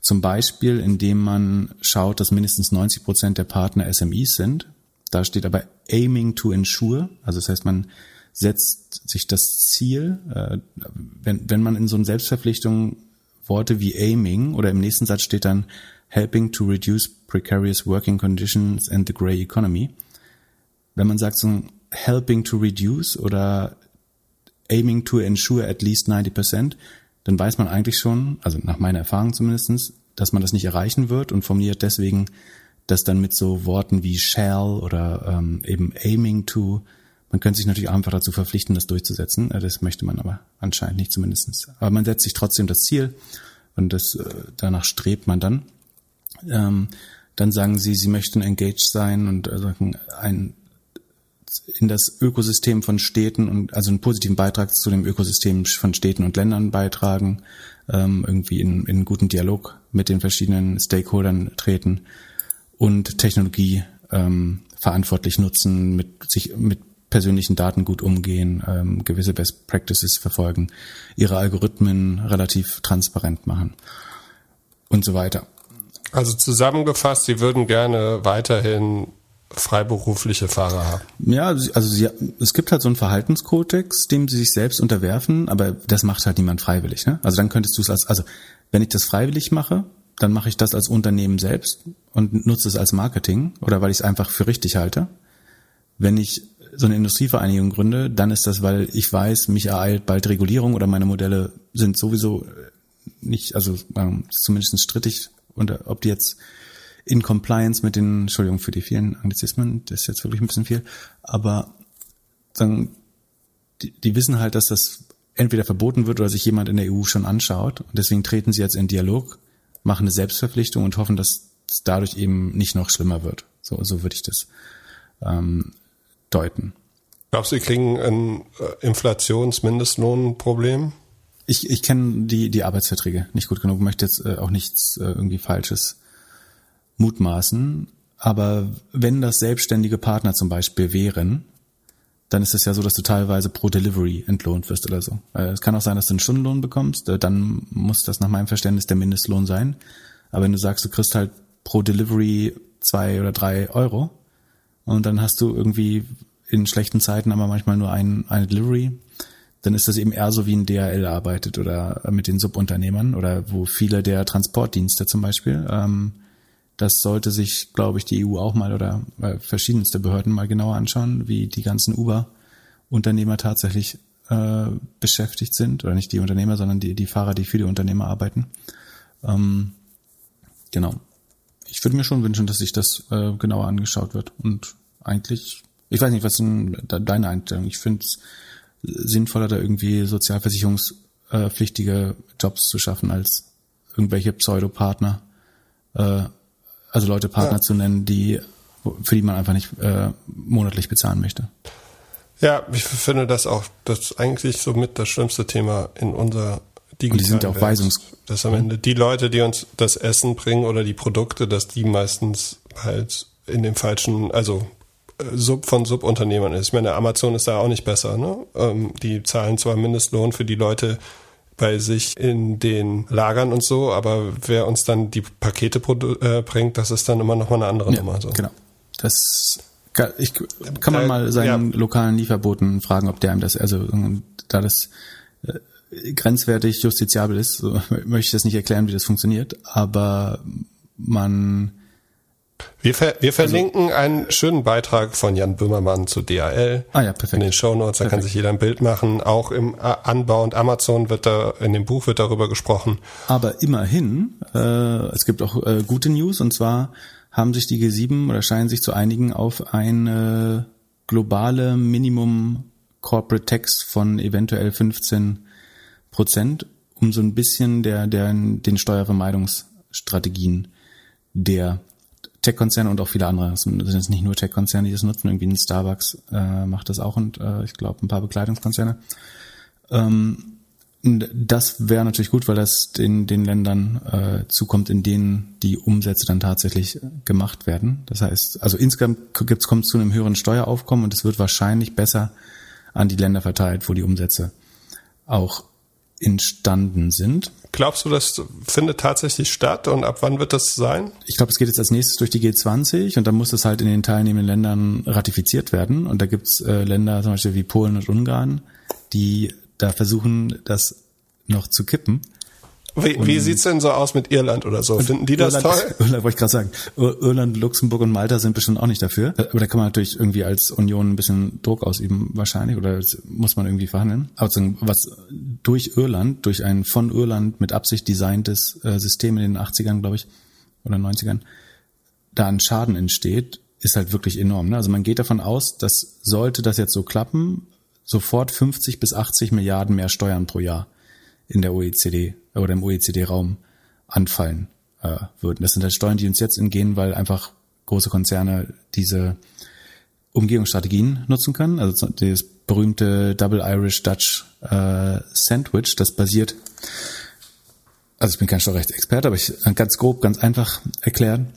Zum Beispiel, indem man schaut, dass mindestens 90 Prozent der Partner SMEs sind. Da steht aber aiming to ensure, also das heißt, man setzt sich das Ziel, äh, wenn, wenn man in so einer Selbstverpflichtung Worte wie aiming oder im nächsten Satz steht dann helping to reduce precarious working conditions and the grey economy. Wenn man sagt so helping to reduce oder aiming to ensure at least 90%, dann weiß man eigentlich schon, also nach meiner Erfahrung zumindestens, dass man das nicht erreichen wird und formuliert deswegen das dann mit so Worten wie shall oder ähm, eben aiming to man könnte sich natürlich einfach dazu verpflichten, das durchzusetzen. Äh, das möchte man aber anscheinend nicht zumindestens. Aber man setzt sich trotzdem das Ziel und das, äh, danach strebt man dann. Ähm, dann sagen sie, sie möchten engaged sein und äh, ein, in das Ökosystem von Städten und also einen positiven Beitrag zu dem Ökosystem von Städten und Ländern beitragen, ähm, irgendwie in, in guten Dialog mit den verschiedenen Stakeholdern treten und Technologie ähm, verantwortlich nutzen, mit sich mit persönlichen Daten gut umgehen, ähm, gewisse Best Practices verfolgen, ihre Algorithmen relativ transparent machen und so weiter. Also zusammengefasst, Sie würden gerne weiterhin freiberufliche Fahrer haben. Ja, also sie, es gibt halt so einen Verhaltenskodex, dem sie sich selbst unterwerfen, aber das macht halt niemand freiwillig. Ne? Also dann könntest du es als, also wenn ich das freiwillig mache, dann mache ich das als Unternehmen selbst und nutze es als Marketing oder weil ich es einfach für richtig halte. Wenn ich so eine Industrievereinigung gründe, dann ist das, weil ich weiß, mich ereilt bald Regulierung oder meine Modelle sind sowieso nicht, also ähm, zumindest strittig, und ob die jetzt in Compliance mit den, Entschuldigung für die vielen Anglizismen, das ist jetzt wirklich ein bisschen viel, aber sagen, die, die wissen halt, dass das entweder verboten wird oder sich jemand in der EU schon anschaut und deswegen treten sie jetzt in Dialog, machen eine Selbstverpflichtung und hoffen, dass es dadurch eben nicht noch schlimmer wird. So, so würde ich das ähm, deuten. Glaubst du, Sie kriegen ein äh, Inflationsmindestlohnproblem? Ich, ich kenne die, die Arbeitsverträge nicht gut genug, möchte jetzt äh, auch nichts äh, irgendwie Falsches mutmaßen. Aber wenn das selbstständige Partner zum Beispiel wären, dann ist es ja so, dass du teilweise pro Delivery entlohnt wirst oder so. Es kann auch sein, dass du einen Stundenlohn bekommst, dann muss das nach meinem Verständnis der Mindestlohn sein. Aber wenn du sagst, du kriegst halt pro Delivery zwei oder drei Euro und dann hast du irgendwie in schlechten Zeiten aber manchmal nur ein, eine Delivery, dann ist das eben eher so wie ein DHL arbeitet oder mit den Subunternehmern oder wo viele der Transportdienste zum Beispiel. Ähm, das sollte sich, glaube ich, die EU auch mal oder äh, verschiedenste Behörden mal genauer anschauen, wie die ganzen Uber-Unternehmer tatsächlich äh, beschäftigt sind. Oder nicht die Unternehmer, sondern die, die Fahrer, die für die Unternehmer arbeiten. Ähm, genau. Ich würde mir schon wünschen, dass sich das äh, genauer angeschaut wird. Und eigentlich ich weiß nicht, was sind deine Einstellung? Ich finde es sinnvoller, da irgendwie sozialversicherungspflichtige Jobs zu schaffen, als irgendwelche Pseudopartner, äh, also Leute Partner ja. zu nennen, die für die man einfach nicht äh, monatlich bezahlen möchte. Ja, ich finde das auch, das ist eigentlich so mit das schlimmste Thema in unserer digitalen Und die sind ja auch Weisungs... Dass am Ende die Leute, die uns das Essen bringen oder die Produkte, dass die meistens halt in dem falschen, also äh, Sub von Subunternehmern ist. Ich meine, Amazon ist da auch nicht besser. Ne? Ähm, die zahlen zwar Mindestlohn für die Leute bei sich in den Lagern und so, aber wer uns dann die Pakete äh, bringt, das ist dann immer noch mal eine andere ja, Nummer. So. Genau. Das ich, kann man mal seinen ja. lokalen Lieferboten fragen, ob der einem das, also da das äh, grenzwertig justiziabel ist, so, <laughs> möchte ich das nicht erklären, wie das funktioniert, aber man wir, ver wir verlinken also, einen schönen Beitrag von Jan Böhmermann zu DHL ah ja, perfekt. in den Show Notes. Da perfekt. kann sich jeder ein Bild machen. Auch im Anbau und Amazon wird da in dem Buch wird darüber gesprochen. Aber immerhin, äh, es gibt auch äh, gute News und zwar haben sich die G7 oder scheinen sich zu einigen auf eine globale Minimum Corporate Tax von eventuell 15 Prozent, um so ein bisschen der, der, den Steuervermeidungsstrategien der Tech-Konzerne und auch viele andere, es sind jetzt nicht nur Tech-Konzerne, die das nutzen, irgendwie ein Starbucks äh, macht das auch und äh, ich glaube ein paar Bekleidungskonzerne. Ähm, das wäre natürlich gut, weil das den, den Ländern äh, zukommt, in denen die Umsätze dann tatsächlich gemacht werden. Das heißt, also insgesamt gibt's, kommt es zu einem höheren Steueraufkommen und es wird wahrscheinlich besser an die Länder verteilt, wo die Umsätze auch entstanden sind. Glaubst du, das findet tatsächlich statt und ab wann wird das sein? Ich glaube, es geht jetzt als nächstes durch die G20 und dann muss es halt in den teilnehmenden Ländern ratifiziert werden. Und da gibt's äh, Länder zum Beispiel wie Polen und Ungarn, die da versuchen, das noch zu kippen. Wie, wie sieht's denn so aus mit Irland oder so? Finden die das Irland, toll? <laughs> Irland wollte ich gerade sagen. Irland, Luxemburg und Malta sind bestimmt auch nicht dafür. Aber da kann man natürlich irgendwie als Union ein bisschen Druck ausüben wahrscheinlich oder muss man irgendwie verhandeln. Aber was durch Irland, durch ein von Irland mit Absicht designtes äh, System in den 80ern, glaube ich, oder 90ern, da ein Schaden entsteht, ist halt wirklich enorm. Ne? Also man geht davon aus, dass sollte das jetzt so klappen, sofort 50 bis 80 Milliarden mehr Steuern pro Jahr in der OECD oder im OECD-Raum anfallen äh, würden. Das sind halt Steuern, die uns jetzt entgehen, weil einfach große Konzerne diese Umgehungsstrategien nutzen können. Also das berühmte Double Irish Dutch äh, Sandwich, das basiert, also ich bin kein Steuerrechtsexperte, aber ich ganz grob, ganz einfach erklären,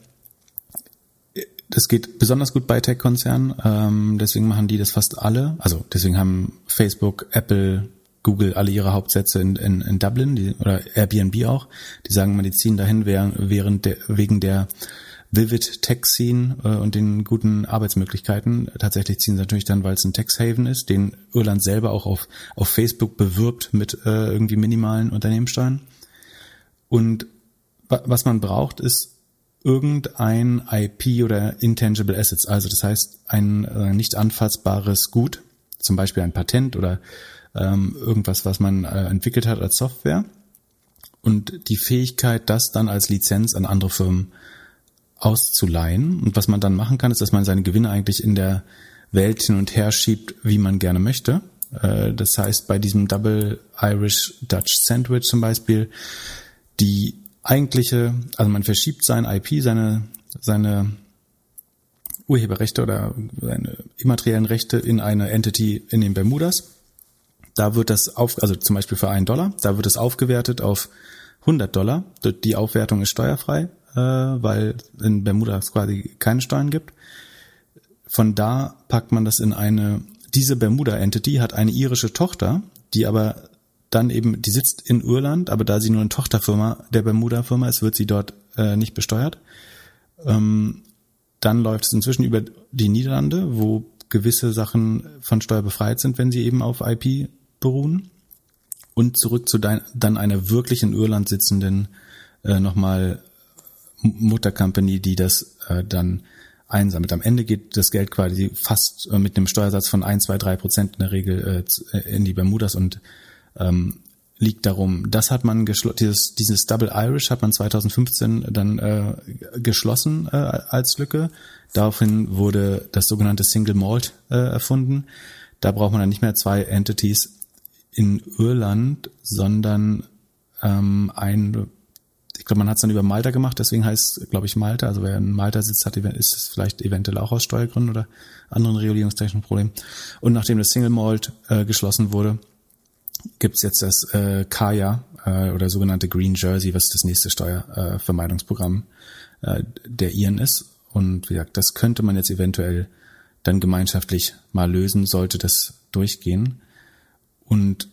das geht besonders gut bei Tech-Konzernen, ähm, deswegen machen die das fast alle. Also deswegen haben Facebook, Apple, Google alle ihre Hauptsätze in, in, in Dublin die, oder Airbnb auch. Die sagen mal, die ziehen dahin während der, wegen der Vivid Tech Scene äh, und den guten Arbeitsmöglichkeiten. Tatsächlich ziehen sie natürlich dann, weil es ein Tax Haven ist, den Irland selber auch auf, auf Facebook bewirbt mit äh, irgendwie minimalen Unternehmenssteuern. Und was man braucht, ist irgendein IP oder Intangible Assets, also das heißt ein äh, nicht anfassbares Gut, zum Beispiel ein Patent oder ähm, irgendwas, was man äh, entwickelt hat als Software und die Fähigkeit, das dann als Lizenz an andere Firmen auszuleihen. Und was man dann machen kann, ist, dass man seine Gewinne eigentlich in der Welt hin und her schiebt, wie man gerne möchte. Äh, das heißt, bei diesem Double Irish Dutch Sandwich zum Beispiel, die eigentliche, also man verschiebt sein IP, seine, seine Urheberrechte oder seine immateriellen Rechte in eine Entity in den Bermudas. Da wird das auf, also zum Beispiel für einen Dollar, da wird es aufgewertet auf 100 Dollar. Die Aufwertung ist steuerfrei, äh, weil in Bermuda es quasi keine Steuern gibt. Von da packt man das in eine, diese Bermuda Entity hat eine irische Tochter, die aber dann eben, die sitzt in Irland, aber da sie nur eine Tochterfirma der Bermuda-Firma ist, wird sie dort äh, nicht besteuert. Ähm, dann läuft es inzwischen über die Niederlande, wo gewisse Sachen von Steuer befreit sind, wenn sie eben auf IP beruhen. Und zurück zu dein, dann einer wirklich in Irland sitzenden äh, nochmal Muttercompany, die das äh, dann einsammelt. Am Ende geht das Geld quasi fast äh, mit einem Steuersatz von ein, zwei, drei Prozent in der Regel äh, in die Bermudas und ähm, liegt darum. Das hat man geschlossen, dieses, dieses Double Irish hat man 2015 dann äh, geschlossen äh, als Lücke. Daraufhin wurde das sogenannte Single Malt äh, erfunden. Da braucht man dann nicht mehr zwei Entities in Irland, sondern ähm, ein, ich glaube, man hat es dann über Malta gemacht, deswegen heißt, glaube ich, Malta. Also wer in Malta sitzt, hat, ist es vielleicht eventuell auch aus Steuergründen oder anderen regulierungstechnischen Problemen. Und nachdem das Single Malt äh, geschlossen wurde, gibt's jetzt das äh, Kaya äh, oder sogenannte Green Jersey, was das nächste Steuervermeidungsprogramm äh, der Iren ist. Und wie gesagt, das könnte man jetzt eventuell dann gemeinschaftlich mal lösen, sollte das durchgehen. Und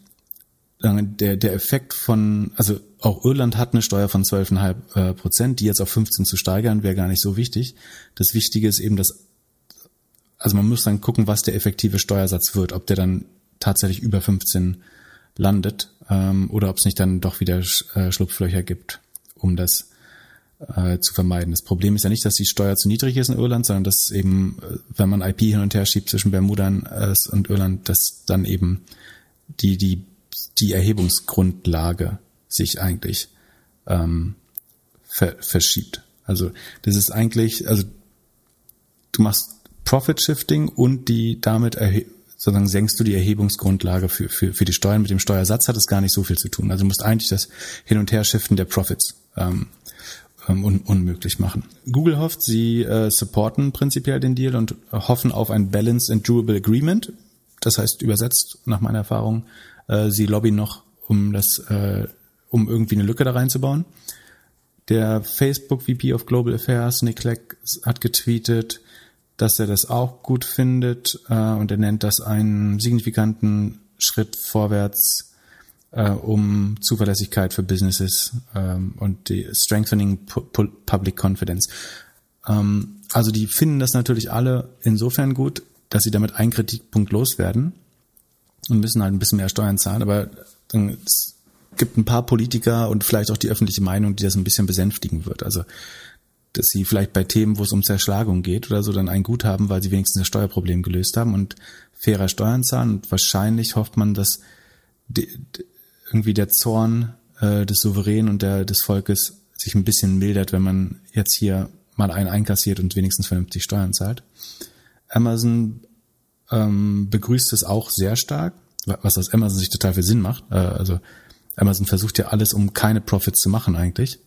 der, der Effekt von, also auch Irland hat eine Steuer von 12,5 äh, Prozent, die jetzt auf 15 zu steigern, wäre gar nicht so wichtig. Das Wichtige ist eben, dass, also man muss dann gucken, was der effektive Steuersatz wird, ob der dann tatsächlich über 15 landet ähm, oder ob es nicht dann doch wieder äh, Schlupflöcher gibt, um das äh, zu vermeiden. Das Problem ist ja nicht, dass die Steuer zu niedrig ist in Irland, sondern dass eben, äh, wenn man IP hin und her schiebt zwischen Bermuda und Irland, dass dann eben die, die die Erhebungsgrundlage sich eigentlich ähm, ver verschiebt. Also das ist eigentlich, also du machst Profit Shifting und die damit sozusagen senkst du die Erhebungsgrundlage für, für, für die Steuern. Mit dem Steuersatz hat es gar nicht so viel zu tun. Also du musst eigentlich das Hin- und Her-Shiften der Profits ähm, ähm, un unmöglich machen. Google hofft, sie äh, supporten prinzipiell den Deal und hoffen auf ein Balanced and Durable Agreement. Das heißt übersetzt nach meiner Erfahrung äh, sie lobbyen noch, um das, äh, um irgendwie eine Lücke da reinzubauen. Der Facebook VP of Global Affairs, Nick Clegg, hat getweetet, dass er das auch gut findet äh, und er nennt das einen signifikanten Schritt vorwärts, äh, um Zuverlässigkeit für Businesses ähm, und die Strengthening Public Confidence. Ähm, also die finden das natürlich alle insofern gut, dass sie damit einen Kritikpunkt loswerden und müssen halt ein bisschen mehr Steuern zahlen, aber es gibt ein paar Politiker und vielleicht auch die öffentliche Meinung, die das ein bisschen besänftigen wird. Also dass sie vielleicht bei Themen, wo es um Zerschlagung geht oder so, dann ein Guthaben, weil sie wenigstens das Steuerproblem gelöst haben und fairer Steuern zahlen. Und wahrscheinlich hofft man, dass die, irgendwie der Zorn äh, des Souveränen und der, des Volkes sich ein bisschen mildert, wenn man jetzt hier mal einen einkassiert und wenigstens vernünftig Steuern zahlt. Amazon ähm, begrüßt es auch sehr stark, was aus Amazon sich total viel Sinn macht. Äh, also Amazon versucht ja alles, um keine Profits zu machen eigentlich.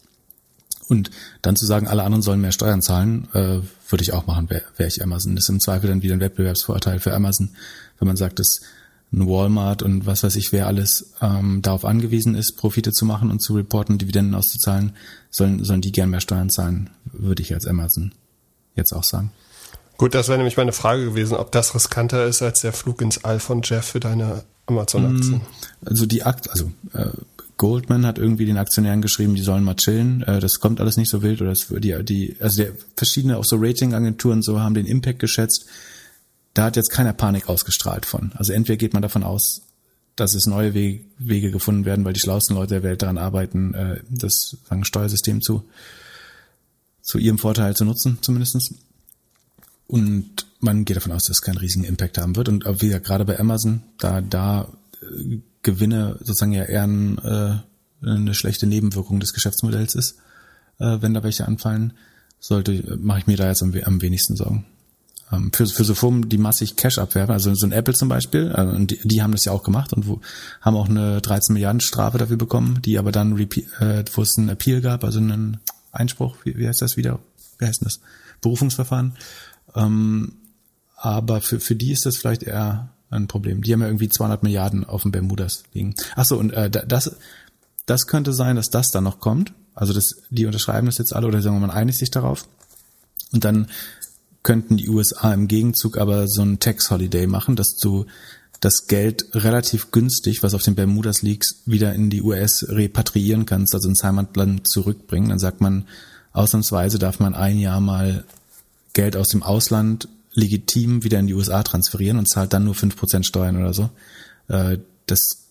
Und dann zu sagen, alle anderen sollen mehr Steuern zahlen, äh, würde ich auch machen, wäre wär ich Amazon. Das ist im Zweifel dann wieder ein Wettbewerbsvorteil für Amazon, wenn man sagt, dass ein Walmart und was weiß ich, wer alles ähm, darauf angewiesen ist, Profite zu machen und zu reporten, Dividenden auszuzahlen, sollen, sollen die gern mehr Steuern zahlen, würde ich als Amazon jetzt auch sagen. Gut, das wäre nämlich meine Frage gewesen, ob das riskanter ist als der Flug ins All von Jeff für deine Amazon-Aktien. Mm, also die Akt, also äh, Goldman hat irgendwie den Aktionären geschrieben, die sollen mal chillen. Äh, das kommt alles nicht so wild oder das die, die also der verschiedene auch so Ratingagenturen so haben den Impact geschätzt. Da hat jetzt keiner Panik ausgestrahlt von. Also entweder geht man davon aus, dass es neue Wege, Wege gefunden werden, weil die schlauesten Leute der Welt daran arbeiten, äh, das sagen, Steuersystem zu zu ihrem Vorteil zu nutzen, zumindestens. Und man geht davon aus, dass es keinen riesigen Impact haben wird. Und wie gesagt, gerade bei Amazon, da, da äh, Gewinne sozusagen ja eher ein, äh, eine schlechte Nebenwirkung des Geschäftsmodells ist, äh, wenn da welche anfallen, sollte, mache ich mir da jetzt am, am wenigsten Sorgen. Ähm, für, für so Firmen, die massig Cash abwerfen, also so ein Apple zum Beispiel, äh, und die, die haben das ja auch gemacht und wo, haben auch eine 13 Milliarden Strafe dafür bekommen, die aber dann, äh, wo es einen Appeal gab, also einen Einspruch, wie, wie heißt das wieder? Wie heißt das? Berufungsverfahren. Ähm, aber für, für die ist das vielleicht eher ein Problem. Die haben ja irgendwie 200 Milliarden auf dem Bermudas liegen. Ach so, und äh, das, das könnte sein, dass das dann noch kommt. Also das, die unterschreiben das jetzt alle oder sagen wir mal, man einigt sich darauf. Und dann könnten die USA im Gegenzug aber so ein Tax Holiday machen, dass du das Geld relativ günstig, was auf den Bermudas liegt, wieder in die US repatriieren kannst, also ins Heimatland zurückbringen. Dann sagt man, ausnahmsweise darf man ein Jahr mal Geld aus dem Ausland legitim wieder in die USA transferieren und zahlt dann nur fünf Prozent Steuern oder so. Äh, das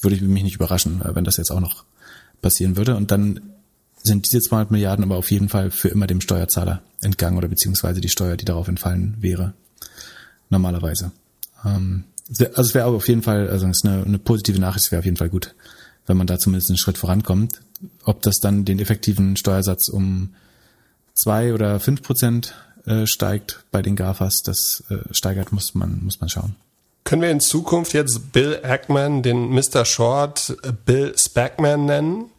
würde mich nicht überraschen, äh, wenn das jetzt auch noch passieren würde. Und dann sind diese 200 Milliarden aber auf jeden Fall für immer dem Steuerzahler entgangen oder beziehungsweise die Steuer, die darauf entfallen wäre. Normalerweise. Ähm, also es wäre auf jeden Fall, also es ist eine, eine positive Nachricht, es wäre auf jeden Fall gut, wenn man da zumindest einen Schritt vorankommt. Ob das dann den effektiven Steuersatz um zwei oder fünf Prozent äh, steigt bei den GAFAs, das äh, steigert, muss man, muss man schauen. Können wir in Zukunft jetzt Bill Ackman, den Mr. Short, äh, Bill Spackman nennen?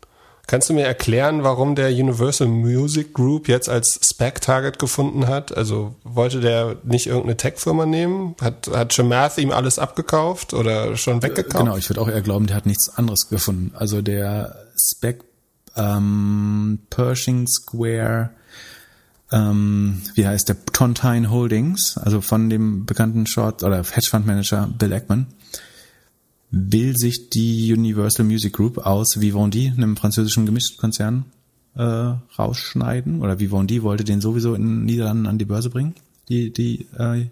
Kannst du mir erklären, warum der Universal Music Group jetzt als Spec-Target gefunden hat? Also wollte der nicht irgendeine Tech-Firma nehmen? Hat, hat Chamath ihm alles abgekauft oder schon weggekauft? Genau, ich würde auch eher glauben, der hat nichts anderes gefunden. Also der Spec ähm, Pershing Square, ähm, wie heißt der, Tontine Holdings, also von dem bekannten Short- oder Hedgefund-Manager Bill Eckman, will sich die Universal Music Group aus Vivendi, einem französischen Gemischtkonzern, äh, rausschneiden. Oder Vivendi wollte den sowieso in den Niederlanden an die Börse bringen, die, die äh,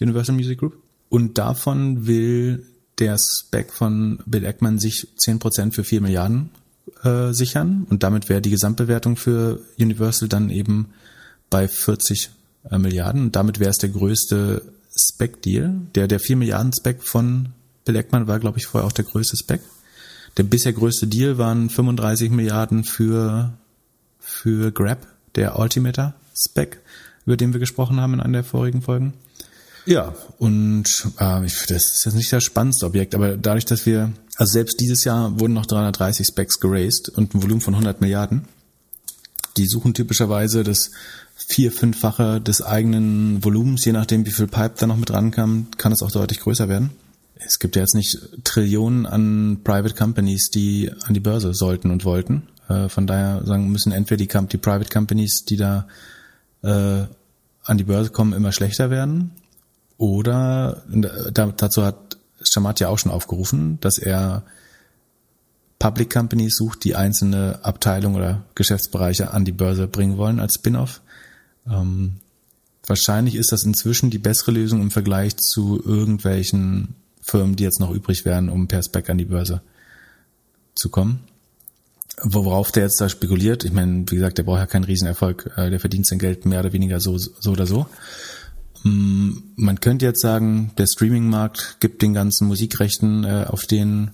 Universal Music Group. Und davon will der Spec von Bill Eckman sich 10% für 4 Milliarden äh, sichern. Und damit wäre die Gesamtbewertung für Universal dann eben bei 40 äh, Milliarden. Und damit wäre es der größte Spec-Deal. Der, der 4 Milliarden Spec von Bill Eckman war, glaube ich, vorher auch der größte Spec. Der bisher größte Deal waren 35 Milliarden für, für Grab, der Altimeter Spec, über den wir gesprochen haben in einer der vorigen Folgen. Ja, und äh, ich, das ist jetzt nicht das spannendste Objekt, aber dadurch, dass wir, also selbst dieses Jahr wurden noch 330 Specs geraced und ein Volumen von 100 Milliarden. Die suchen typischerweise das vier-, fünffache des eigenen Volumens, je nachdem, wie viel Pipe da noch mit rankam, kann es auch deutlich größer werden es gibt ja jetzt nicht Trillionen an Private Companies, die an die Börse sollten und wollten. Äh, von daher sagen müssen entweder die, die Private Companies, die da äh, an die Börse kommen, immer schlechter werden. Oder da, dazu hat Shamat ja auch schon aufgerufen, dass er Public Companies sucht, die einzelne Abteilungen oder Geschäftsbereiche an die Börse bringen wollen als Spin-off. Ähm, wahrscheinlich ist das inzwischen die bessere Lösung im Vergleich zu irgendwelchen Firmen, die jetzt noch übrig wären, um per Spec an die Börse zu kommen. Worauf der jetzt da spekuliert, ich meine, wie gesagt, der braucht ja keinen Riesenerfolg, äh, der verdient sein Geld mehr oder weniger so, so oder so. Mm, man könnte jetzt sagen, der Streaming-Markt gibt den ganzen Musikrechten, äh, auf denen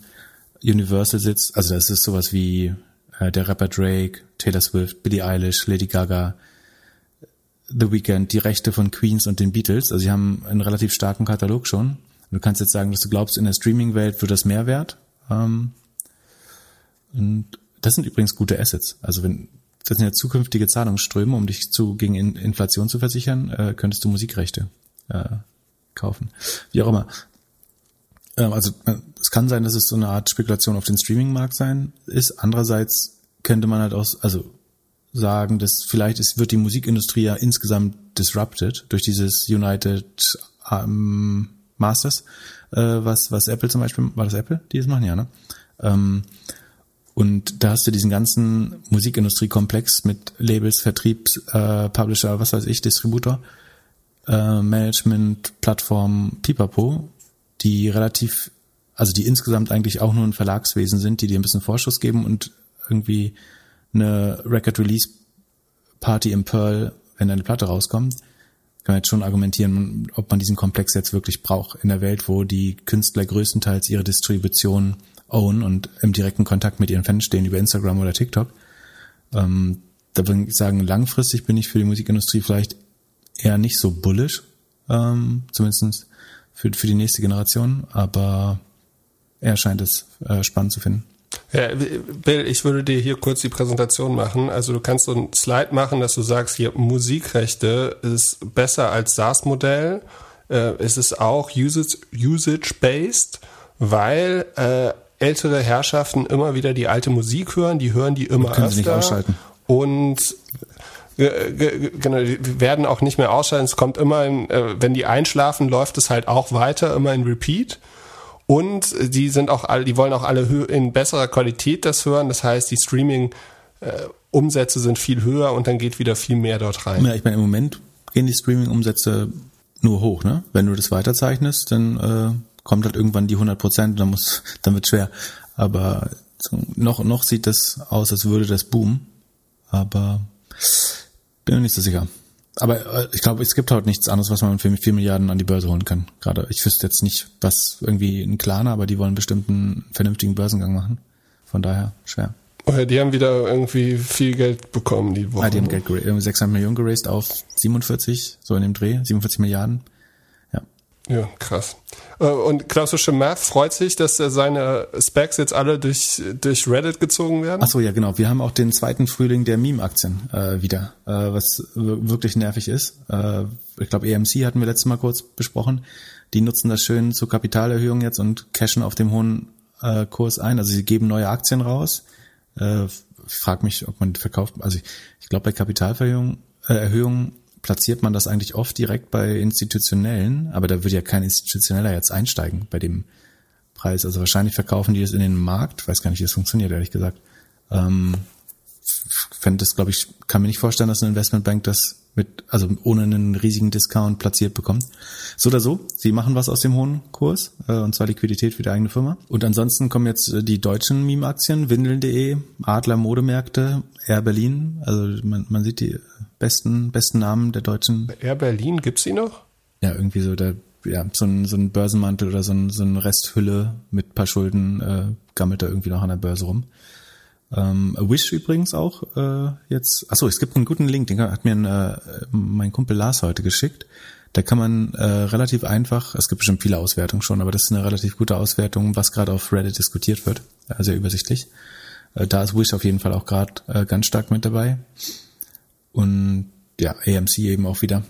Universal sitzt. Also das ist sowas wie äh, der Rapper Drake, Taylor Swift, Billie Eilish, Lady Gaga, The Weeknd, die Rechte von Queens und den Beatles. Also sie haben einen relativ starken Katalog schon. Du kannst jetzt sagen, dass du glaubst, in der Streaming-Welt wird das mehr wert. Ähm, und das sind übrigens gute Assets. Also wenn das sind ja zukünftige Zahlungsströme, um dich zu gegen Inflation zu versichern, äh, könntest du Musikrechte äh, kaufen. Wie auch immer. Ähm, also äh, es kann sein, dass es so eine Art Spekulation auf den Streaming-Markt sein ist. Andererseits könnte man halt auch, also sagen, dass vielleicht ist, wird die Musikindustrie ja insgesamt disrupted durch dieses United ähm, Masters, äh, was, was Apple zum Beispiel, war das Apple, die das machen, ja, ne? Ähm, und da hast du diesen ganzen Musikindustriekomplex mit Labels, Vertriebs, äh, Publisher, was weiß ich, Distributor, äh, Management, Plattform, Pipapo, die relativ, also die insgesamt eigentlich auch nur ein Verlagswesen sind, die dir ein bisschen Vorschuss geben und irgendwie eine Record Release Party im Pearl, wenn deine Platte rauskommt, kann man jetzt schon argumentieren, ob man diesen Komplex jetzt wirklich braucht in der Welt, wo die Künstler größtenteils ihre Distribution own und im direkten Kontakt mit ihren Fans stehen über Instagram oder TikTok. Ähm, da würde ich sagen, langfristig bin ich für die Musikindustrie vielleicht eher nicht so bullish, ähm, zumindest für, für die nächste Generation, aber er scheint es äh, spannend zu finden. Ja, Bill, ich würde dir hier kurz die Präsentation machen. Also du kannst so ein Slide machen, dass du sagst, hier Musikrechte ist besser als SaaS-Modell. Äh, es ist auch usage-based, weil äh, ältere Herrschaften immer wieder die alte Musik hören, die hören die immer können öfter. Sie nicht ausschalten. Und genau, die werden auch nicht mehr ausschalten. Es kommt immer, in, äh, wenn die einschlafen, läuft es halt auch weiter, immer in Repeat. Und die sind auch alle, die wollen auch alle in besserer Qualität das hören. Das heißt, die Streaming äh, Umsätze sind viel höher und dann geht wieder viel mehr dort rein. Ja, ich meine, im Moment gehen die Streaming-Umsätze nur hoch, ne? Wenn du das weiterzeichnest, dann äh, kommt halt irgendwann die 100 Prozent, dann muss, <laughs> dann wird schwer. Aber noch, noch sieht das aus, als würde das boomen. Aber bin mir nicht so sicher aber äh, ich glaube, es gibt halt nichts anderes, was man für vier Milliarden an die Börse holen kann. Gerade, ich wüsste jetzt nicht, was irgendwie ein Klarna, aber die wollen bestimmt einen vernünftigen Börsengang machen. Von daher schwer. Oh ja, die haben wieder irgendwie viel Geld bekommen die Woche. Ah, die haben Geld geraced, 600 Millionen geraced auf 47, so in dem Dreh, 47 Milliarden. Ja. Ja, krass. Äh, und Klaus Math freut sich, dass seine Specs jetzt alle durch, durch Reddit gezogen werden? Ach so, ja, genau. Wir haben auch den zweiten Frühling der Meme-Aktien äh, wieder, äh, was wirklich nervig ist. Äh, ich glaube, EMC hatten wir letztes Mal kurz besprochen. Die nutzen das schön zur Kapitalerhöhung jetzt und cashen auf dem hohen äh, Kurs ein. Also sie geben neue Aktien raus. Äh, frage mich, ob man verkauft. Also ich, ich glaube, bei Kapitalerhöhungen äh, platziert man das eigentlich oft direkt bei institutionellen, aber da würde ja kein institutioneller jetzt einsteigen bei dem Preis. Also wahrscheinlich verkaufen die das in den Markt, weiß gar nicht, wie das funktioniert, ehrlich gesagt. Ähm, fände das, glaube ich, kann mir nicht vorstellen, dass eine Investmentbank das mit, also ohne einen riesigen Discount platziert bekommt. So oder so, sie machen was aus dem hohen Kurs, äh, und zwar Liquidität für die eigene Firma. Und ansonsten kommen jetzt äh, die deutschen Meme-Aktien, Windeln.de, Adler Modemärkte, Air Berlin, also man, man sieht die besten, besten Namen der deutschen. Air Berlin, gibt's die noch? Ja, irgendwie so der, ja, so ein, so ein Börsenmantel oder so ein, so ein Resthülle mit paar Schulden äh, gammelt da irgendwie noch an der Börse rum. Ähm, Wish übrigens auch äh, jetzt. Achso, es gibt einen guten Link, den hat mir ein, äh, mein Kumpel Lars heute geschickt. Da kann man äh, relativ einfach, es gibt bestimmt viele Auswertungen schon, aber das ist eine relativ gute Auswertung, was gerade auf Reddit diskutiert wird. Äh, sehr übersichtlich. Äh, da ist Wish auf jeden Fall auch gerade äh, ganz stark mit dabei. Und ja, AMC eben auch wieder.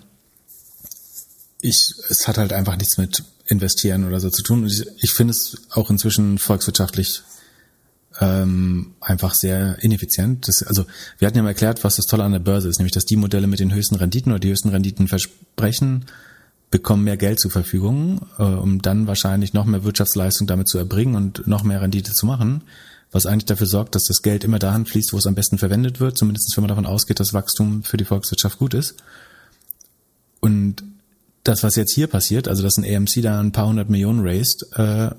Ich, es hat halt einfach nichts mit investieren oder so zu tun. Und ich, ich finde es auch inzwischen volkswirtschaftlich ähm, einfach sehr ineffizient. Das, also wir hatten ja mal erklärt, was das Tolle an der Börse ist, nämlich dass die Modelle mit den höchsten Renditen oder die höchsten Renditen versprechen, bekommen mehr Geld zur Verfügung, äh, um dann wahrscheinlich noch mehr Wirtschaftsleistung damit zu erbringen und noch mehr Rendite zu machen, was eigentlich dafür sorgt, dass das Geld immer dahin fließt, wo es am besten verwendet wird, zumindest wenn man davon ausgeht, dass Wachstum für die Volkswirtschaft gut ist. Und das, was jetzt hier passiert, also dass ein AMC da ein paar hundert Millionen raised, äh,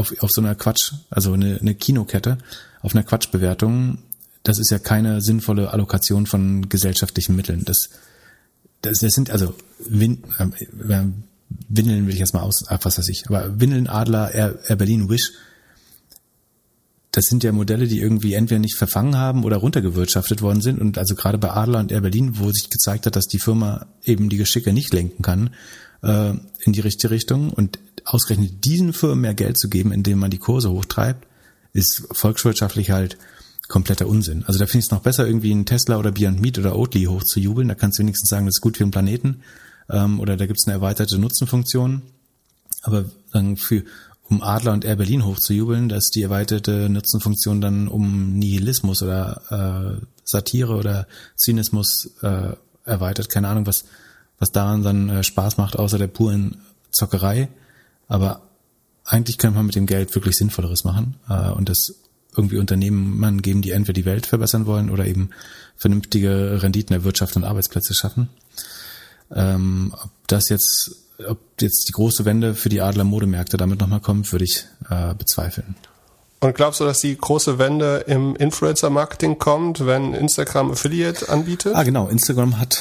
auf, auf so einer Quatsch, also eine, eine Kinokette, auf einer Quatschbewertung, das ist ja keine sinnvolle Allokation von gesellschaftlichen Mitteln. Das, das, das sind also Win, äh, Windeln will ich jetzt mal aus, ach, was weiß ich, aber Windeln, Adler, Air, Air Berlin, Wish, das sind ja Modelle, die irgendwie entweder nicht verfangen haben oder runtergewirtschaftet worden sind. Und also gerade bei Adler und Air Berlin, wo sich gezeigt hat, dass die Firma eben die Geschicke nicht lenken kann äh, in die richtige Richtung. Und ausgerechnet diesen Firmen mehr Geld zu geben, indem man die Kurse hochtreibt, ist volkswirtschaftlich halt kompletter Unsinn. Also da finde ich es noch besser, irgendwie einen Tesla oder Beyond Meat oder Oatly hochzujubeln. Da kannst du wenigstens sagen, das ist gut für den Planeten. Ähm, oder da gibt es eine erweiterte Nutzenfunktion. Aber dann für, um Adler und Air Berlin hochzujubeln, dass die erweiterte Nutzenfunktion dann um Nihilismus oder äh, Satire oder Zynismus äh, erweitert. Keine Ahnung, was, was daran dann äh, Spaß macht, außer der puren Zockerei. Aber eigentlich könnte man mit dem Geld wirklich Sinnvolleres machen äh, und das irgendwie Unternehmen geben, die entweder die Welt verbessern wollen oder eben vernünftige Renditen der Wirtschaft und Arbeitsplätze schaffen. Ähm, ob das jetzt, ob jetzt die große Wende für die Adler Modemärkte damit nochmal kommt, würde ich äh, bezweifeln. Und glaubst du, dass die große Wende im Influencer-Marketing kommt, wenn Instagram Affiliate anbietet? Ah, genau. Instagram hat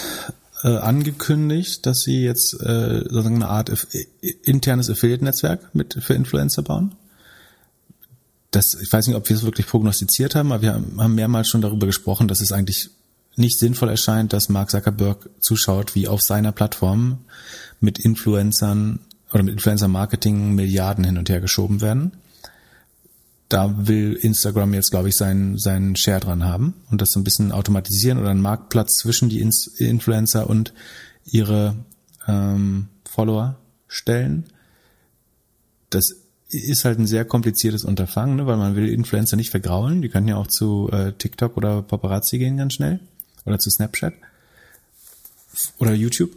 äh, angekündigt, dass sie jetzt äh, sozusagen eine Art internes Affiliate-Netzwerk mit für Influencer bauen. Das, ich weiß nicht, ob wir es wirklich prognostiziert haben, aber wir haben mehrmals schon darüber gesprochen, dass es eigentlich nicht sinnvoll erscheint, dass Mark Zuckerberg zuschaut, wie auf seiner Plattform mit Influencern oder mit Influencer-Marketing Milliarden hin und her geschoben werden da will Instagram jetzt, glaube ich, seinen, seinen Share dran haben und das so ein bisschen automatisieren oder einen Marktplatz zwischen die Influencer und ihre ähm, Follower stellen. Das ist halt ein sehr kompliziertes Unterfangen, ne, weil man will Influencer nicht vergraulen. Die können ja auch zu äh, TikTok oder Paparazzi gehen ganz schnell oder zu Snapchat oder YouTube.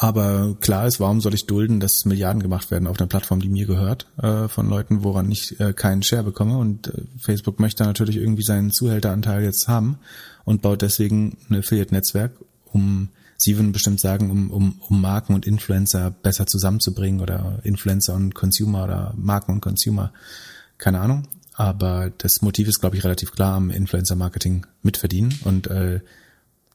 Aber klar ist, warum soll ich dulden, dass Milliarden gemacht werden auf einer Plattform, die mir gehört, äh, von Leuten, woran ich äh, keinen Share bekomme. Und äh, Facebook möchte natürlich irgendwie seinen Zuhälteranteil jetzt haben und baut deswegen ein Affiliate-Netzwerk, um, Sie würden bestimmt sagen, um, um, um Marken und Influencer besser zusammenzubringen oder Influencer und Consumer oder Marken und Consumer, keine Ahnung. Aber das Motiv ist, glaube ich, relativ klar am Influencer-Marketing mitverdienen und äh,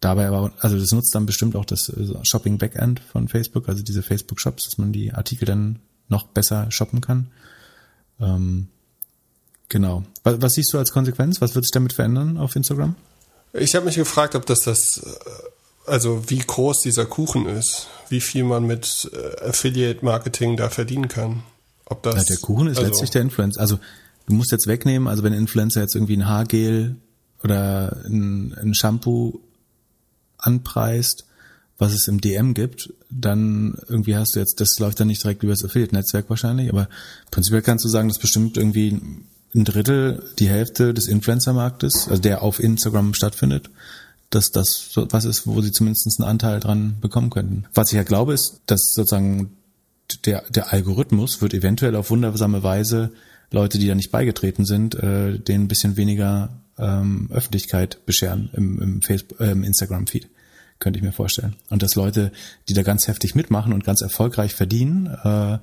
Dabei aber, also das nutzt dann bestimmt auch das äh, Shopping Backend von Facebook, also diese Facebook Shops, dass man die Artikel dann noch besser shoppen kann. Ähm, genau. Was, was siehst du als Konsequenz? Was wird sich damit verändern auf Instagram? Ich habe mich gefragt, ob das das also wie groß dieser Kuchen ist, wie viel man mit äh, Affiliate Marketing da verdienen kann. Ob das, ja, der Kuchen ist also, letztlich der Influencer. Also du musst jetzt wegnehmen, also wenn Influencer jetzt irgendwie ein Haargel oder ein, ein Shampoo anpreist, was es im DM gibt, dann irgendwie hast du jetzt, das läuft dann nicht direkt über das Affiliate-Netzwerk wahrscheinlich, aber prinzipiell kannst du sagen, dass bestimmt irgendwie ein Drittel, die Hälfte des Influencer-Marktes, also der auf Instagram stattfindet, dass das was ist, wo sie zumindest einen Anteil dran bekommen könnten. Was ich ja glaube, ist, dass sozusagen der, der Algorithmus wird eventuell auf wundersame Weise Leute, die da nicht beigetreten sind, äh, denen ein bisschen weniger ähm, Öffentlichkeit bescheren im, im, Facebook, äh, im Instagram-Feed könnte ich mir vorstellen. Und dass Leute, die da ganz heftig mitmachen und ganz erfolgreich verdienen, äh,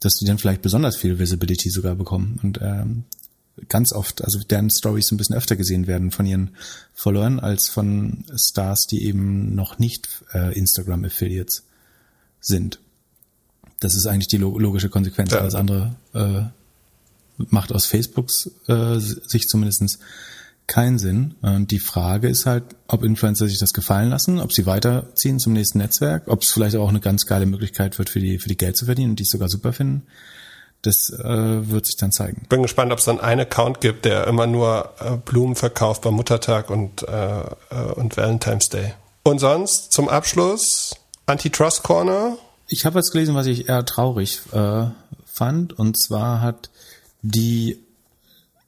dass die dann vielleicht besonders viel Visibility sogar bekommen und ähm, ganz oft, also deren Stories ein bisschen öfter gesehen werden von ihren Followern als von Stars, die eben noch nicht äh, Instagram-Affiliates sind. Das ist eigentlich die logische Konsequenz. Ja. Alles andere äh, macht aus Facebooks äh, Sicht zumindestens keinen Sinn. Und die Frage ist halt, ob Influencer sich das gefallen lassen, ob sie weiterziehen zum nächsten Netzwerk, ob es vielleicht auch eine ganz geile Möglichkeit wird, für die, für die Geld zu verdienen und die es sogar super finden. Das äh, wird sich dann zeigen. Bin gespannt, ob es dann einen Account gibt, der immer nur äh, Blumen verkauft beim Muttertag und, äh, äh, und Valentine's Day. Und sonst zum Abschluss Antitrust Corner. Ich habe jetzt gelesen, was ich eher traurig äh, fand. Und zwar hat die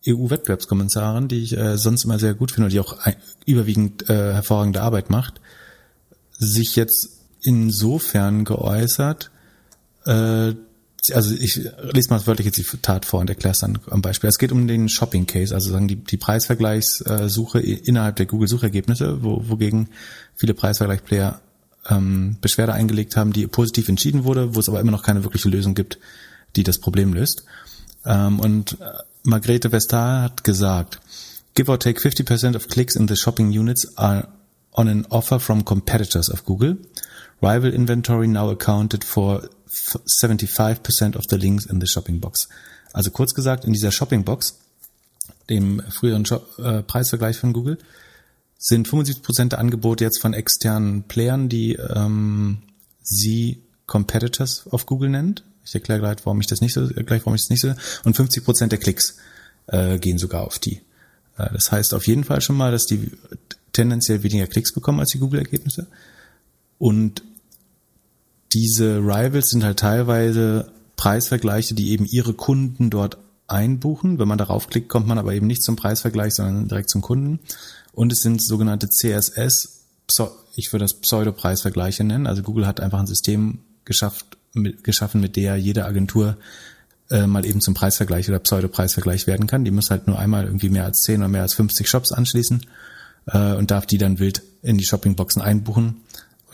EU-Wettbewerbskommissarin, die ich äh, sonst immer sehr gut finde und die auch ein, überwiegend äh, hervorragende Arbeit macht, sich jetzt insofern geäußert, äh, also ich lese mal wörtlich jetzt die Tat vor und erkläre es dann am Beispiel. Es geht um den Shopping Case, also sagen die, die Preisvergleichssuche innerhalb der Google Suchergebnisse, wo, wogegen viele Preisvergleichsplayer ähm, Beschwerde eingelegt haben, die positiv entschieden wurde, wo es aber immer noch keine wirkliche Lösung gibt, die das Problem löst. Ähm, und äh, Margrethe Vestager hat gesagt, give or take 50% of clicks in the shopping units are on an offer from competitors of Google. Rival inventory now accounted for 75% of the links in the shopping box. Also kurz gesagt, in dieser Shopping Box, dem früheren Shop, äh, Preisvergleich von Google, sind 75% der Angebote jetzt von externen Playern, die ähm, sie Competitors auf Google nennt. Ich erkläre gleich, warum ich das nicht so, gleich, warum ich das nicht so. Und 50 Prozent der Klicks äh, gehen sogar auf die. Äh, das heißt auf jeden Fall schon mal, dass die tendenziell weniger Klicks bekommen als die Google-Ergebnisse. Und diese Rivals sind halt teilweise Preisvergleiche, die eben ihre Kunden dort einbuchen. Wenn man darauf klickt, kommt man aber eben nicht zum Preisvergleich, sondern direkt zum Kunden. Und es sind sogenannte CSS, ich würde das Pseudo-Preisvergleiche nennen. Also Google hat einfach ein System geschafft, mit, geschaffen, mit der jede Agentur äh, mal eben zum Preisvergleich oder Pseudo-Preisvergleich werden kann. Die muss halt nur einmal irgendwie mehr als 10 oder mehr als 50 Shops anschließen äh, und darf die dann wild in die Shoppingboxen einbuchen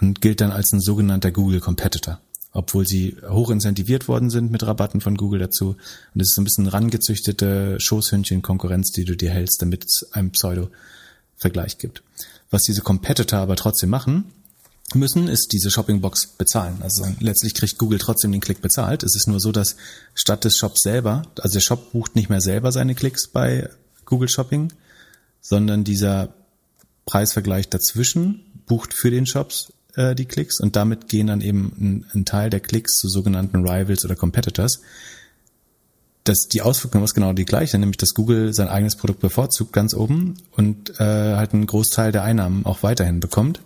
und gilt dann als ein sogenannter Google Competitor. Obwohl sie hoch incentiviert worden sind mit Rabatten von Google dazu. Und es ist so ein bisschen rangezüchtete Schoßhündchen-Konkurrenz, die du dir hältst, damit es einen Pseudo-Vergleich gibt. Was diese Competitor aber trotzdem machen, müssen, ist diese Shoppingbox bezahlen. Also letztlich kriegt Google trotzdem den Klick bezahlt. Es ist nur so, dass statt des Shops selber, also der Shop bucht nicht mehr selber seine Klicks bei Google Shopping, sondern dieser Preisvergleich dazwischen bucht für den Shops äh, die Klicks und damit gehen dann eben ein, ein, Teil der Klicks zu sogenannten Rivals oder Competitors. Das, die Auswirkung ist genau die gleiche, nämlich dass Google sein eigenes Produkt bevorzugt ganz oben und äh, halt einen Großteil der Einnahmen auch weiterhin bekommt.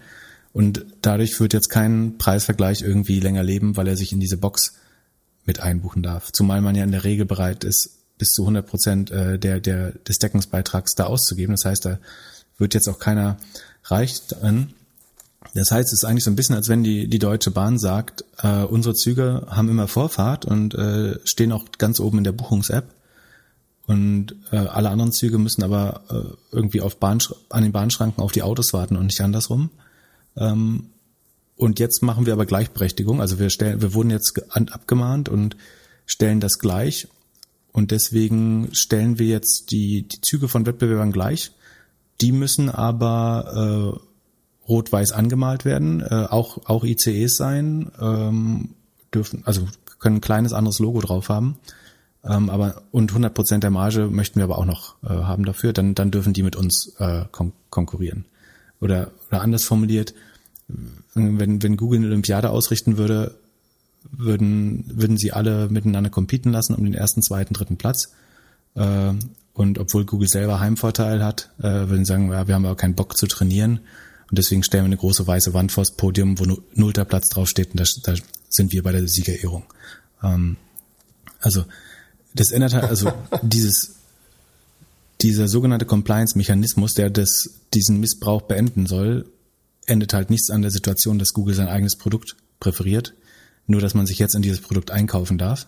Und dadurch wird jetzt kein Preisvergleich irgendwie länger leben, weil er sich in diese Box mit einbuchen darf. Zumal man ja in der Regel bereit ist, bis zu 100 Prozent äh, der, der, des Deckungsbeitrags da auszugeben. Das heißt, da wird jetzt auch keiner reich drin. Das heißt, es ist eigentlich so ein bisschen, als wenn die, die Deutsche Bahn sagt, äh, unsere Züge haben immer Vorfahrt und äh, stehen auch ganz oben in der Buchungs-App. Und äh, alle anderen Züge müssen aber äh, irgendwie auf Bahn, an den Bahnschranken auf die Autos warten und nicht andersrum. Ähm, und jetzt machen wir aber Gleichberechtigung. Also wir stellen, wir wurden jetzt abgemahnt und stellen das gleich. Und deswegen stellen wir jetzt die, die Züge von Wettbewerbern gleich. Die müssen aber äh, rot-weiß angemalt werden, äh, auch, auch ICEs sein, ähm, dürfen, also können ein kleines anderes Logo drauf haben. Ähm, aber und 100 Prozent der Marge möchten wir aber auch noch äh, haben dafür. Dann, dann dürfen die mit uns äh, kon konkurrieren. Oder, oder anders formuliert, wenn, wenn Google eine Olympiade ausrichten würde, würden, würden sie alle miteinander competen lassen um den ersten, zweiten, dritten Platz. Äh, und obwohl Google selber Heimvorteil hat, äh, würden sie sagen, ja, wir haben aber keinen Bock zu trainieren. Und deswegen stellen wir eine große weiße Wand vors Podium, wo nullter Platz draufsteht und da, da sind wir bei der Siegerehrung. Ähm, also das ändert halt, also <laughs> dieses dieser sogenannte Compliance-Mechanismus, der das, diesen Missbrauch beenden soll, endet halt nichts an der Situation, dass Google sein eigenes Produkt präferiert, nur dass man sich jetzt in dieses Produkt einkaufen darf.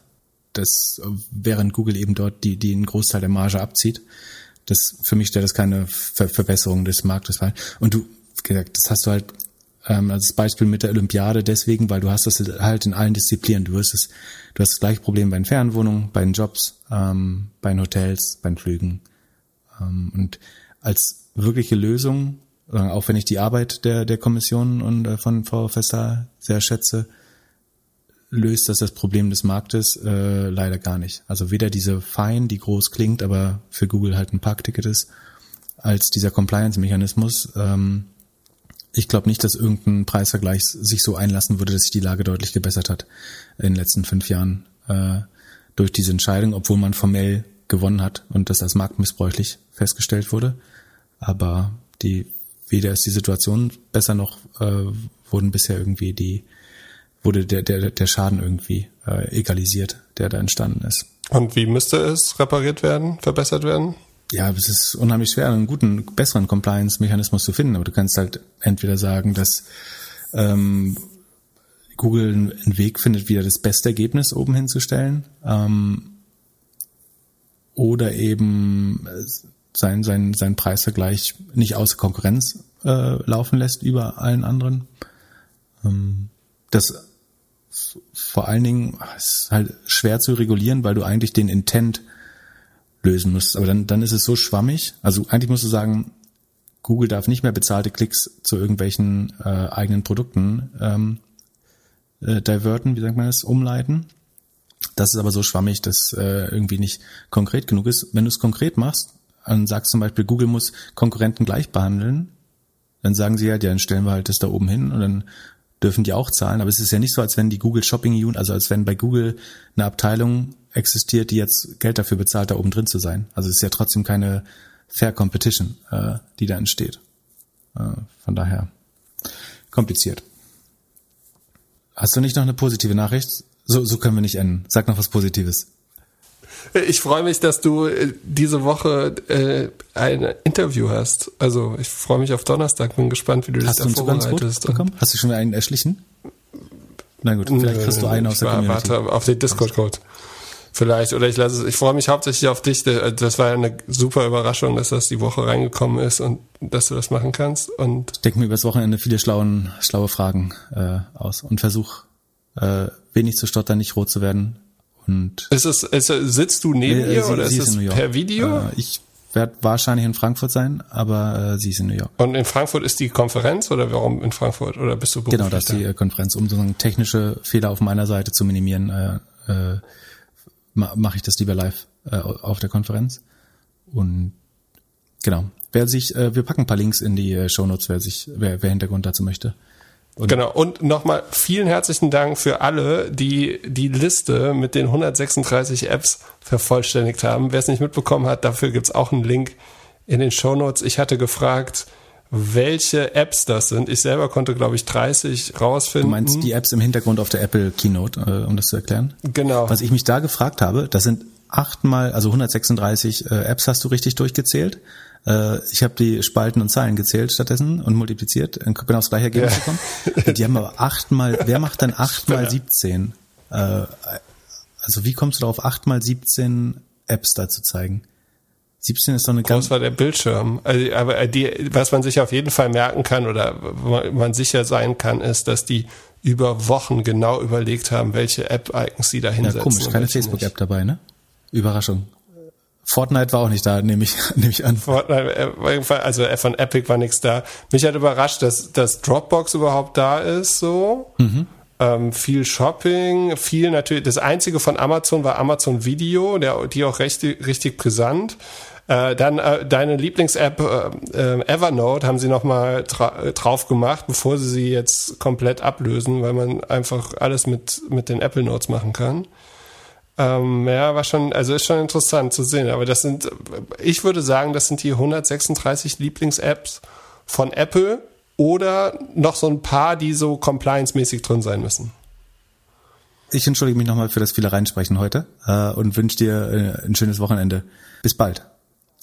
Das, während Google eben dort die, die einen Großteil der Marge abzieht. Das, für mich stellt das keine Ver Verbesserung des Marktes dar. Und du, gesagt, das hast du halt ähm, als Beispiel mit der Olympiade deswegen, weil du hast das halt in allen Disziplinen. Du wirst es, du hast das gleiche Problem bei den Fernwohnungen, bei den Jobs, ähm, bei den Hotels, bei den Flügen. Ähm, und als wirkliche Lösung, äh, auch wenn ich die Arbeit der, der Kommission und äh, von Frau Fester sehr schätze, löst das das Problem des Marktes äh, leider gar nicht. Also weder diese Fine, die groß klingt, aber für Google halt ein Parkticket ist, als dieser Compliance-Mechanismus. Ähm, ich glaube nicht, dass irgendein Preisvergleich sich so einlassen würde, dass sich die Lage deutlich gebessert hat in den letzten fünf Jahren äh, durch diese Entscheidung, obwohl man formell gewonnen hat und das als marktmissbräuchlich festgestellt wurde. Aber die weder ist die Situation besser noch äh, wurden bisher irgendwie die wurde der der der Schaden irgendwie äh, egalisiert, der da entstanden ist. Und wie müsste es repariert werden, verbessert werden? Ja, es ist unheimlich schwer, einen guten, besseren Compliance-Mechanismus zu finden. Aber du kannst halt entweder sagen, dass ähm, Google einen Weg findet, wieder das beste Ergebnis oben hinzustellen. Ähm, oder eben äh, sein, sein, sein Preisvergleich nicht außer Konkurrenz äh, laufen lässt über allen anderen. Ähm, das vor allen Dingen ist halt schwer zu regulieren, weil du eigentlich den Intent lösen musst. Aber dann, dann ist es so schwammig. Also eigentlich musst du sagen, Google darf nicht mehr bezahlte Klicks zu irgendwelchen äh, eigenen Produkten ähm, äh, diverten, wie sagt man das, umleiten. Das ist aber so schwammig, dass äh, irgendwie nicht konkret genug ist. Wenn du es konkret machst, dann sagst zum Beispiel, Google muss Konkurrenten gleich behandeln, dann sagen sie halt, ja, dann stellen wir halt das da oben hin und dann dürfen die auch zahlen. Aber es ist ja nicht so, als wenn die Google Shopping Unit, also als wenn bei Google eine Abteilung existiert, die jetzt Geld dafür bezahlt, da oben drin zu sein. Also es ist ja trotzdem keine Fair Competition, äh, die da entsteht. Äh, von daher kompliziert. Hast du nicht noch eine positive Nachricht? So, so können wir nicht enden. Sag noch was Positives. Ich freue mich, dass du äh, diese Woche äh, ein Interview hast. Also ich freue mich auf Donnerstag. Bin gespannt, wie du hast das da vorbereitest. Hast du schon einen erschlichen? Na gut, vielleicht kriegst du einen aus der Community. Warte auf den Discord-Code. Vielleicht. Oder ich lasse es. Ich freue mich hauptsächlich auf dich. Das war eine super Überraschung, dass das die Woche reingekommen ist und dass du das machen kannst. Und ich denke mir übers Wochenende viele schlauen, schlaue Fragen äh, aus und versuch äh, wenig zu stottern, nicht rot zu werden. Und ist es, ist, sitzt du neben äh, ihr oder ist es per Video? Äh, ich werde wahrscheinlich in Frankfurt sein, aber äh, sie ist in New York. Und in Frankfurt ist die Konferenz oder warum in Frankfurt oder bist du beruflich Genau, das ist die äh, Konferenz, um so technische Fehler auf meiner Seite zu minimieren. Äh, äh, mache ich das lieber live äh, auf der Konferenz. Und genau, wer sich, äh, wir packen ein paar Links in die äh, Show Notes, wer sich, wer, wer Hintergrund dazu möchte. Und genau. Und nochmal vielen herzlichen Dank für alle, die die Liste mit den 136 Apps vervollständigt haben. Wer es nicht mitbekommen hat, dafür gibt's auch einen Link in den Show Notes. Ich hatte gefragt, welche Apps das sind. Ich selber konnte, glaube ich, 30 rausfinden. Du meinst die Apps im Hintergrund auf der Apple Keynote, äh, um das zu erklären? Genau. Was ich mich da gefragt habe, das sind achtmal, also 136 äh, Apps hast du richtig durchgezählt. Äh, ich habe die Spalten und Zahlen gezählt stattdessen und multipliziert und bin aufs gleiche Ergebnis gekommen. Die haben aber achtmal, wer macht dann achtmal <laughs> 17? Äh, also wie kommst du darauf, achtmal 17 Apps da zu zeigen? 17 ist doch eine ganz. Groß war der Bildschirm. Also, aber die, was man sich auf jeden Fall merken kann oder man sicher sein kann, ist, dass die über Wochen genau überlegt haben, welche App-Icons sie da hinsetzen. Ja, komisch, keine Facebook-App dabei, ne? Überraschung. Fortnite war auch nicht da, nehme ich, <laughs> nehme ich an. Fortnite, äh, also von Epic war nichts da. Mich hat überrascht, dass, dass Dropbox überhaupt da ist, so. Mhm. Ähm, viel Shopping, viel natürlich. Das einzige von Amazon war Amazon Video, der, die auch recht, richtig brisant. Äh, dann äh, deine Lieblings-App äh, äh, Evernote haben sie nochmal dra drauf gemacht, bevor sie sie jetzt komplett ablösen, weil man einfach alles mit, mit den Apple Notes machen kann. Ähm, ja, war schon, also ist schon interessant zu sehen. Aber das sind, ich würde sagen, das sind die 136 Lieblings-Apps von Apple oder noch so ein paar, die so compliance-mäßig drin sein müssen. Ich entschuldige mich nochmal für das viele Reinsprechen heute äh, und wünsche dir äh, ein schönes Wochenende. Bis bald.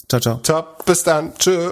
Ciao, ciao. Ciao, bis dann. Tschö.